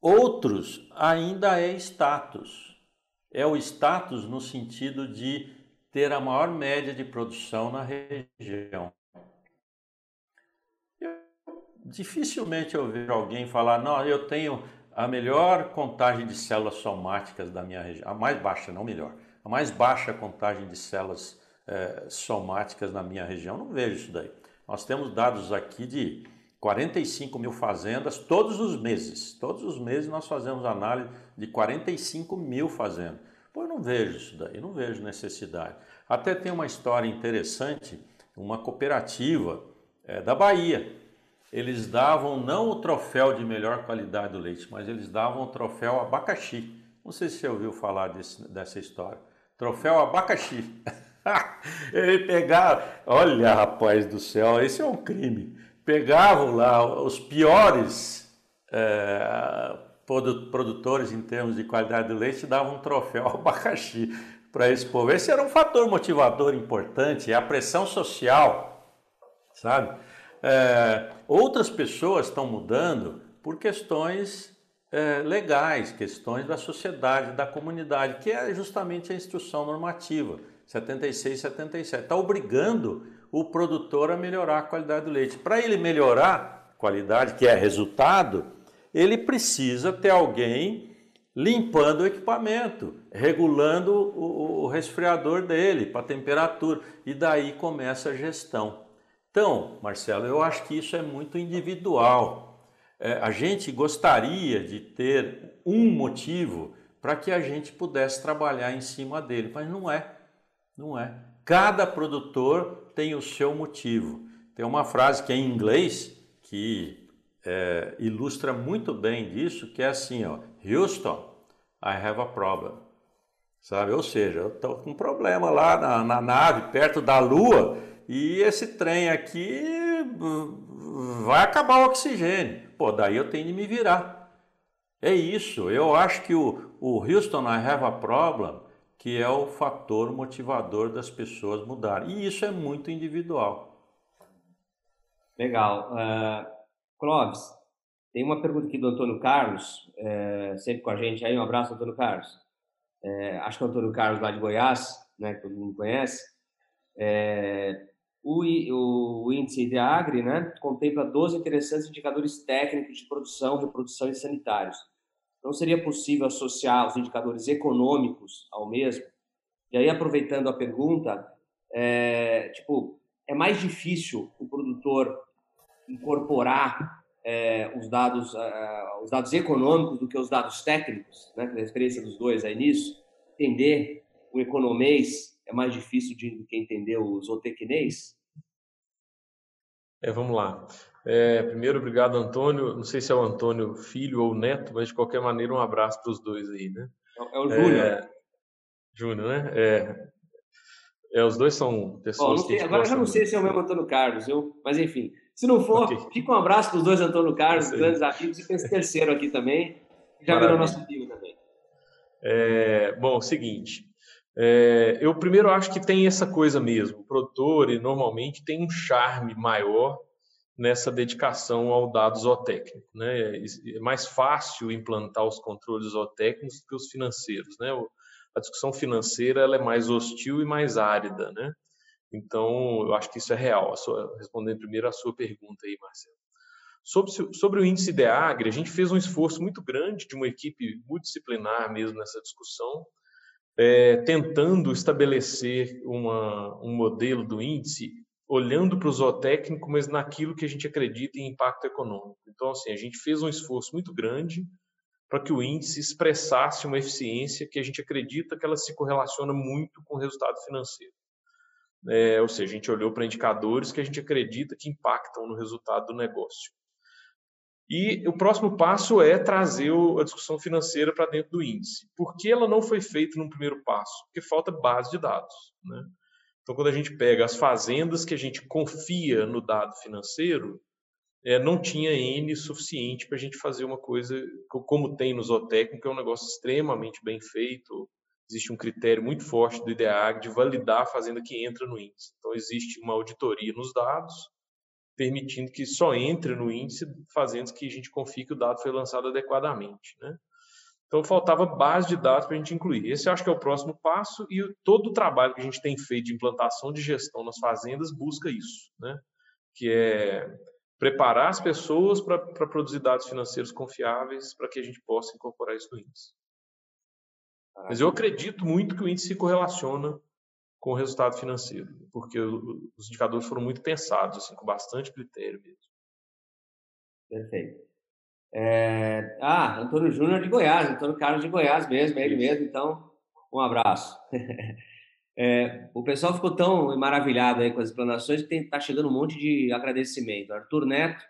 Outros ainda é status é o status no sentido de ter a maior média de produção na região. Eu, dificilmente eu vejo alguém falar, não, eu tenho a melhor contagem de células somáticas da minha região, a mais baixa, não melhor, a mais baixa contagem de células é, somáticas na minha região, não vejo isso daí. Nós temos dados aqui de 45 mil fazendas todos os meses. Todos os meses nós fazemos análise de 45 mil fazendas. Pô, eu não vejo isso daí, não vejo necessidade. Até tem uma história interessante, uma cooperativa é, da Bahia. Eles davam não o troféu de melhor qualidade do leite, mas eles davam o troféu abacaxi. Não sei se você ouviu falar desse, dessa história. Troféu abacaxi. Ele pegava, olha rapaz do céu, esse é um crime pegavam lá os piores é, produtores em termos de qualidade do leite e davam um troféu ao abacaxi para esse povo. Esse era um fator motivador importante, a pressão social, sabe? É, outras pessoas estão mudando por questões é, legais, questões da sociedade, da comunidade, que é justamente a instrução normativa 76 e 77. Está obrigando o produtor a melhorar a qualidade do leite. Para ele melhorar a qualidade, que é resultado, ele precisa ter alguém limpando o equipamento, regulando o, o resfriador dele para temperatura, e daí começa a gestão. Então, Marcelo, eu acho que isso é muito individual. É, a gente gostaria de ter um motivo para que a gente pudesse trabalhar em cima dele, mas não é. Não é. Cada produtor tem o seu motivo. Tem uma frase que é em inglês que é, ilustra muito bem disso, que é assim, ó, Houston, I have a problem. sabe? Ou seja, eu estou com um problema lá na, na, nave, perto da Lua, e esse trem aqui vai acabar o oxigênio. Pô, daí eu tenho de me virar. É isso, eu acho que o, o Houston I Have a Problem, que é o fator motivador das pessoas mudarem. E isso é muito individual. Legal. Uh, Clóvis, tem uma pergunta aqui do Antônio Carlos, é, sempre com a gente aí. Um abraço, Antônio Carlos. É, acho que é o Antônio Carlos lá de Goiás, né, que todo mundo conhece. É, o, o, o, índice de Agri né, contempla 12 interessantes indicadores técnicos de produção, reprodução e sanitários. Não seria possível associar os indicadores econômicos ao mesmo? E aí, aproveitando a pergunta, é, tipo, é mais difícil o produtor incorporar é, os dados é, os dados econômicos do que os dados técnicos, né? A experiência dos dois aí nisso, entender o economês é mais difícil de, do que entender o zootecnês? É, vamos lá. É, primeiro, obrigado, Antônio. Não sei se é o Antônio filho ou neto, mas de qualquer maneira, um abraço para os dois aí, né? É o Júnior. É, Júnior, né? É, é, os dois são pessoas Bom, Agora eu já não sei se é o mesmo Antônio Carlos, viu? mas enfim. Se não for, okay. fica um abraço para os dois Antônio Carlos, grandes amigos, e para esse terceiro aqui também, já Maravilha. virou nosso amigo também. É, bom, seguinte. É, eu primeiro acho que tem essa coisa mesmo. O produtor, normalmente, tem um charme maior nessa dedicação ao dado zootécnico. Né? É mais fácil implantar os controles zootécnicos que os financeiros. Né? A discussão financeira ela é mais hostil e mais árida. Né? Então, eu acho que isso é real. Respondendo primeiro a sua pergunta aí, Marcelo. Sobre, sobre o índice DEAGRE, a gente fez um esforço muito grande de uma equipe multidisciplinar mesmo nessa discussão, é, tentando estabelecer uma, um modelo do índice olhando para o zootécnico, mas naquilo que a gente acredita em impacto econômico. Então, assim, a gente fez um esforço muito grande para que o índice expressasse uma eficiência que a gente acredita que ela se correlaciona muito com o resultado financeiro. É, ou seja, a gente olhou para indicadores que a gente acredita que impactam no resultado do negócio. E o próximo passo é trazer a discussão financeira para dentro do índice. Por que ela não foi feita no primeiro passo? Porque falta base de dados. Né? Então, quando a gente pega as fazendas que a gente confia no dado financeiro, é, não tinha N suficiente para a gente fazer uma coisa como tem no zootécnico, que é um negócio extremamente bem feito. Existe um critério muito forte do IDEAG de validar a fazenda que entra no índice. Então, existe uma auditoria nos dados, permitindo que só entre no índice fazendas que a gente confie que o dado foi lançado adequadamente. Né? Então, faltava base de dados para a gente incluir. Esse acho que é o próximo passo e todo o trabalho que a gente tem feito de implantação de gestão nas fazendas busca isso, né? que é preparar as pessoas para produzir dados financeiros confiáveis para que a gente possa incorporar isso no índice. Mas eu acredito muito que o índice se correlaciona com o resultado financeiro, porque os indicadores foram muito pensados, assim, com bastante critério mesmo. Perfeito. É... Ah, Antônio Júnior de Goiás, Antônio Carlos de Goiás mesmo, é ele mesmo, então um abraço. É, o pessoal ficou tão maravilhado aí com as explanações que está chegando um monte de agradecimento. Arthur Neto,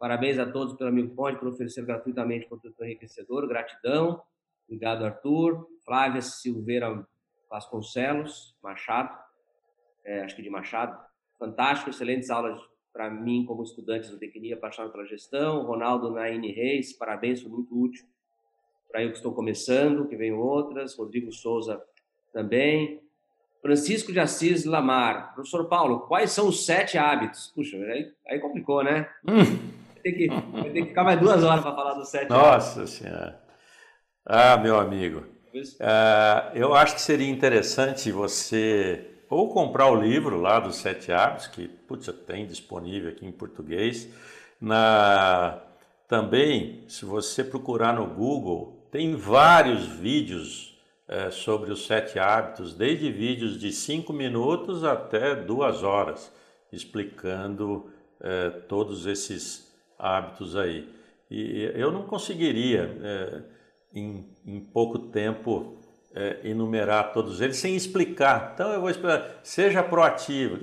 parabéns a todos pelo Amigo Ponte por oferecer gratuitamente conteúdo enriquecedor, gratidão. Obrigado, Arthur. Flávia Silveira Vasconcelos, Machado, é, acho que de Machado. Fantástico, excelentes aulas para mim como estudante de tecnia, apaixonado pela gestão. Ronaldo Naine Reis, parabéns, foi muito útil para eu que estou começando, que venham outras. Rodrigo Souza também. Francisco de Assis Lamar. Professor Paulo, quais são os sete hábitos? Puxa, aí, aí complicou, né? Hum. Tem que, vai ter que ficar mais duas horas para falar dos sete Nossa hábitos. Senhora. Ah, meu amigo. Uh, eu acho que seria interessante você ou comprar o livro lá dos Sete Hábitos, que putz, tem disponível aqui em português. Na, também, se você procurar no Google, tem vários vídeos uh, sobre os Sete Hábitos, desde vídeos de cinco minutos até duas horas, explicando uh, todos esses hábitos aí. E eu não conseguiria em, em pouco tempo é, enumerar todos eles sem explicar. Então eu vou explicar, seja proativo.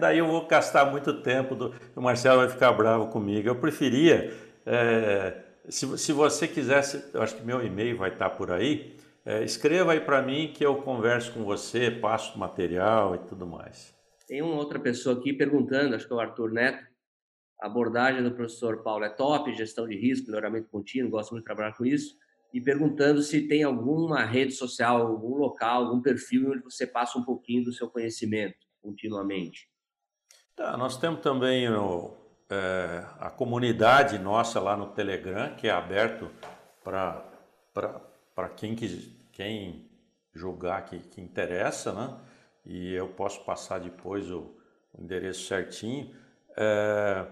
Daí eu vou gastar muito tempo, do, o Marcelo vai ficar bravo comigo. Eu preferia, é, se, se você quisesse, eu acho que meu e-mail vai estar por aí, É, escreva aí para mim que eu converso com você, passo material e tudo mais. Tem uma outra pessoa aqui perguntando, acho que é o Arthur Neto, a abordagem do professor Paulo é top, gestão de risco, melhoramento contínuo, gosto muito de trabalhar com isso, e perguntando se tem alguma rede social, algum local, algum perfil onde você passa um pouquinho do seu conhecimento continuamente. Tá, nós temos também o, é, a comunidade nossa lá no Telegram, que é aberto para quem, quem julgar que, que interessa, né? e eu posso passar depois o, o endereço certinho. É,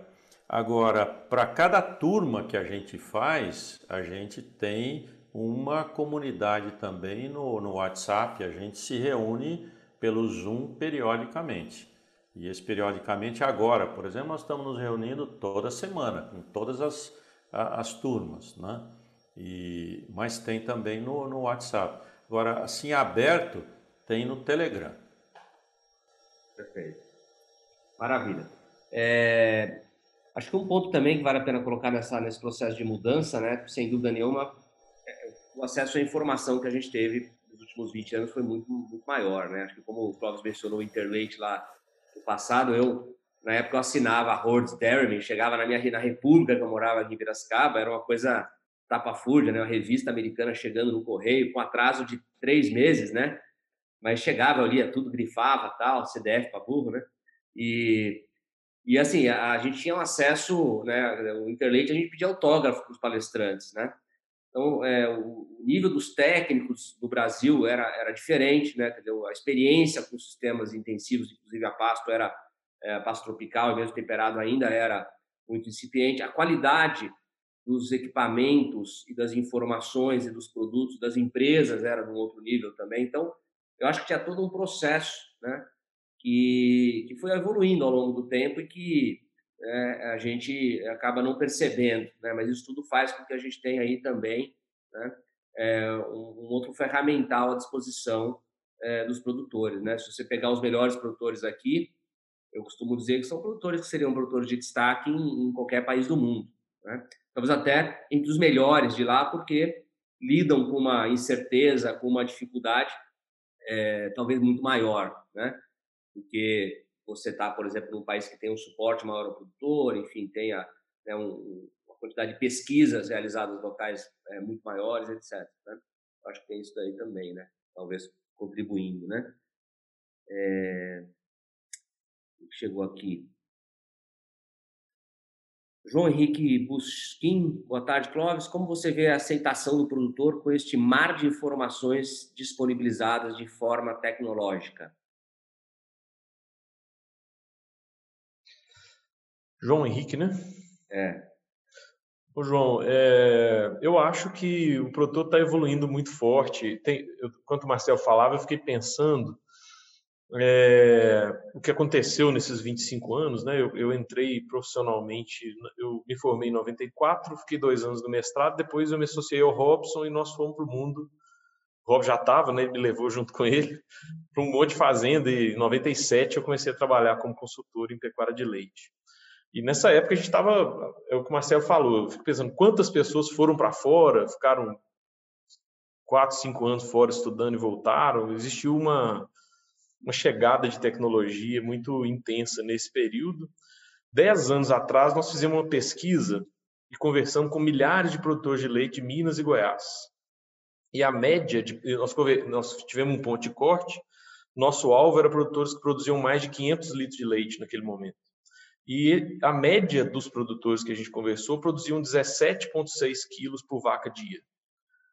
agora, para cada turma que a gente faz, a gente tem uma comunidade também no, no WhatsApp, a gente se reúne pelo Zoom periodicamente. E esse periodicamente agora, por exemplo, nós estamos nos reunindo toda semana, com todas as, as turmas, né? E, mas tem também no, no WhatsApp. Agora, assim, aberto, tem no Telegram. Perfeito. Maravilha. É, acho que um ponto também que vale a pena colocar nessa, nesse processo de mudança, né, sem dúvida nenhuma, é o acesso à informação que a gente teve nos últimos 20 anos foi muito, muito maior. Né? Acho que como o Clóvis mencionou o Interlate lá no passado, eu, na época, eu assinava a Hordes Dairyman, chegava na minha na República, que eu morava aqui em Piracicaba, era uma coisa tapa-fúrdia, né? uma revista americana chegando no correio com atraso de três meses, né? mas chegava, eu lia tudo, grifava, tal, CDF para burro, né? E, e assim, a, a, gente tinha um acesso, né? O Interlate, a gente pedia autógrafo para os palestrantes, né? Então, é, o nível dos técnicos do Brasil era, era diferente, né? Entendeu? A experiência com sistemas intensivos, inclusive a pasto era é, pasto tropical e mesmo temperado ainda era muito incipiente. A qualidade dos equipamentos e das informações e dos produtos das empresas era de um outro nível também. Então, eu acho que tinha todo um processo, né? Que, que foi evoluindo ao longo do tempo e que é, a gente acaba não percebendo, né? Mas isso tudo faz com que a gente tenha aí também, né? É, um, um, outro ferramental à disposição é, dos produtores, né? Se você pegar os melhores produtores aqui, eu costumo dizer que são produtores que seriam produtores de destaque em, em qualquer país do mundo, né? Talvez até entre os melhores de lá, porque lidam com uma incerteza, com uma dificuldade é, talvez muito maior, né? Porque você está, por exemplo, num país que tem um suporte maior ao produtor, enfim, tem a, né, um, uma quantidade de pesquisas realizadas locais é, muito maiores, etc. Né? Acho que tem isso daí também, né? Talvez contribuindo, né? É... Chegou aqui. João Henrique Busquim, boa tarde, Clóvis. Como você vê a aceitação do produtor com este mar de informações disponibilizadas de forma tecnológica? João Henrique, né? É. Ô, João, é, eu acho que o produtor está evoluindo muito forte. Tem, eu, enquanto o Marcel falava, eu fiquei pensando é, o que aconteceu nesses 25 anos, né? Eu, eu, entrei profissionalmente, eu me formei em 94, fiquei dois anos no mestrado, depois eu me associei ao Robson e nós fomos para o mundo. O Rob já estava, né? Ele me levou junto com ele para um monte de fazenda e em 97 eu comecei a trabalhar como consultor em pecuária de leite. E nessa época a gente estava, é o que o Marcelo falou, eu fico pensando quantas pessoas foram para fora, ficaram quatro, cinco anos fora estudando e voltaram. Existiu uma uma chegada de tecnologia muito intensa nesse período. Dez anos atrás, nós fizemos uma pesquisa e conversamos com milhares de produtores de leite de Minas e Goiás. E a média, de, nós, nós tivemos um ponto de corte, nosso alvo era produtores que produziam mais de 500 litros de leite naquele momento. E a média dos produtores que a gente conversou produziam 17,6 quilos por vaca dia.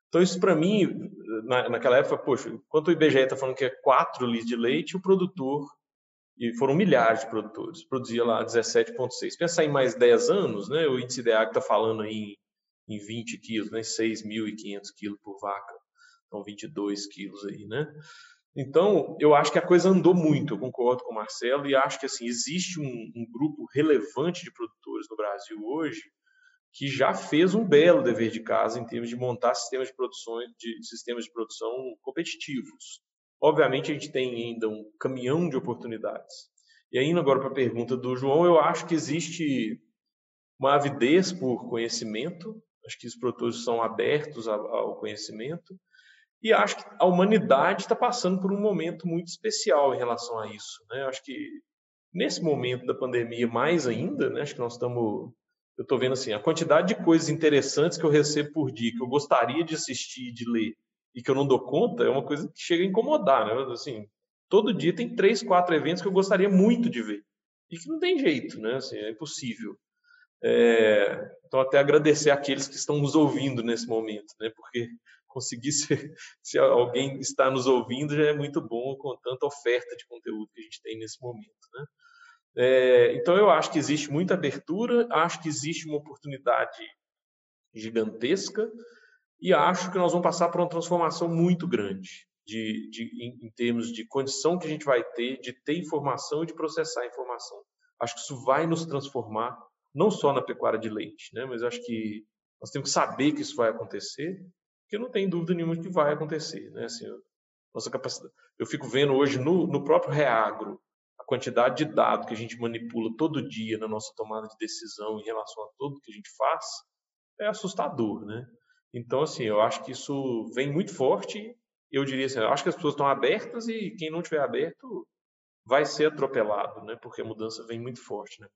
Então, isso para mim, na, naquela época, poxa, enquanto o IBGE está falando que é 4 litros de leite, o produtor, e foram milhares de produtores, produzia lá 17,6. Pensar em mais 10 anos, né, o índice DEAG está falando aí em, em 20 quilos, né, 6.500 quilos por vaca, então 22 quilos aí, né? Então, eu acho que a coisa andou muito, eu concordo com o Marcelo, e acho que assim existe um, um grupo relevante de produtores no Brasil hoje que já fez um belo dever de casa em termos de montar sistemas de produção, de sistemas de produção competitivos. Obviamente a gente tem ainda um caminhão de oportunidades. E ainda agora para a pergunta do João, eu acho que existe uma avidez por conhecimento, acho que os produtores são abertos ao conhecimento, E acho que a humanidade está passando por um momento muito especial em relação a isso. Né? Acho que nesse momento da pandemia, mais ainda, né? acho que nós estamos. Eu estou vendo assim, a quantidade de coisas interessantes que eu recebo por dia, que eu gostaria de assistir, de ler, e que eu não dou conta, é uma coisa que chega a incomodar. Né? Assim, todo dia tem três, quatro eventos que eu gostaria muito de ver. E que não tem jeito, né? Assim, é impossível. É, então, até agradecer àqueles que estão nos ouvindo nesse momento, né? Porque conseguir ser, se alguém está nos ouvindo já é muito bom com tanta oferta de conteúdo que a gente tem nesse momento, né? É, então, eu acho que existe muita abertura, acho que existe uma oportunidade gigantesca e acho que nós vamos passar por uma transformação muito grande de, de em, em, termos de condição que a gente vai ter de ter informação e de processar informação. Acho que isso vai nos transformar, não só na pecuária de leite, né? mas acho que nós temos que saber que isso vai acontecer porque não tem dúvida nenhuma que vai acontecer, né? Assim, nossa capacidade. Eu fico vendo hoje no, no próprio Reagro a quantidade de dados que a gente manipula todo dia na nossa tomada de decisão em relação a tudo que a gente faz é assustador, né? Então, assim, eu acho que isso vem muito forte. Eu diria assim, eu acho que as pessoas estão abertas e quem não estiver aberto vai ser atropelado, né? Porque a mudança vem muito forte, né?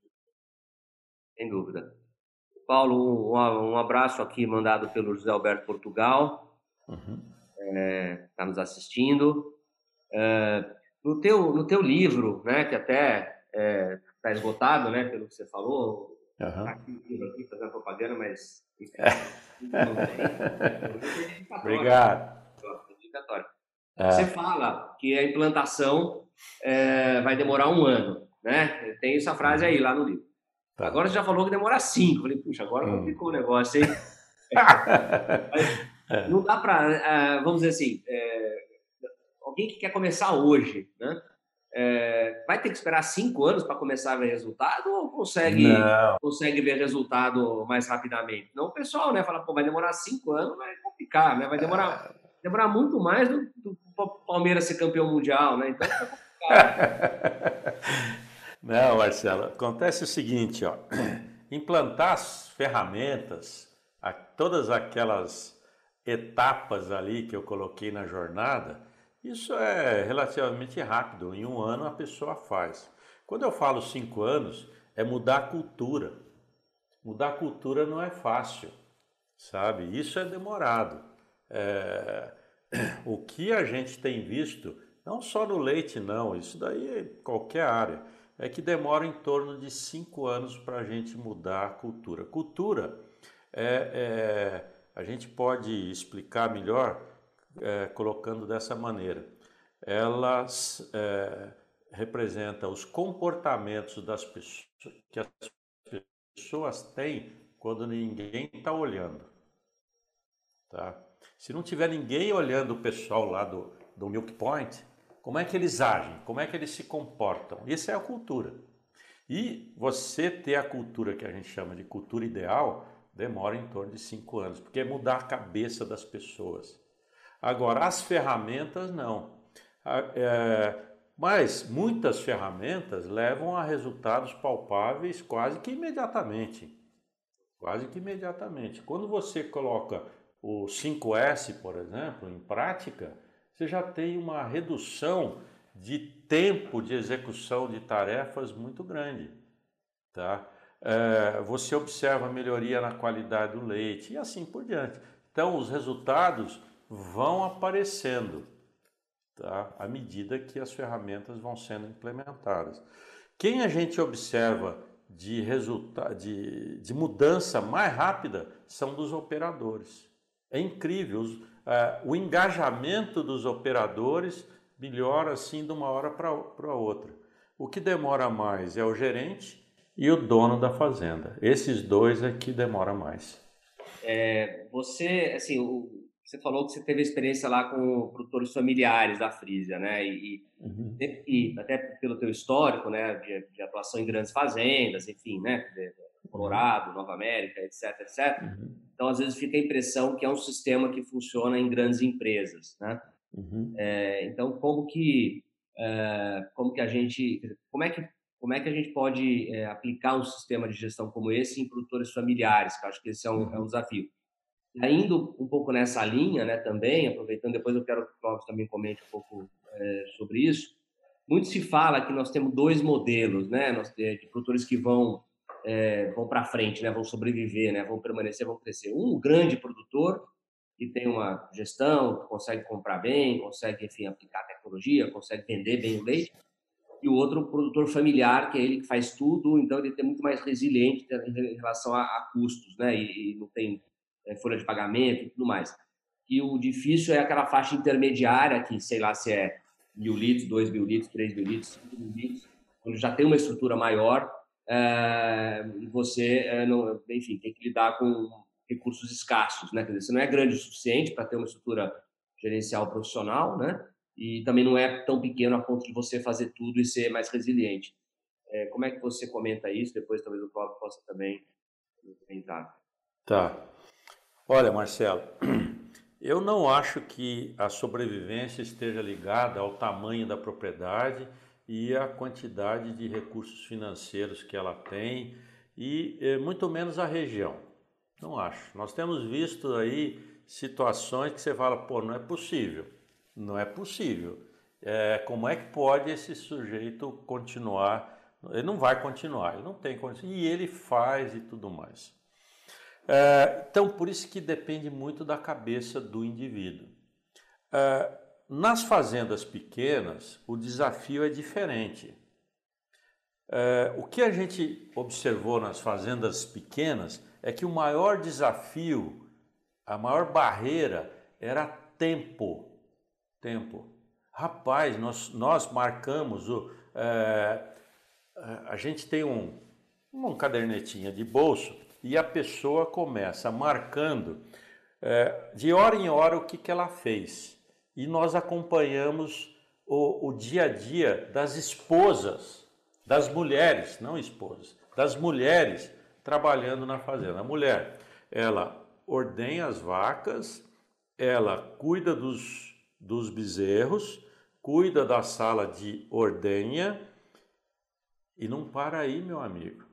Sem dúvida. Paulo, um, um abraço aqui mandado pelo José Alberto Portugal, está uhum. é, tá nos assistindo. É, no, teu, no teu livro, né, que até está é, tá esgotado, né, pelo que você falou, uhum. tá aqui, aqui fazendo propaganda, mas Obrigado. É. Você fala que a implantação é, vai demorar um ano, né? Tem essa frase aí lá no livro. Agora você já falou que demora cinco. Falei, puxa, agora hum. complicou o negócio, hein? é. Não dá para, uh, vamos dizer assim, é, alguém que quer começar hoje, né? É, vai ter que esperar cinco anos para começar a ver resultado ou consegue, consegue ver resultado mais rapidamente? Não, o pessoal, né, fala, pô, vai demorar cinco anos, vai complicar, né? Vai demorar, demorar muito mais do, do Palmeiras ser campeão mundial, né? Então vai complicar. Não, Marcelo, acontece o seguinte, ó, implantar as ferramentas, todas aquelas etapas ali que eu coloquei na jornada, isso é relativamente rápido, em um ano a pessoa faz. Quando eu falo cinco anos, é mudar a cultura. Mudar a cultura não é fácil, sabe? Isso é demorado. É... O que a gente tem visto, não só no leite, não, isso daí é qualquer área é que demora em torno de cinco anos para a gente mudar a cultura. Cultura, é, é, a gente pode explicar melhor é, colocando dessa maneira. Elas é, representam os comportamentos das pessoas que as pessoas têm quando ninguém está olhando. Tá? Se não tiver ninguém olhando o pessoal lá do, do Milk Point, como é que eles agem? Como é que eles se comportam? Isso é a cultura. E você ter a cultura que a gente chama de cultura ideal demora em torno de cinco anos, porque é mudar a cabeça das pessoas. Agora, as ferramentas não. É, mas muitas ferramentas levam a resultados palpáveis quase que imediatamente. Quase que imediatamente. Quando você coloca o 5S, por exemplo, em prática, você já tem uma redução de tempo de execução de tarefas muito grande. Tá? É, você observa melhoria na qualidade do leite e assim por diante. Então, os resultados vão aparecendo tá? à medida que as ferramentas vão sendo implementadas. Quem a gente observa de, resulta de, de mudança mais rápida são dos operadores. É incrível. Os, o engajamento dos operadores melhora assim de uma hora para outra. O que demora mais é o gerente e o dono da fazenda. Esses dois é que demora mais. É, você, assim, o, você falou que você teve experiência lá com produtores familiares da Frisia, né? E, uhum. e, até pelo teu histórico, né, de, de, atuação em grandes fazendas, enfim, né, Colorado, Nova América, etc, etc. Uhum. Então, às vezes, fica a impressão que é um sistema que funciona em grandes empresas, né? Uhum. É, então, como que, é, como que a gente, como é que, como é que a gente pode é, aplicar um sistema de gestão como esse em produtores familiares? Que eu acho que esse é um, é um uhum. desafio. Indo um pouco nessa linha, né, também, aproveitando, depois eu quero que o Clóvis também comente um pouco é, sobre isso. Muito se fala que nós temos dois modelos, né, nós, de, de produtores que vão é, vão para frente, né, vão sobreviver, né, vão permanecer, vão crescer. Um, grande produtor, que tem uma gestão, que consegue comprar bem, consegue, enfim, aplicar tecnologia, consegue vender bem o leite, e o outro produtor familiar, que é ele que faz tudo, então ele é muito mais resiliente em relação a, a custos, né? E, e não tem é, folha de pagamento e tudo mais. E o difícil é aquela faixa intermediária, que sei lá se é mil litros, dois mil litros, três mil litros, cinco mil litros, quando já tem uma estrutura maior, você, é, não, enfim, tem que lidar com recursos escassos, né? Quer dizer, você não é grande o suficiente para ter uma estrutura gerencial profissional, né? e também não é tão pequeno a ponto de você fazer tudo e ser mais resiliente. É, como é que você comenta isso? Depois talvez o Cláudio possa também comentar. Tá. Olha, Marcelo, eu não acho que a sobrevivência esteja ligada ao tamanho da propriedade e à quantidade de recursos financeiros que ela tem e eh, muito menos a região. Não acho. Nós temos visto aí situações que você fala, pô, não é possível. Não é possível. É, como é que pode esse sujeito continuar? Ele não vai continuar, ele não tem condição. E ele faz e tudo mais. É, então, por isso que depende muito da cabeça do indivíduo. É, nas fazendas pequenas, o desafio é diferente. É, o que a gente observou nas fazendas pequenas é que o maior desafio, a maior barreira era tempo tempo. Rapaz, nós, nós marcamos o. É, a gente tem um, um cadernetinha de bolso e a pessoa começa marcando é, de hora em hora o que, que ela fez. E nós acompanhamos o, o dia a dia das esposas, das mulheres, não esposas, das mulheres trabalhando na fazenda. A mulher, ela ordenha as vacas, ela cuida dos dos bezerros, cuida da sala de ordenha e não para aí, meu amigo.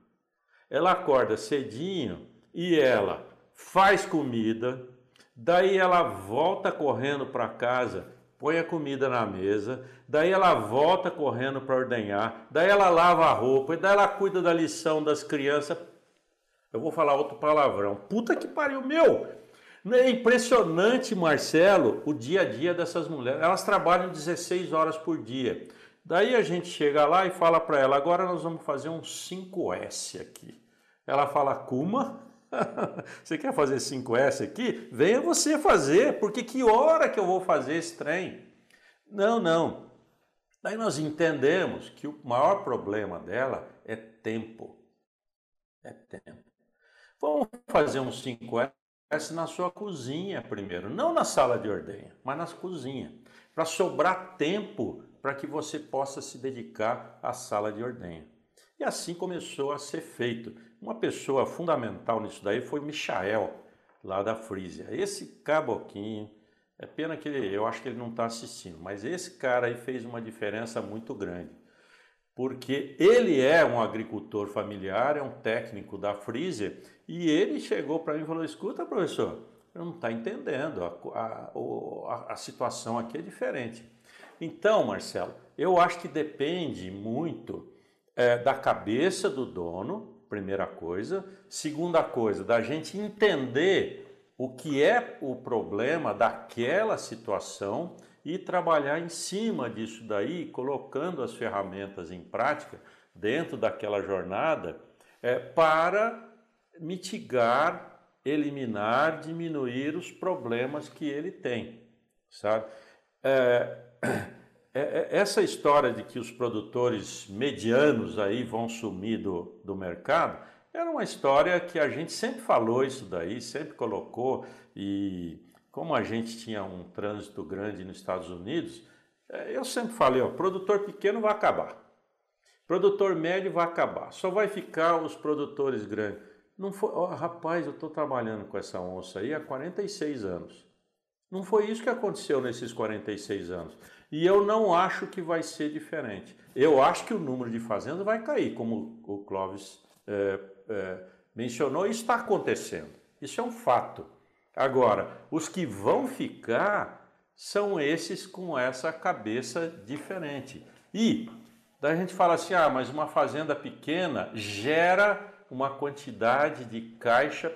Ela acorda cedinho e ela faz comida, daí ela volta correndo para casa, põe a comida na mesa, daí ela volta correndo para ordenhar, daí ela lava a roupa, e daí ela cuida da lição das crianças. Eu vou falar outro palavrão. Puta que pariu, meu! É impressionante, Marcelo, o dia a dia dessas mulheres. Elas trabalham 16 horas por dia. Daí a gente chega lá e fala para ela: agora nós vamos fazer um 5S aqui. Ela fala: Kuma? você quer fazer 5S aqui? Venha você fazer, porque que hora que eu vou fazer esse trem? Não, não. Daí nós entendemos que o maior problema dela é tempo. É tempo. Vamos fazer um 5S na sua cozinha primeiro, não na sala de ordenha, mas na cozinha, para sobrar tempo para que você possa se dedicar à sala de ordenha. E assim começou a ser feito. Uma pessoa fundamental nisso daí foi Michael, lá da Frisia. Esse caboquinho, é pena que ele, eu acho que ele não está assistindo, mas esse cara aí fez uma diferença muito grande. Porque ele é um agricultor familiar, é um técnico da Frisia e ele chegou para mim e falou: Escuta, professor, eu não está entendendo, a, a, a situação aqui é diferente. Então, Marcelo, eu acho que depende muito é, da cabeça do dono, primeira coisa. Segunda coisa, da gente entender o que é o problema daquela situação e trabalhar em cima disso daí, colocando as ferramentas em prática dentro daquela jornada é, para mitigar, eliminar, diminuir os problemas que ele tem, sabe? É, essa história de que os produtores medianos aí vão sumir do, do mercado era uma história que a gente sempre falou isso daí, sempre colocou e como a gente tinha um trânsito grande nos Estados Unidos, é, eu sempre falei, ó, produtor pequeno vai acabar, produtor médio vai acabar, só vai ficar os produtores grandes. Não foi, rapaz, eu estou trabalhando com essa onça aí há 46 anos. Não foi isso que aconteceu nesses 46 anos. E eu não acho que vai ser diferente. Eu acho que o número de fazendas vai cair, como o Clóvis é, é, mencionou, e está acontecendo. Isso é um fato. Agora, os que vão ficar são esses com essa cabeça diferente. E daí a gente fala assim: ah, mas uma fazenda pequena gera uma quantidade de caixa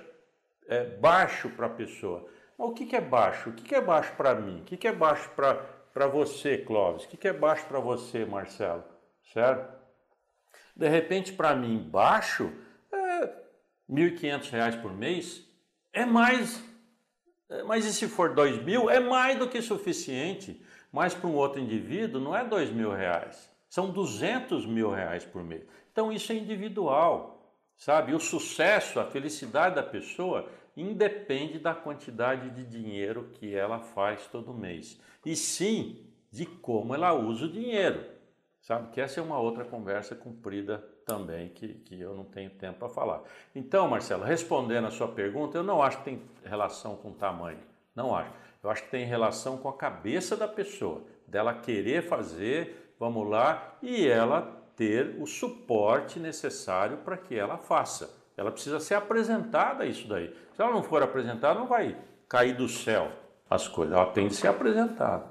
é, baixo para a pessoa. Mas o que, que é baixo? O que, que é baixo para mim? O que, que é baixo para você, Clóvis? O que, que é baixo para você, Marcelo? Certo? De repente, para mim, baixo é R$ 1.500 por mês é mais. É, mas e se for dois mil? É mais do que suficiente. Mas para um outro indivíduo não é mil reais, são 200 mil reais por mês. Então isso é individual, sabe? O sucesso, a felicidade da pessoa independe da quantidade de dinheiro que ela faz todo mês, e sim de como ela usa o dinheiro. Sabe que essa é uma outra conversa comprida também, que, que eu não tenho tempo para falar. Então, Marcelo, respondendo a sua pergunta, eu não acho que tem relação com tamanho. Não acho. Eu acho que tem relação com a cabeça da pessoa, dela querer fazer, vamos lá, e ela ter o suporte necessário para que ela faça. Ela precisa ser apresentada isso daí. Se ela não for apresentada, não vai cair do céu as coisas. Ela tem de ser apresentada.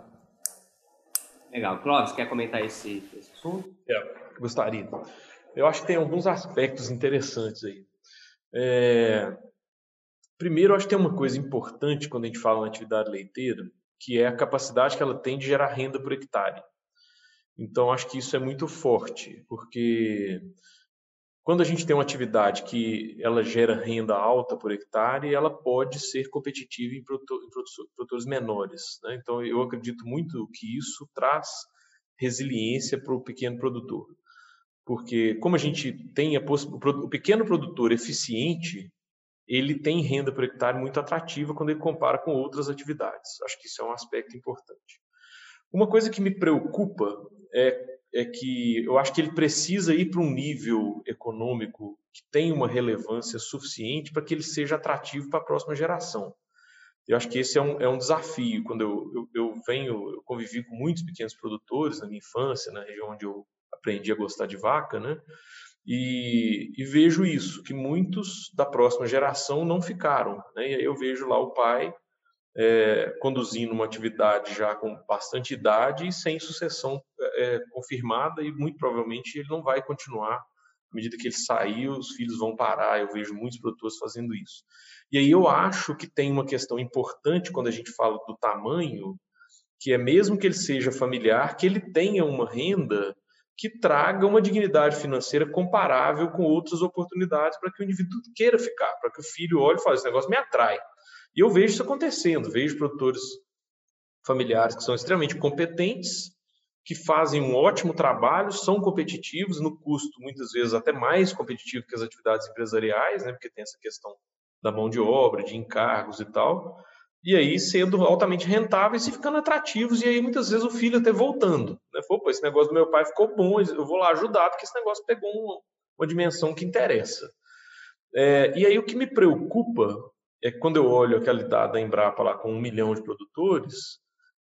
Legal. Clóvis, quer comentar esse, esse assunto? É, gostaria. Eu acho que tem alguns aspectos interessantes aí. É... Primeiro, eu acho que tem uma coisa importante quando a gente fala em atividade leiteira, que é a capacidade que ela tem de gerar renda por hectare. Então, acho que isso é muito forte, porque quando a gente tem uma atividade que ela gera renda alta por hectare, ela pode ser competitiva em, produtores menores. Né? Então, eu acredito muito que isso traz resiliência para o pequeno produtor. Porque, como a gente tem a o pequeno produtor eficiente, ele tem renda por hectare muito atrativa quando ele compara com outras atividades. Acho que isso é um aspecto importante. Uma coisa que me preocupa é é que eu acho que ele precisa ir para um nível econômico que tenha uma relevância suficiente para que ele seja atrativo para a próxima geração. Eu acho que esse é um, é um desafio. Quando eu, eu, eu, venho, eu convivi com muitos pequenos produtores na minha infância, na região onde eu aprendi a gostar de vaca, né? E, e vejo isso, que muitos da próxima geração não ficaram. Né? E aí eu vejo lá o pai é, conduzindo uma atividade já com bastante idade e sem sucessão é, confirmada e muito provavelmente ele não vai continuar. À medida que ele sair, os filhos vão parar. Eu vejo muitos produtores fazendo isso. E aí eu acho que tem uma questão importante quando a gente fala do tamanho, que é mesmo que ele seja familiar, que ele tenha uma renda que traga uma dignidade financeira comparável com outras oportunidades para que o indivíduo queira ficar, para que o filho olhe e fale, esse negócio me atrai. E eu vejo isso acontecendo, vejo produtores familiares que são extremamente competentes, que fazem um ótimo trabalho, são competitivos no custo, muitas vezes até mais competitivo que as atividades empresariais, né, porque tem essa questão da mão de obra, de encargos e tal, e aí sendo altamente rentáveis e ficando atrativos, e aí muitas vezes o filho até voltando. Né? Pô, esse negócio do meu pai ficou bom, eu vou lá ajudar, porque esse negócio pegou uma, uma dimensão que interessa. É, e aí o que me preocupa é quando eu olho aquela idade da Embrapa lá com um milhão de produtores,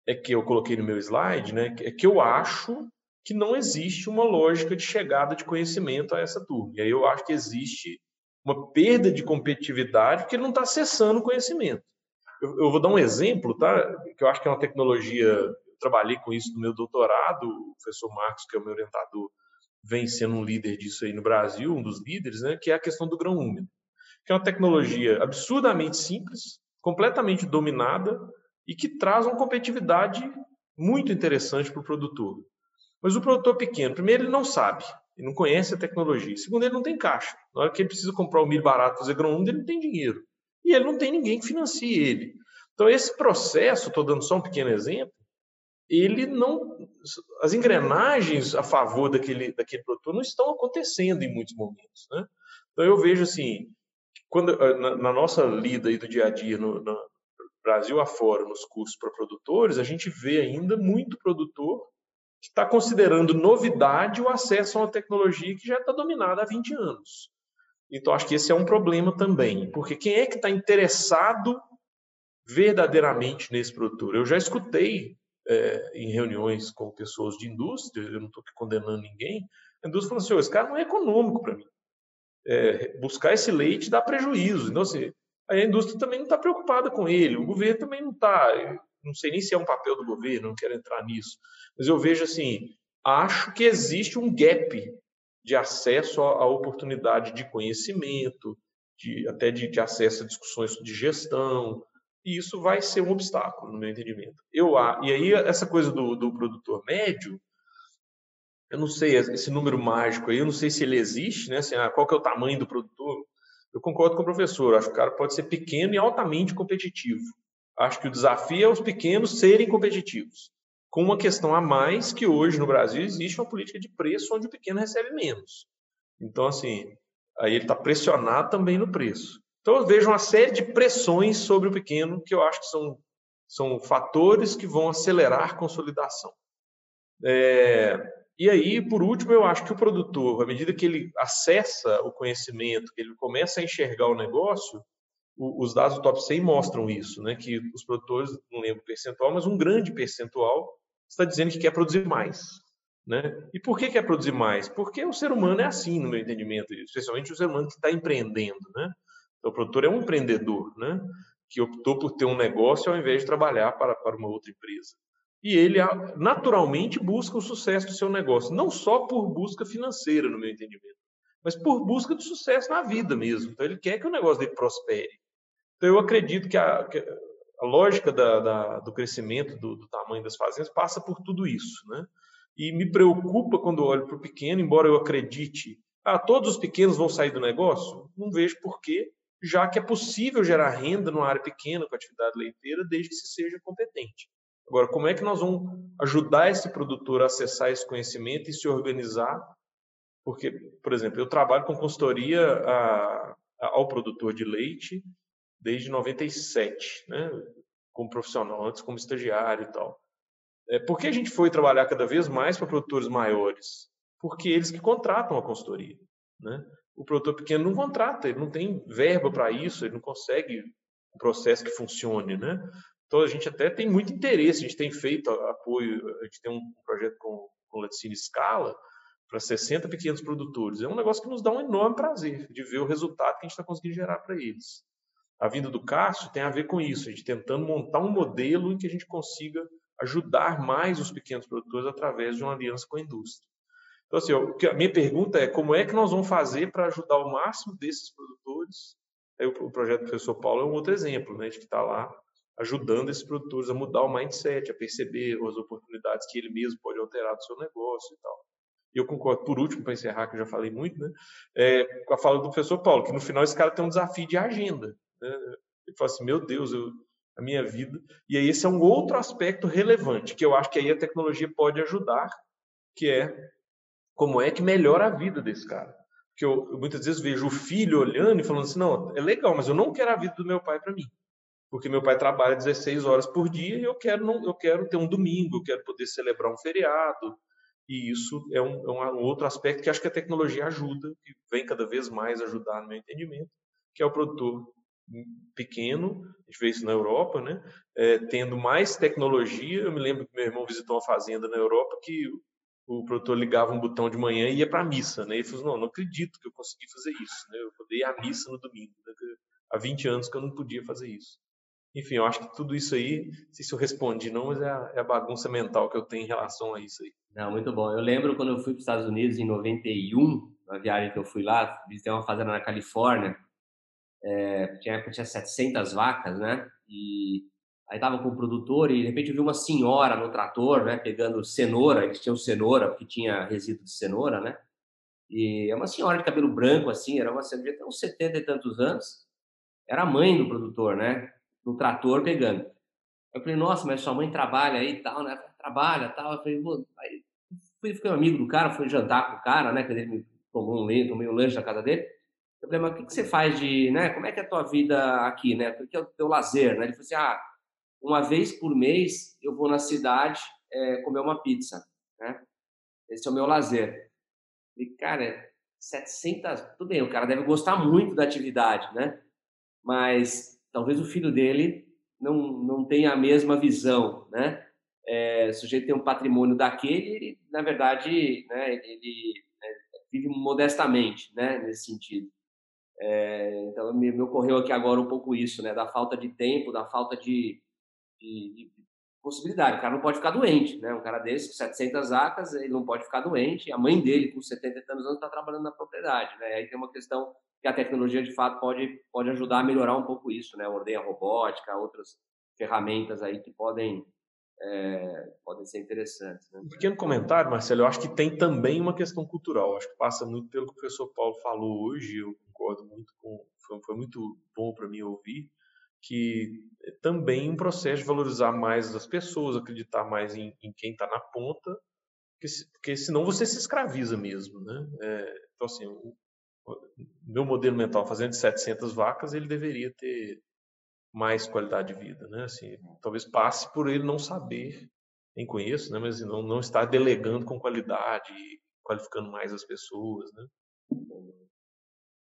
é que eu coloquei no meu slide, né, é que eu acho que não existe uma lógica de chegada de conhecimento a essa turma. E aí eu acho que existe uma perda de competitividade porque ele não está acessando o conhecimento. Eu, eu, vou dar um exemplo, tá? Que eu acho que é uma tecnologia. Eu trabalhei com isso no meu doutorado. O professor Marcos, que é o meu orientador, vem sendo um líder disso aí no Brasil, um dos líderes, né? Que é a questão do grão úmido que é uma tecnologia absurdamente simples, completamente dominada e que traz uma competitividade muito interessante para o produtor. Mas o produtor pequeno, primeiro, ele não sabe, ele não conhece a tecnologia. Segundo, ele não tem caixa. Na hora que ele precisa comprar o milho barato, fazer úmido, ele não tem dinheiro. E ele não tem ninguém que financie ele. Então, esse processo, estou dando só um pequeno exemplo, ele não. As engrenagens a favor daquele, daquele produtor não estão acontecendo em muitos momentos. Né? Então, eu vejo assim: quando, eh, na, na, nossa lida aí do dia a dia no, no Brasil afora, nos cursos para produtores, a gente vê ainda muito produtor que está considerando novidade o acesso a uma tecnologia que já está dominada há 20 anos. Então, acho que esse é um problema também, porque quem é que está interessado verdadeiramente nesse produtor? Eu já escutei é, em reuniões com pessoas de indústria, eu não estou condenando ninguém, a indústria falou assim: esse cara não é econômico para mim é, buscar esse leite dá prejuízo. Então, assim, a indústria também não está preocupada com ele, o governo também não está. Não sei nem se é um papel do governo, não quero entrar nisso. Mas eu vejo assim, acho que existe um gap de acesso à oportunidade de conhecimento, de, até de, de, acesso a discussões de gestão, e isso vai ser um obstáculo, no meu entendimento. Eu, e aí, essa coisa do, do produtor médio, eu não sei, esse número mágico aí, eu não sei se ele existe, né? Assim, ah, qual que é o tamanho do produtor? Eu concordo com o professor, acho que o cara pode ser pequeno e altamente competitivo. Acho que o desafio é os pequenos serem competitivos. Com uma questão a mais, que hoje no Brasil existe uma política de preço onde o pequeno recebe menos. Então, assim, aí ele está pressionado também no preço. Então, eu vejo uma série de pressões sobre o pequeno que eu acho que são, são fatores que vão acelerar a consolidação. É, e aí, por último, eu acho que o produtor, à medida que ele acessa o conhecimento, que ele começa a enxergar o negócio, os dados do top 100 mostram isso, né? que os produtores, não lembro o percentual, mas um grande percentual está dizendo que quer produzir mais. Né? E por que quer produzir mais? Porque o ser humano é assim, no meu entendimento, especialmente o ser humano que está empreendendo. Né? Então, o produtor é um empreendedor, né? que optou por ter um negócio ao invés de trabalhar para, para uma outra empresa. E ele naturalmente busca o sucesso do seu negócio, não só por busca financeira, no meu entendimento, mas por busca de sucesso na vida mesmo. Então, ele quer que o negócio dele prospere. Então, eu acredito que a, que a lógica da, da, do crescimento do, do, tamanho das fazendas passa por tudo isso. Né? E me preocupa quando olho para o pequeno, embora eu acredite, ah, todos os pequenos vão sair do negócio, não vejo porquê, já que é possível gerar renda numa área pequena com atividade leiteira, desde que se seja competente. Agora, como é que nós vamos ajudar esse produtor a acessar esse conhecimento e se organizar? Porque, por exemplo, eu trabalho com consultoria a, a, ao produtor de leite desde 97, né? como profissional, antes como estagiário e tal. É, por que a gente foi trabalhar cada vez mais para produtores maiores? Porque eles que contratam a consultoria. Né? O produtor pequeno não contrata, ele não tem verba para isso, ele não consegue um processo que funcione. Né? Então a gente até tem muito interesse, a gente tem feito apoio, a gente tem um projeto com, com Laticínio Escala para 60 pequenos produtores. É um negócio que nos dá um enorme prazer de ver o resultado que a gente está conseguindo gerar para eles. A vinda do Cássio tem a ver com isso, a gente tentando montar um modelo em que a gente consiga ajudar mais os pequenos produtores através de uma aliança com a indústria. Então, assim, a minha pergunta é como é que nós vamos fazer para ajudar o máximo desses produtores? Aí, o projeto do professor Paulo é um outro exemplo, né, de que está lá ajudando esses produtores a mudar o mindset, a perceber as oportunidades que ele mesmo pode alterar do seu negócio e tal. E eu concordo, por último, para encerrar, que eu já falei muito, né, é, com a fala do professor Paulo, que no final esse cara tem um desafio de agenda. Né? Ele fala assim, meu Deus, eu, a minha vida. E aí esse é um outro aspecto relevante, que eu acho que aí a tecnologia pode ajudar, que é como é que melhora a vida desse cara. Porque eu, eu muitas vezes vejo o filho olhando e falando assim, não, é legal, mas eu não quero a vida do meu pai para mim. Porque meu pai trabalha 16 horas por dia e eu quero, não, eu quero ter um domingo, eu quero poder celebrar um feriado. E isso é um, é um outro aspecto que acho que a tecnologia ajuda, que vem cada vez mais ajudar no meu entendimento, que é o produtor pequeno, a gente vê isso na Europa, né? É, tendo mais tecnologia. Eu me lembro que meu irmão visitou uma fazenda na Europa que o produtor ligava um botão de manhã e ia para a missa, né? E falou, não, não acredito que eu consegui fazer isso, né? Eu poder ir à missa no domingo, né? Há 20 anos que eu não podia fazer isso. Enfim, eu acho que tudo isso aí, não sei se eu respondi não, mas é a, é a bagunça mental que eu tenho em relação a isso aí. Não, muito bom. Eu lembro quando eu fui para os Estados Unidos em 91, na viagem que eu fui lá, visitei uma fazenda na Califórnia, é, tinha, tinha 700 vacas, né? E aí tava com o produtor e de repente eu vi uma senhora no trator, né? Pegando cenoura, eles tinham cenoura, porque tinha resíduo de cenoura, né? E é uma senhora de cabelo branco, assim, era uma devia ter uns 70 e tantos anos. Era a mãe do produtor, né? No trator pegando. Eu falei, nossa, mas sua mãe trabalha aí e tal, né? Trabalha tal. Eu falei, aí fui, fiquei amigo do cara, fui jantar com o cara, né? Que ele me tomou um, tomei um lanche na casa dele. Eu falei, mas o que, que você faz de, né? Como é que é a tua vida aqui, né? O que é o teu lazer, né? Ele falou assim, ah, uma vez por mês eu vou na cidade é, comer uma pizza, né? Esse é o meu lazer. E, cara, 700... Tudo bem, o cara deve gostar muito da atividade, né? Mas talvez o filho dele não, não tenha a mesma visão, né? É, o sujeito tem um patrimônio daquele, ele, na verdade, né, ele, ele é, vive modestamente, né, nesse sentido. É, então me, me, ocorreu aqui agora um pouco isso, né? Da falta de tempo, da falta de, de, de, possibilidade. O cara não pode ficar doente, né? Um cara desse com 700 acas, ele não pode ficar doente. A mãe dele, com 70 anos, está trabalhando na propriedade, né? Aí tem uma questão que a tecnologia, de fato, pode, pode ajudar a melhorar um pouco isso, né? Ordenha robótica, outras ferramentas aí que podem é, podem ser interessantes. Né? Um pequeno comentário, Marcelo, eu acho que tem também uma questão cultural, acho que passa muito pelo que o professor Paulo falou hoje, eu concordo muito com, foi, foi muito bom para mim ouvir, que é também um processo de valorizar mais as pessoas, acreditar mais em, em quem está na ponta, porque, porque, senão você se escraviza mesmo, né? É, então, assim, o, o meu modelo mental fazendo 700 vacas, ele deveria ter mais qualidade de vida, né? Assim, talvez passe por ele não saber, nem conheço, né? Mas não, não estar delegando com qualidade, qualificando mais as pessoas, né?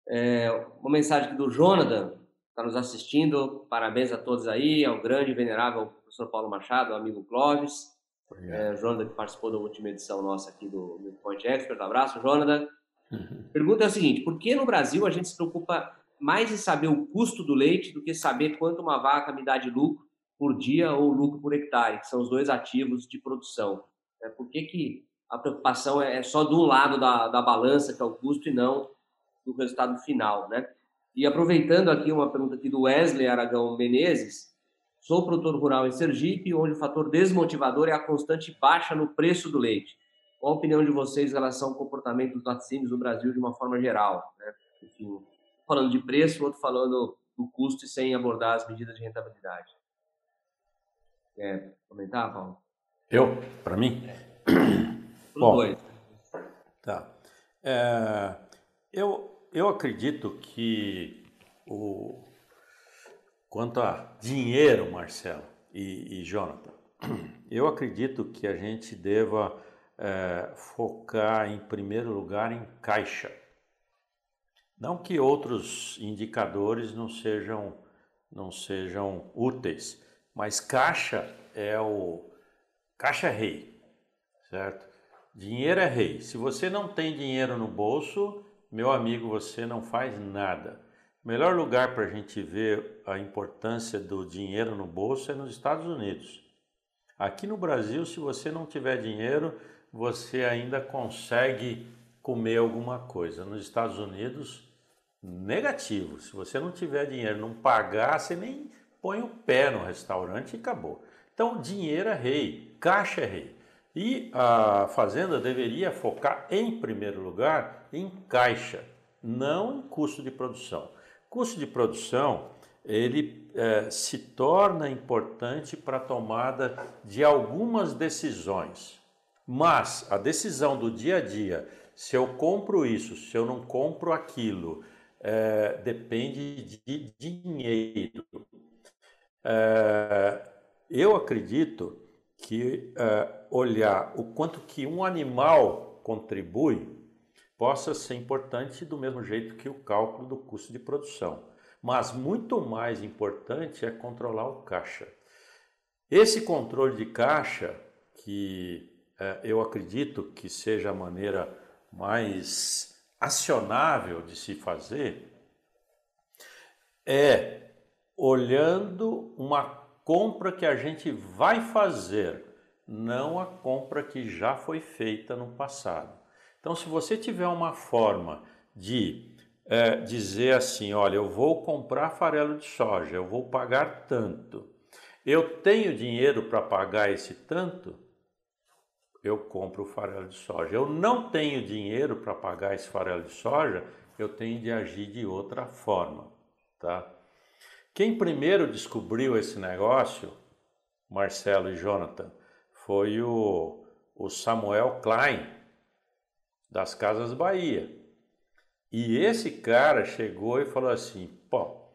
É, uma mensagem aqui do Jonathan, está nos assistindo. Parabéns a todos aí, ao grande e venerável professor Paulo Machado, ao amigo Clóvis. É, Jonathan, que participou da última edição nossa aqui do Point Expert. Abraço, Jonathan. Uhum. Pergunta é a seguinte: por que no Brasil a gente se preocupa mais em saber o custo do leite do que saber quanto uma vaca me dá de lucro por dia ou lucro por hectare, que são os dois ativos de produção. É, por que, que a preocupação é só de um lado da, da balança, que é o custo, e não do resultado final, né? E aproveitando aqui uma pergunta aqui do Wesley Aragão Menezes, sou produtor rural em Sergipe, onde o fator desmotivador é a constante baixa no preço do leite. Qual a opinião de vocês em relação ao comportamento dos laticínios no Brasil de uma forma geral? Né? Enfim, falando de preço, outro falando do custo e sem abordar as medidas de rentabilidade. Quer comentar, Paulo? Eu? Para mim? Bom, dois. Tá. É, eu, eu acredito que o, quanto a dinheiro, Marcelo e, e Jonathan, eu acredito que a gente deva é, focar em primeiro lugar em caixa não que outros indicadores não sejam, não sejam úteis, mas caixa é o caixa é rei, certo? Dinheiro é rei. Se você não tem dinheiro no bolso, meu amigo, você não faz nada. O melhor lugar para a gente ver a importância do dinheiro no bolso é nos Estados Unidos. Aqui no Brasil, se você não tiver dinheiro, você ainda consegue comer alguma coisa. Nos Estados Unidos, negativo. Se você não tiver dinheiro, não pagar, você nem põe o pé no restaurante e acabou. Então, dinheiro é rei, caixa é rei. E a fazenda deveria focar, em primeiro lugar, em caixa, não em custo de produção. Custo de produção ele é, se torna importante para a tomada de algumas decisões. Mas a decisão do dia a dia, se eu compro isso, se eu não compro aquilo, é, depende de dinheiro. É, eu acredito que é, olhar o quanto que um animal contribui possa ser importante do mesmo jeito que o cálculo do custo de produção. Mas muito mais importante é controlar o caixa. Esse controle de caixa, que é, eu acredito que seja a maneira mais acionável de se fazer é olhando uma compra que a gente vai fazer, não a compra que já foi feita no passado. Então, se você tiver uma forma de é, dizer assim: olha, eu vou comprar farelo de soja, eu vou pagar tanto, eu tenho dinheiro para pagar esse tanto, eu compro o farelo de soja. Eu não tenho dinheiro para pagar esse farelo de soja, eu tenho de agir de outra forma, tá? Quem primeiro descobriu esse negócio, Marcelo e Jonathan, foi o, o Samuel Klein, das Casas Bahia. E esse cara chegou e falou assim: pô,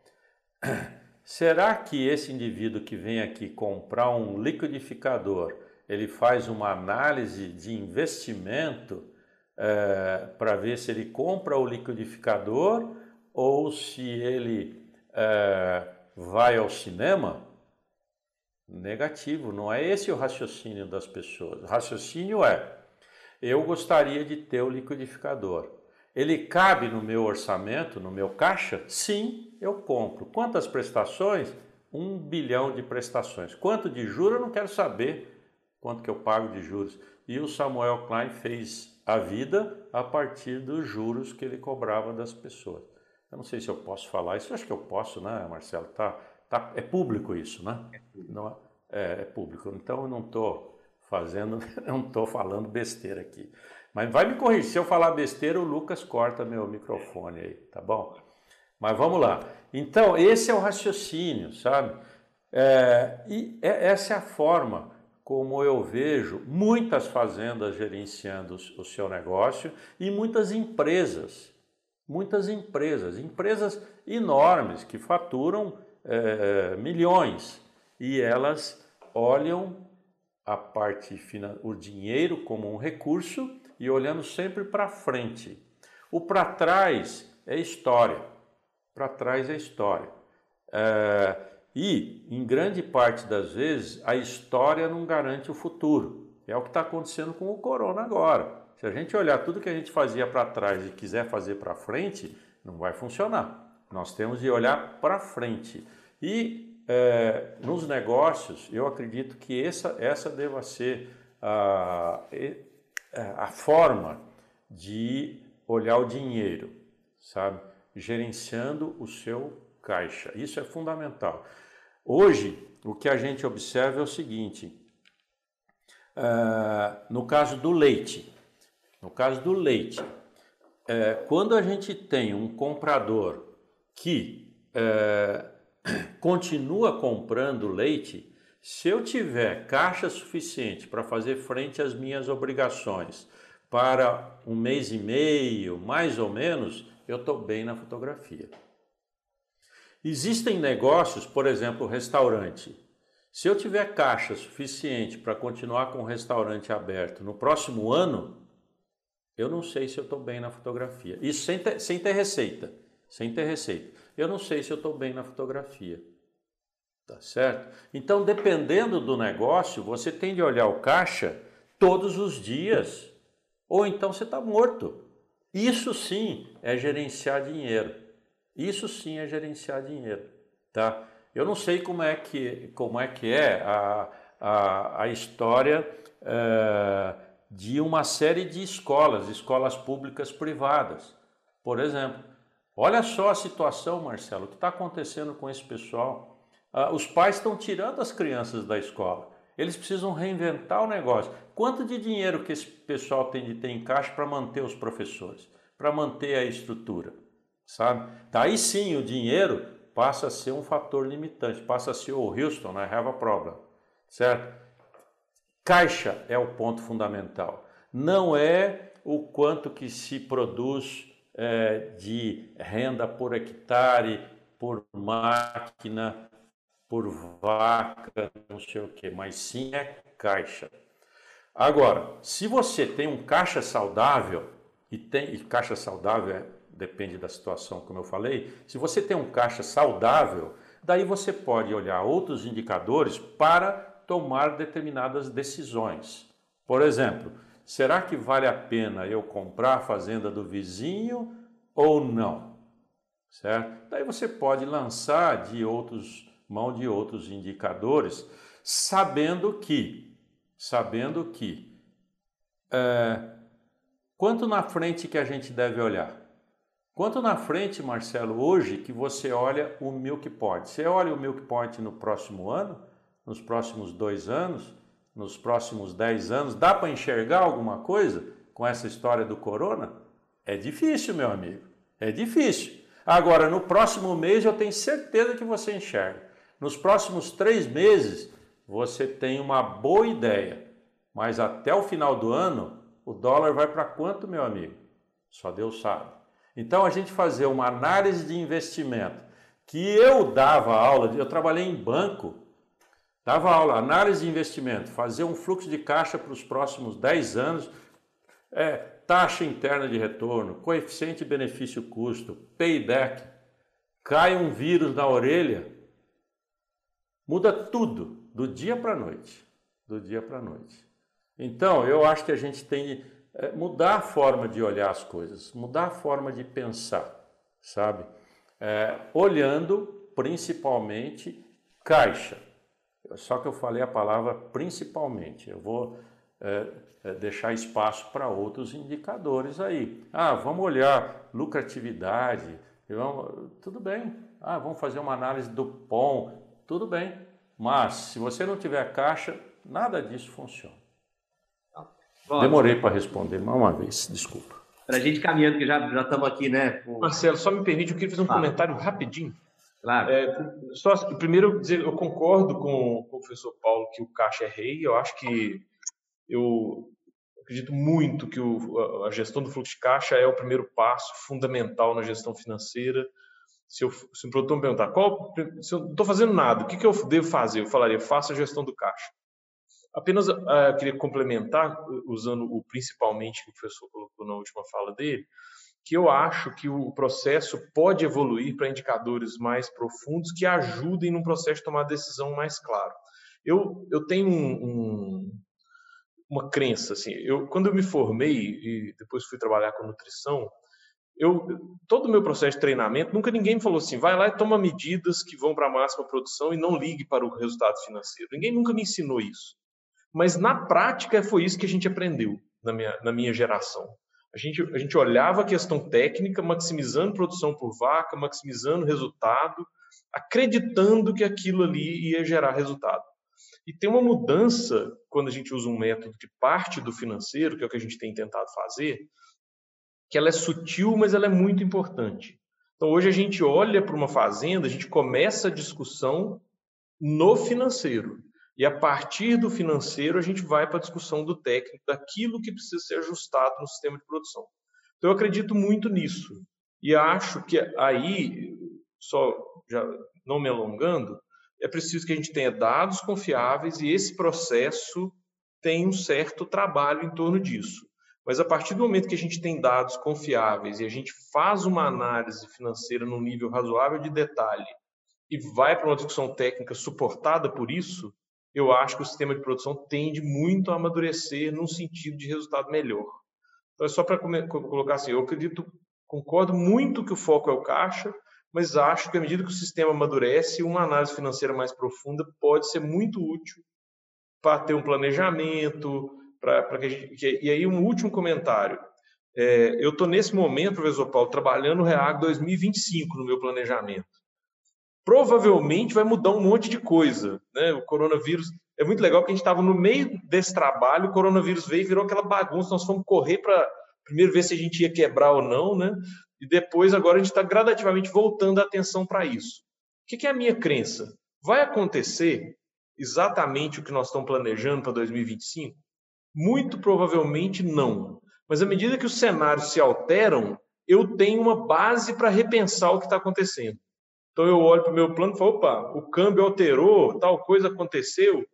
será que esse indivíduo que vem aqui comprar um liquidificador ele faz uma análise de investimento é, para ver se ele compra o liquidificador ou se ele é, vai ao cinema? Negativo, não é esse o raciocínio das pessoas. O raciocínio é: eu gostaria de ter o liquidificador. Ele cabe no meu orçamento, no meu caixa? Sim, eu compro. Quantas prestações? Um bilhão de prestações. Quanto de juros? Eu não quero saber quanto que eu pago de juros. E o Samuel Klein fez a vida a partir dos juros que ele cobrava das pessoas. Eu não sei se eu posso falar isso, eu acho que eu posso, né, Marcelo? Tá, tá, é público isso, né? É público. Não, é, é público. Então eu não estou fazendo, não estou falando besteira aqui. Mas vai me corrigir, se eu falar besteira, o Lucas corta meu microfone aí, tá bom? Mas vamos lá. Então, esse é o raciocínio, sabe? É, e é, essa é a forma como eu vejo muitas fazendas gerenciando o seu negócio e muitas empresas, muitas empresas, empresas enormes que faturam é, milhões e elas olham a parte o dinheiro como um recurso e olhando sempre para frente. O para trás é história. Para trás é história. É, e, em grande parte das vezes, a história não garante o futuro. É o que está acontecendo com o corona agora. Se a gente olhar tudo que a gente fazia para trás e quiser fazer para frente, não vai funcionar. Nós temos de olhar para frente. E é, nos negócios, eu acredito que essa, essa deva ser a, a forma de olhar o dinheiro, sabe? Gerenciando o seu caixa. Isso é fundamental. Hoje, o que a gente observa é o seguinte: uh, no caso do leite, no caso do leite, uh, quando a gente tem um comprador que uh, continua comprando leite, se eu tiver caixa suficiente para fazer frente às minhas obrigações para um mês e meio, mais ou menos, eu estou bem na fotografia. Existem negócios, por exemplo, restaurante. Se eu tiver caixa suficiente para continuar com o restaurante aberto no próximo ano, eu não sei se eu estou bem na fotografia. Isso sem ter, sem ter receita. Sem ter receita. Eu não sei se eu estou bem na fotografia. Tá certo? Então, dependendo do negócio, você tem de olhar o caixa todos os dias. Ou então você está morto. Isso sim é gerenciar dinheiro. Isso sim é gerenciar dinheiro, tá? Eu não sei como é que, como é, que é a, a, a história é, de uma série de escolas, escolas públicas privadas. Por exemplo, olha só a situação, Marcelo, o que está acontecendo com esse pessoal. Ah, os pais estão tirando as crianças da escola. Eles precisam reinventar o negócio. Quanto de dinheiro que esse pessoal tem de ter em caixa para manter os professores, para manter a estrutura? sabe? Daí sim o dinheiro passa a ser um fator limitante, passa a ser o Houston, né? Have a problem, certo? Caixa é o ponto fundamental. Não é o quanto que se produz é, de renda por hectare, por máquina, por vaca, não sei o que, mas sim é caixa. Agora, se você tem um caixa saudável, e, tem, e caixa saudável é depende da situação, como eu falei. Se você tem um caixa saudável, daí você pode olhar outros indicadores para tomar determinadas decisões. Por exemplo, será que vale a pena eu comprar a fazenda do vizinho ou não? Certo? Daí você pode lançar de outros mão de outros indicadores, sabendo que, sabendo que, é, quanto na frente que a gente deve olhar? Quanto na frente, Marcelo, hoje que você olha o Milk Point? Você olha o Milk Point no próximo ano, nos próximos dois anos, nos próximos dez anos? Dá para enxergar alguma coisa com essa história do corona? É difícil, meu amigo. É difícil. Agora, no próximo mês, eu tenho certeza que você enxerga. Nos próximos três meses, você tem uma boa ideia. Mas até o final do ano, o dólar vai para quanto, meu amigo? Só Deus sabe. Então a gente fazer uma análise de investimento que eu dava aula, eu trabalhei em banco, dava aula, análise de investimento, fazer um fluxo de caixa para os próximos 10 anos, é, taxa interna de retorno, coeficiente benefício-custo, payback, cai um vírus na orelha, muda tudo, do dia para a noite. Do dia para a noite. Então, eu acho que a gente tem é mudar a forma de olhar as coisas, mudar a forma de pensar, sabe? É, olhando principalmente caixa. Só que eu falei a palavra principalmente. Eu vou é, é, deixar espaço para outros indicadores aí. Ah, vamos olhar lucratividade, vamos, tudo bem. Ah, vamos fazer uma análise do POM, tudo bem. Mas se você não tiver caixa, nada disso funciona. Bom, Demorei para responder mais uma vez, desculpa. Para a gente caminhando, que já, já estamos aqui, né? Marcelo, só me permite, eu queria fazer um comentário rapidinho. Claro. É, só, primeiro, dizer, eu concordo com, o professor Paulo que o caixa é rei. Eu acho que eu acredito muito que o, a gestão do fluxo de caixa é o primeiro passo fundamental na gestão financeira. Se, eu, se o produtor me perguntar, qual, se eu não estou fazendo nada, o que, que eu devo fazer? Eu falaria, faça a gestão do caixa. Apenas uh, queria complementar, usando o principalmente que o professor colocou na última fala dele, que eu acho que o processo pode evoluir para indicadores mais profundos que ajudem no processo de tomar decisão mais claro. Eu, eu tenho um, um uma crença assim. Eu quando eu me formei e depois fui trabalhar com nutrição, eu todo o meu processo de treinamento, nunca ninguém me falou assim, vai lá e toma medidas que vão para a máxima produção e não ligue para o resultado financeiro. Ninguém nunca me ensinou isso. Mas na prática foi isso que a gente aprendeu na minha, na minha geração. A gente, a gente olhava a questão técnica, maximizando produção por vaca, maximizando resultado, acreditando que aquilo ali ia gerar resultado. E tem uma mudança quando a gente usa um método que parte do financeiro, que é o que a gente tem tentado fazer, que ela é sutil, mas ela é muito importante. Então, hoje a gente olha para uma fazenda, a gente começa a discussão no financeiro. E a partir do financeiro, a gente vai para a discussão do técnico, daquilo que precisa ser ajustado no sistema de produção. Então, eu acredito muito nisso. E acho que aí, só já não me alongando, é preciso que a gente tenha dados confiáveis e esse processo tem um certo trabalho em torno disso. Mas a partir do momento que a gente tem dados confiáveis e a gente faz uma análise financeira num nível razoável de detalhe e vai para uma discussão técnica suportada por isso, eu acho que o sistema de produção tende muito a amadurecer num sentido de resultado melhor. Então, é só para colocar assim, eu acredito, concordo muito que o foco é o caixa, mas acho que à medida que o sistema amadurece, uma análise financeira mais profunda pode ser muito útil para ter um planejamento, para que gente... E aí um último comentário. É, eu estou nesse momento, professor Paulo, trabalhando o REAG 2025 no meu planejamento. Provavelmente vai mudar um monte de coisa. Né? O coronavírus. É muito legal que a gente estava no meio desse trabalho, o coronavírus veio e virou aquela bagunça. Nós fomos correr para primeiro ver se a gente ia quebrar ou não, né? E depois, agora, a gente está gradativamente voltando a atenção para isso. O que é a minha crença? Vai acontecer exatamente o que nós estamos planejando para 2025? Muito provavelmente não. Mas à medida que os cenários se alteram, eu tenho uma base para repensar o que está acontecendo. Então eu olho para o meu plano e falo, opa, o câmbio alterou, tal coisa aconteceu.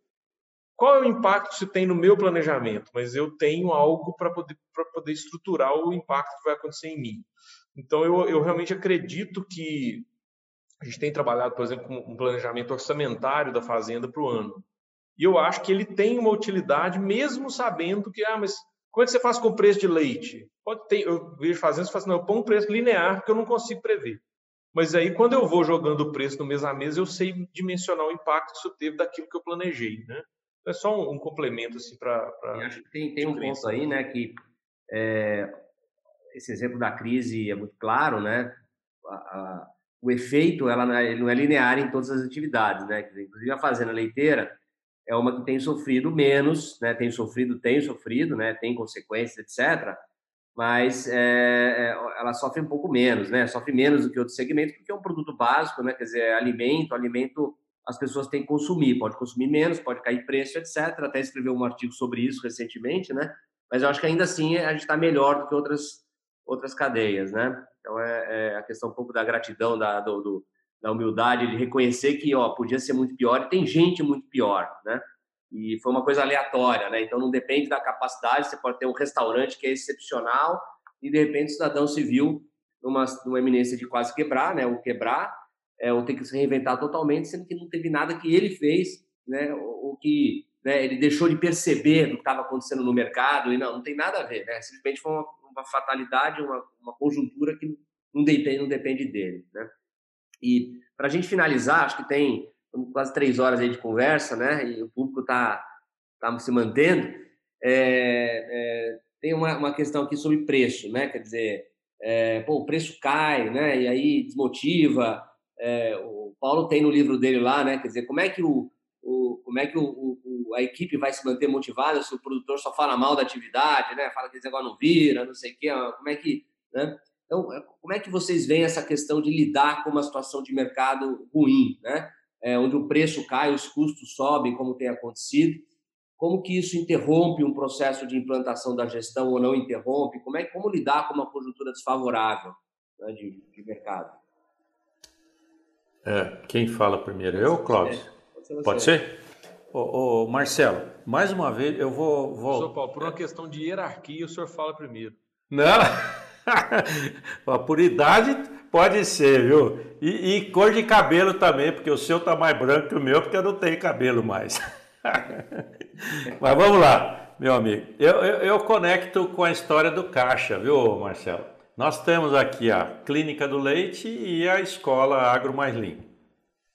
Qual é o impacto que isso tem no meu planejamento? Mas eu tenho algo para poder, poder estruturar o impacto que vai acontecer em mim. Então, eu, eu realmente acredito que a gente tem trabalhado, por exemplo, com um planejamento orçamentário da fazenda para o ano. E eu acho que ele tem uma utilidade, mesmo sabendo que, ah, mas como é que você faz com o preço de leite? Pode ter, eu vejo fazendas que falam assim, não, eu ponho um preço linear porque eu não consigo prever. Mas aí, quando eu vou jogando o preço no mês a mês, eu sei dimensionar o impacto que isso teve daquilo que eu planejei, né? Então, é só um, um complemento, assim, para... Acho que tem, tem um ponto aí, né, que é, esse exemplo da crise é muito claro, né? A, a, o efeito ela não, é, não é, linear em todas as atividades, né? Inclusive a fazenda leiteira é uma que tem sofrido menos, né? Tem sofrido, tem sofrido, né? Tem consequências, etc. Mas é, é, ela sofre um pouco menos, né? Sofre menos do que outros segmentos porque é um produto básico, né? Quer dizer, é alimento, alimento as pessoas têm que consumir, pode consumir menos, pode cair preço, etc. Até escreveu um artigo sobre isso recentemente, né? Mas eu acho que ainda assim a gente está melhor do que outras outras cadeias, né? Então é, é a questão um pouco da gratidão, da, do, do, da humildade, de reconhecer que ó, podia ser muito pior e tem gente muito pior, né? E foi uma coisa aleatória, né? Então não depende da capacidade, você pode ter um restaurante que é excepcional e de repente o cidadão civil numa, numa eminência de quase quebrar, né? Ou quebrar, é, ou ter que se reinventar totalmente, sendo que não teve nada que ele fez, né? Ou, que né, ele deixou de perceber do que estava acontecendo no mercado, e não, não tem nada a ver, né? Simplesmente foi uma, uma fatalidade, uma, uma conjuntura que não depende, não depende dele, né? E para a gente finalizar, acho que tem quase três horas aí de conversa, né? E o público está tá se mantendo. É, é, tem uma, uma questão aqui sobre preço, né? Quer dizer, é, pô, o preço cai, né? E aí desmotiva. É, o Paulo tem no livro dele lá, né? Quer dizer, como é que o, o como é que o, o, a equipe vai se manter motivada se o produtor só fala mal da atividade, né? Fala que esse negócio não vira, não sei o quê. Como é que, né? Então, é, como é que vocês veem essa questão de lidar com uma situação de mercado ruim, né? É, onde o preço cai, os custos sobem, como tem acontecido? Como que isso interrompe um processo de implantação da gestão ou não interrompe? Como é como lidar com uma conjuntura desfavorável né, de, de, mercado? É, quem fala primeiro? Eu, Cláudio? Pode ser? Pode ser? Ô, ô, Marcelo, mais uma vez eu vou. vou... Sr. Paulo, por uma questão de hierarquia, o senhor fala primeiro. Não! por idade pode ser, viu? E, e, cor de cabelo também, porque o seu tá mais branco que o meu, porque eu não tenho cabelo mais. Mas vamos lá, meu amigo. Eu, eu, eu, conecto com a história do caixa, viu, Marcelo? Nós temos aqui a Clínica do Leite e a Escola Agro Mais Limpo.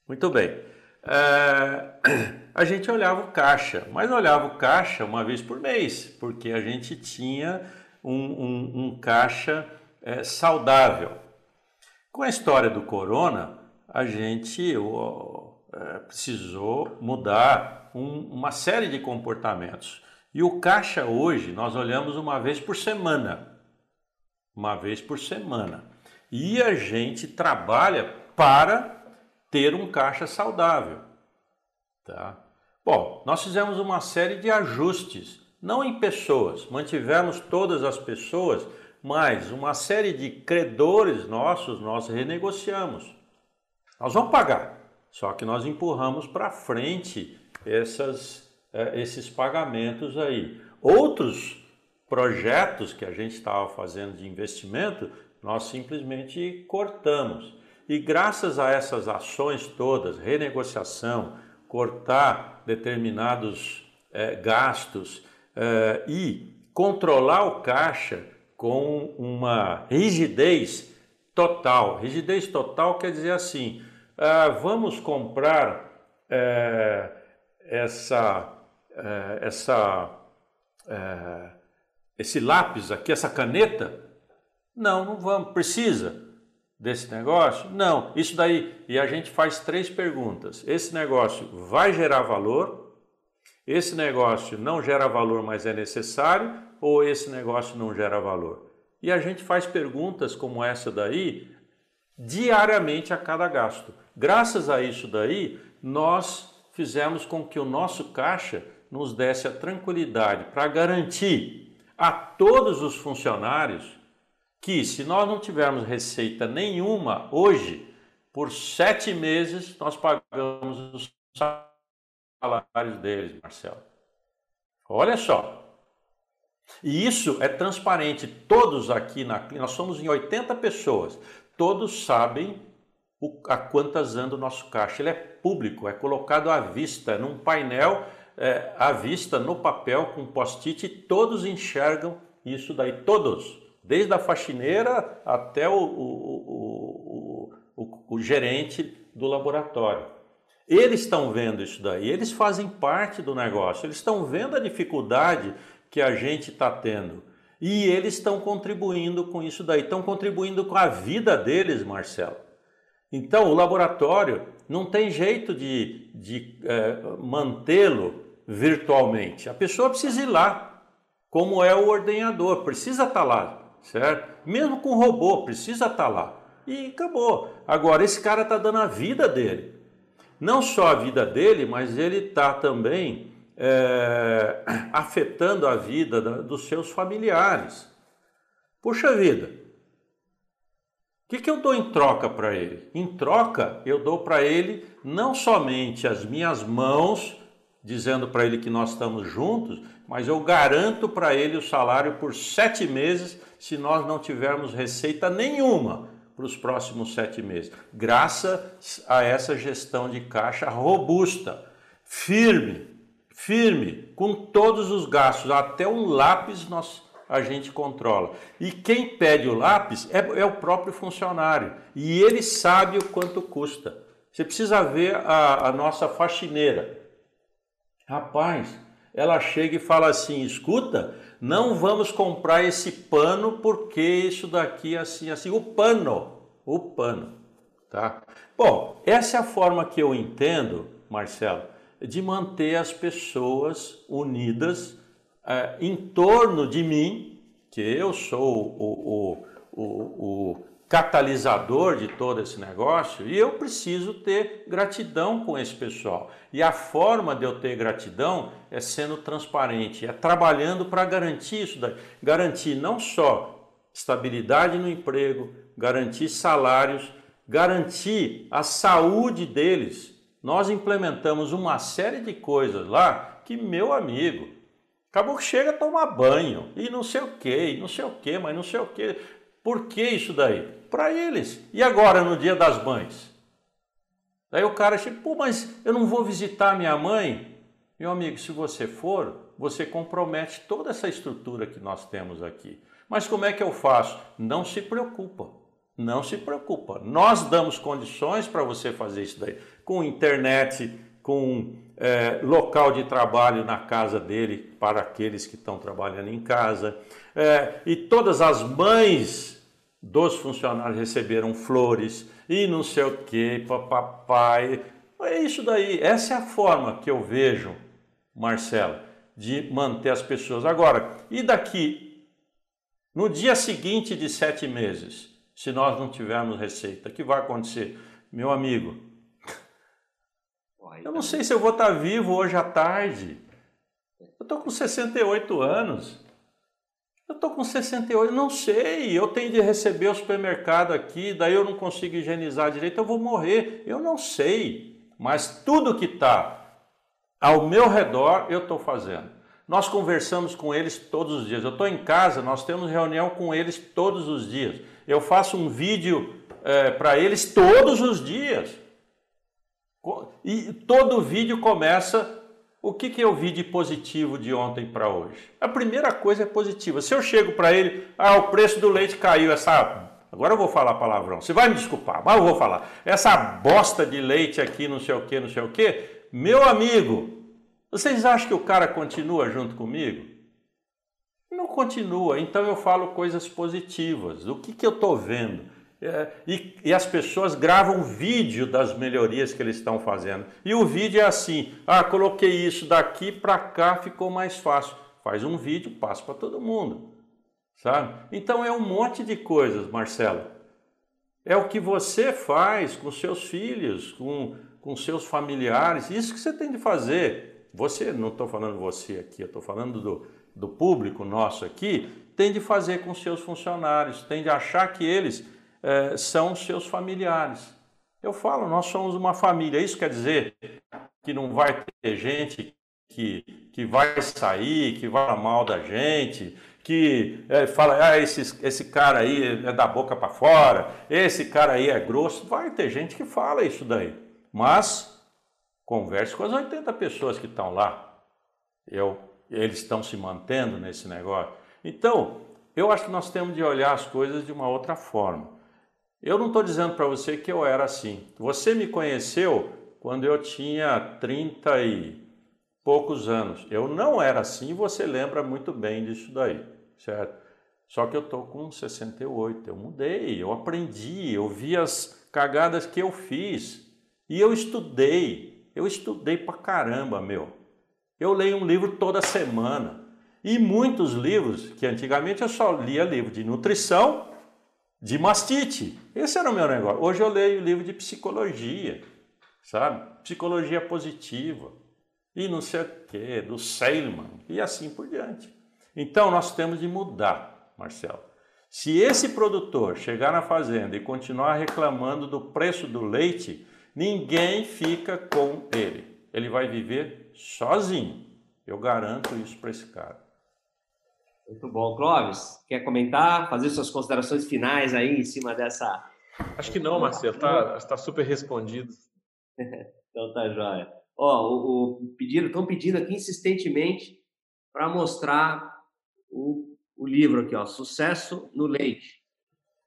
Muito bem. É, a gente olhava o caixa, mas olhava o caixa uma vez por mês, porque a gente tinha um, um, um caixa é, saudável. Com a história do corona, a gente é, precisou mudar um, uma série de comportamentos. E o caixa hoje nós olhamos uma vez por semana. Uma vez por semana. E a gente trabalha para ter um caixa saudável. Tá? Bom, nós fizemos uma série de ajustes, não em pessoas, mantivemos todas as pessoas, mas uma série de credores nossos nós renegociamos. Nós vamos pagar, só que nós empurramos para frente essas, é, esses pagamentos aí. Outros projetos que a gente estava fazendo de investimento, nós simplesmente cortamos. E graças a essas ações todas, renegociação, cortar determinados é, gastos é, e controlar o caixa com uma rigidez total. Rigidez total quer dizer assim: ah, vamos comprar é, essa, é, essa, é, esse lápis aqui, essa caneta? Não, não vamos. Precisa desse negócio? Não. Isso daí. E a gente faz três perguntas. Esse negócio vai gerar valor? Esse negócio não gera valor, mas é necessário? Ou esse negócio não gera valor? E a gente faz perguntas como essa daí diariamente a cada gasto. Graças a isso daí, nós fizemos com que o nosso caixa nos desse a tranquilidade para garantir a todos os funcionários que, se nós não tivermos receita nenhuma hoje, por sete meses nós pagamos os salários deles, Marcelo. Olha só. E isso é transparente. Todos aqui na nós somos em 80 pessoas. Todos sabem o, a quantas anda o nosso caixa. Ele é público, é colocado à vista, num painel é, à vista, no papel, com post-it, todos enxergam isso daí, todos, desde a faxineira até o, o, o gerente do laboratório. Eles estão vendo isso daí, eles fazem parte do negócio, eles estão vendo a dificuldade que a gente está tendo. E eles estão contribuindo com isso daí, estão contribuindo com a vida deles, Marcelo. Então, o laboratório não tem jeito de, de é, mantê-lo virtualmente. A pessoa precisa ir lá, como é o ordenador, precisa estar tá lá, certo? Mesmo com robô, precisa estar tá lá. E acabou. Agora, esse cara está dando a vida dele. Não só a vida dele, mas ele está também é, afetando a vida dos seus familiares. Puxa vida, que, que eu dou em troca para ele? Em troca, eu dou para ele não somente as minhas mãos, dizendo para ele que nós estamos juntos, mas eu garanto para ele o salário por sete meses se nós não tivermos receita nenhuma para os próximos sete meses, graças a essa gestão de caixa robusta, firme, firme, com todos os gastos, até um lápis nós a gente controla. E quem pede o lápis é, é o próprio funcionário. E ele sabe o quanto custa. Você precisa ver a, a nossa faxineira. Rapaz, ela chega e fala assim: escuta, não vamos comprar esse pano porque isso daqui é assim, assim. O pano, o pano, tá? Bom, essa é a forma que eu entendo, Marcelo, de manter as pessoas unidas é, em torno de mim, que eu sou o, o, o, o catalisador de todo esse negócio e eu preciso ter gratidão com esse pessoal. E a forma de eu ter gratidão é sendo transparente, é trabalhando para garantir isso, daí. garantir não só estabilidade no emprego, garantir salários, garantir a saúde deles. Nós implementamos uma série de coisas lá que, meu amigo, acabou que chega a tomar banho e não sei o que, não sei o que, mas não sei o que. Por que isso daí? Para eles. E agora, no dia das mães? Daí o cara chega, pô, mas eu não vou visitar minha mãe? Meu amigo, se você for, você compromete toda essa estrutura que nós temos aqui. Mas como é que eu faço? Não se preocupa. Não se preocupa. Nós damos condições para você fazer isso daí. Com internet, com é, local de trabalho na casa dele para aqueles que estão trabalhando em casa. É, e todas as mães dos funcionários receberam flores e não sei o que, papai. É isso daí. Essa é a forma que eu vejo, Marcelo, de manter as pessoas. Agora, e daqui, no dia seguinte de sete meses, se nós não tivermos receita, o que vai acontecer? Meu amigo, eu não sei se eu vou estar vivo hoje à tarde. Eu estou com 68 anos. Eu estou com 68, não sei, eu tenho de receber o supermercado aqui, daí eu não consigo higienizar direito, eu vou morrer. Eu não sei, mas tudo que está ao meu redor eu estou fazendo. Nós conversamos com eles todos os dias. Eu estou em casa, nós temos reunião com eles todos os dias. Eu faço um vídeo é, para eles todos os dias. E todo vídeo começa o que, que eu vi de positivo de ontem para hoje? A primeira coisa é positiva. Se eu chego para ele, ah, o preço do leite caiu, essa. Agora eu vou falar palavrão. Você vai me desculpar, mas eu vou falar. Essa bosta de leite aqui, não sei o que, não sei o que. Meu amigo, vocês acham que o cara continua junto comigo? Não continua. Então eu falo coisas positivas. O que, que eu estou vendo? É, e, e, as pessoas gravam vídeo das melhorias que eles estão fazendo. E o vídeo é assim: ah, coloquei isso daqui para cá, ficou mais fácil. Faz um vídeo, passa para todo mundo. Sabe? Então é um monte de coisas, Marcelo. É o que você faz com seus filhos, com, com seus familiares. Isso que você tem de fazer. Você, não estou falando você aqui, eu estou falando do, do público nosso aqui, tem de fazer com seus funcionários, tem de achar que eles é, são seus familiares. Eu falo, nós somos uma família. Isso quer dizer que não vai ter gente que, que vai sair, que vai mal da gente, que é, fala, ah, esse, esse cara aí é da boca para fora, esse cara aí é grosso. Vai ter gente que fala isso daí. Mas converse com as 80 pessoas que estão lá. Eu, eles estão se mantendo nesse negócio. Então, eu acho que nós temos de olhar as coisas de uma outra forma. Eu não estou dizendo para você que eu era assim. Você me conheceu quando eu tinha 30 e poucos anos. Eu não era assim você lembra muito bem disso daí, certo? Só que eu estou com 68, eu mudei, eu aprendi, eu vi as cagadas que eu fiz e eu estudei. Eu estudei pra caramba, meu. Eu leio um livro toda semana. E muitos livros, que antigamente eu só lia livro de nutrição de mastite. Esse era o meu negócio. Hoje eu leio livro de psicologia, sabe? Psicologia positiva. E não sei o quê, do Seilman e assim por diante. Então nós temos de mudar, Marcelo. Se esse produtor chegar na fazenda e continuar reclamando do preço do leite, ninguém fica com ele. Ele vai viver sozinho. Eu garanto isso para esse cara. Muito bom. Clóvis, quer comentar, fazer suas considerações finais aí em cima dessa. Acho que não, Marcelo, está tá super respondido. então tá jóia. Ó, o, o pedido, estão pedindo aqui insistentemente para mostrar o, o livro aqui, ó, Sucesso no Leite.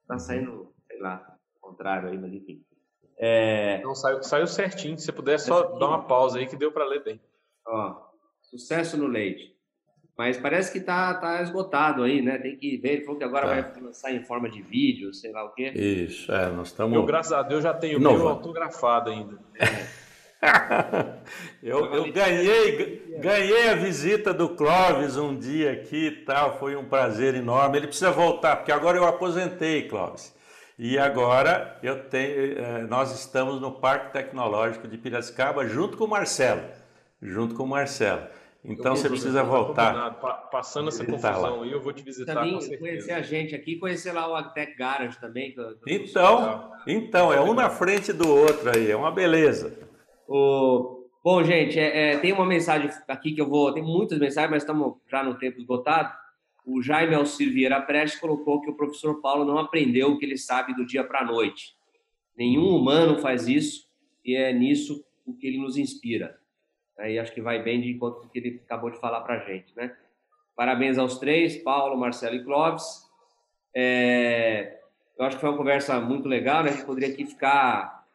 Tá saindo, sei lá, contrário aí, mas enfim. É... Não, saiu, saiu certinho. Se você puder só certinho. dar uma pausa aí que deu para ler bem. Ó, Sucesso no Leite. Mas parece que tá, tá esgotado aí, né? Tem que ver. Ele falou que agora tá. vai lançar em forma de vídeo, sei lá o quê. Isso, é, nós estamos. Eu, graças a Deus, já tenho o meu autografado ainda. eu, eu ganhei, ganhei a visita do Clóvis um dia aqui e tal, foi um prazer enorme. Ele precisa voltar, porque agora eu aposentei, Clóvis. E agora eu tenho, eh, nós estamos no Parque Tecnológico de Piracicaba junto com o Marcelo. Junto com o Marcelo. Então você precisa voltar. Passando essa confusão aí, eu vou te visitar. Também conhecer a gente aqui, conhecer lá o Agtech Garage também. Que eu, então, então, é um na frente do outro aí, é uma beleza. O... Bom, gente, é, é, tem uma mensagem aqui que eu vou. Tem muitas mensagens, mas estamos já no tempo esgotado. O Jaime Alcir Vieira Prestes colocou que o professor Paulo não aprendeu o que ele sabe do dia para a noite. Nenhum humano faz isso e é nisso o que ele nos inspira. Aí acho que vai bem de encontro com o que ele acabou de falar para a gente, né? Parabéns aos três, Paulo, Marcelo e Clóvis. É, eu acho que foi uma conversa muito legal, né? A gente poderia aqui ficar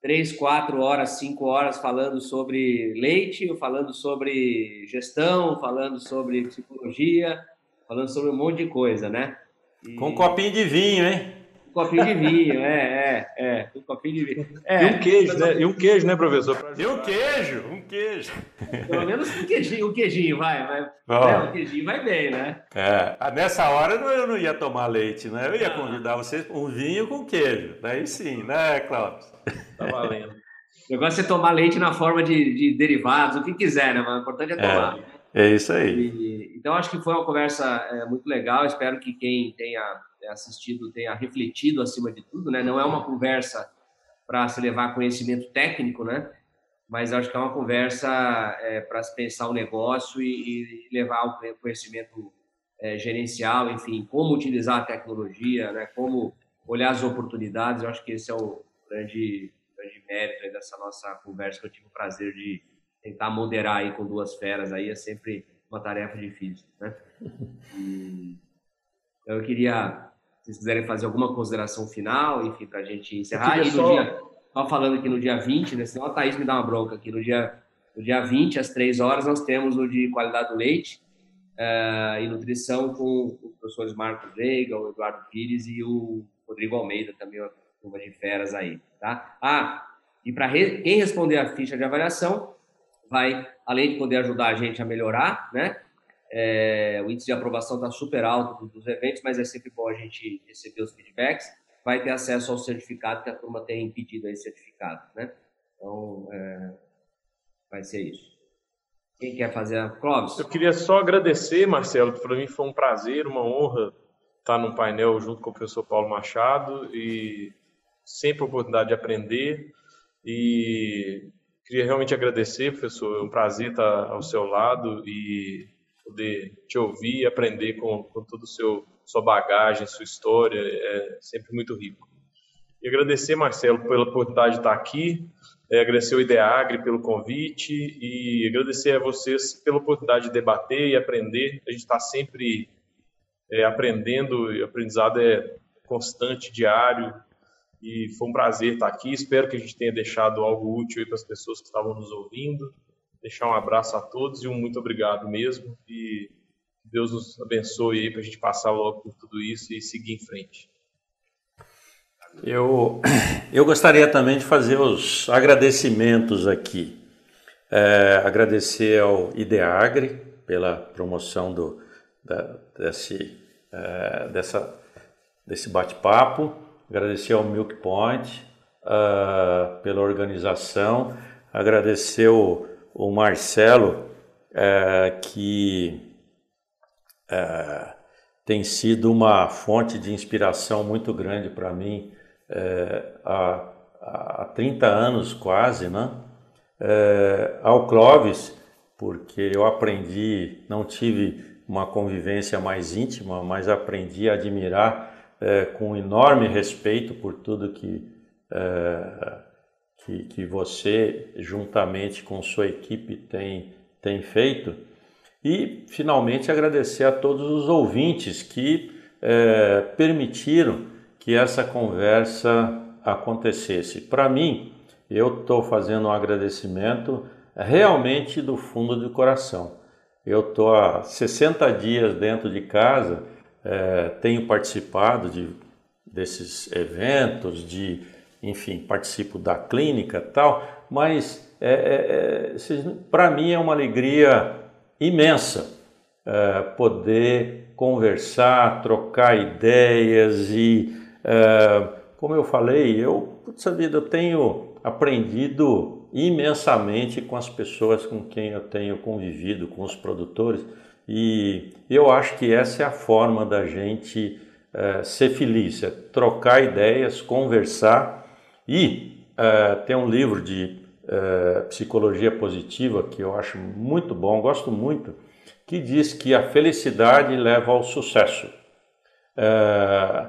três, quatro horas, cinco horas falando sobre leite, falando sobre gestão, falando sobre psicologia, falando sobre um monte de coisa, né? E... Com um copinho de vinho, hein? Copinho de vinho, é, é, é. Um copinho de vinho. É, e um queijo, né? E um queijo, né, professor? E um queijo, um queijo. Pelo menos um queijinho, um queijinho, vai, vai. É, um queijinho vai bem, né? É, ah, nessa hora eu não ia tomar leite, né? Eu ia ah. convidar vocês um vinho com queijo. Daí sim, né, Cláudio? Tá valendo. O negócio é tomar leite na forma de, de derivados, o que quiser, né? Mas o importante é tomar. É, é isso aí. E, então, acho que foi uma conversa é, muito legal. Espero que quem tenha assistido tenha refletido acima de tudo, né? Não é uma conversa para se levar conhecimento técnico, né? Mas acho que é uma conversa é, para se pensar o negócio e, e levar o conhecimento é, gerencial, enfim, como utilizar a tecnologia, né? Como olhar as oportunidades. Eu acho que esse é o grande, grande mérito dessa nossa conversa que eu tive o prazer de tentar moderar aí com duas feras aí é sempre uma tarefa difícil, né? E eu queria se vocês quiserem fazer alguma consideração final, enfim, para a gente encerrar. E no só... dia, estava falando que no dia 20, né, senão a Thaís me dá uma bronca aqui, no dia, no dia 20, às 3 horas, nós temos o de qualidade do leite uh, e nutrição com os professores Marcos Veiga, o Eduardo Pires e o Rodrigo Almeida, também uma turma de feras aí, tá? Ah, e para re... quem responder a ficha de avaliação, vai, além de poder ajudar a gente a melhorar, né? É, o índice de aprovação está super alto dos eventos, mas é sempre bom a gente receber os feedbacks. Vai ter acesso ao certificado que a turma tem pedido esse certificado, né? Então, é, vai ser isso. Quem quer fazer a Clóvis? Eu queria só agradecer, Marcelo, para mim foi um prazer, uma honra estar no painel junto com o professor Paulo Machado e sempre a oportunidade de aprender e queria realmente agradecer, professor, é um prazer estar ao seu lado e poder te ouvir e aprender com, com toda sua bagagem, sua história, é sempre muito rico. E agradecer, Marcelo, pela oportunidade de estar aqui, é, agradecer o Ideagre pelo convite e agradecer a vocês pela oportunidade de debater e aprender. A gente está sempre é, aprendendo e o aprendizado é constante, diário, e foi um prazer estar aqui. Espero que a gente tenha deixado algo útil para as pessoas que estavam nos ouvindo deixar um abraço a todos e um muito obrigado mesmo. E Deus nos abençoe aí para a gente passar logo por tudo isso e seguir em frente. Eu, eu gostaria também de fazer os agradecimentos aqui. É, agradecer ao Ideagre pela promoção do, da, desse, é, dessa, desse bate-papo, agradecer ao Milk Point uh, pela organização, agradecer o o Marcelo, é, que é, tem sido uma fonte de inspiração muito grande para mim é, há, há 30 anos quase, né? É, ao Clóvis, porque eu aprendi, não tive uma convivência mais íntima, mas aprendi a admirar é, com enorme respeito por tudo que, é, que, que você, juntamente com sua equipe, tem, tem feito. E, finalmente, agradecer a todos os ouvintes que é, permitiram que essa conversa acontecesse. Para mim, eu estou fazendo um agradecimento realmente do fundo do coração. Eu estou há 60 dias dentro de casa, é, tenho participado de, desses eventos, de, enfim, participo da clínica tal, mas é, é, é para mim é uma alegria imensa é, poder conversar, trocar ideias e, é, como eu falei, eu, putz vida, eu tenho aprendido imensamente com as pessoas com quem eu tenho convivido, com os produtores, e eu acho que essa é a forma da gente é, ser feliz, é trocar ideias, conversar e é, tem um livro de é, psicologia positiva que eu acho muito bom, gosto muito, que diz que a felicidade leva ao sucesso. É,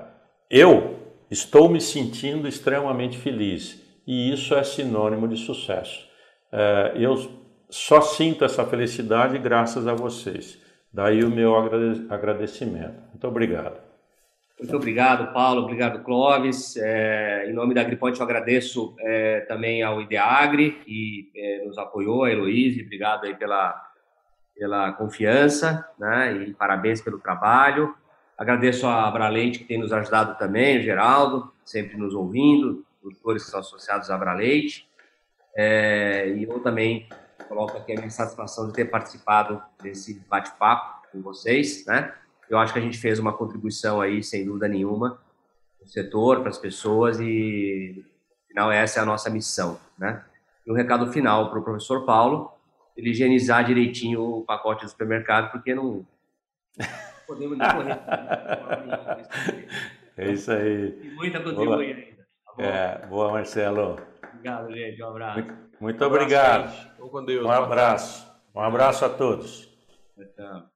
eu estou me sentindo extremamente feliz e isso é sinônimo de sucesso. Eu só sinto essa felicidade graças a vocês. Daí o meu agradecimento. Muito obrigado. Muito obrigado, Paulo. Obrigado, Clóvis. É, em nome da Agriponte, eu agradeço é, também ao Ideagri, que é, nos apoiou, a Heloísa. Obrigado aí pela, pela confiança, né? E parabéns pelo trabalho. Agradeço a Abraleite, que tem nos ajudado também, o Geraldo, sempre nos ouvindo, produtores que são associados à Abraleite. É, e eu também coloco aqui a minha satisfação de ter participado desse bate-papo com vocês, né? Eu acho que a gente fez uma contribuição aí, sem dúvida nenhuma, para o setor, para as pessoas e, afinal, essa é a nossa missão, né? E um recado final para o professor Paulo, ele higienizar direitinho o pacote do supermercado, porque não podemos nem correr. É isso aí. E muita contribuir ainda. Tá é, boa, Marcelo. Obrigado, gente. Um abraço. Muito, muito um abraço, obrigado. Com Deus. Um abraço. Um abraço a todos. Tchau.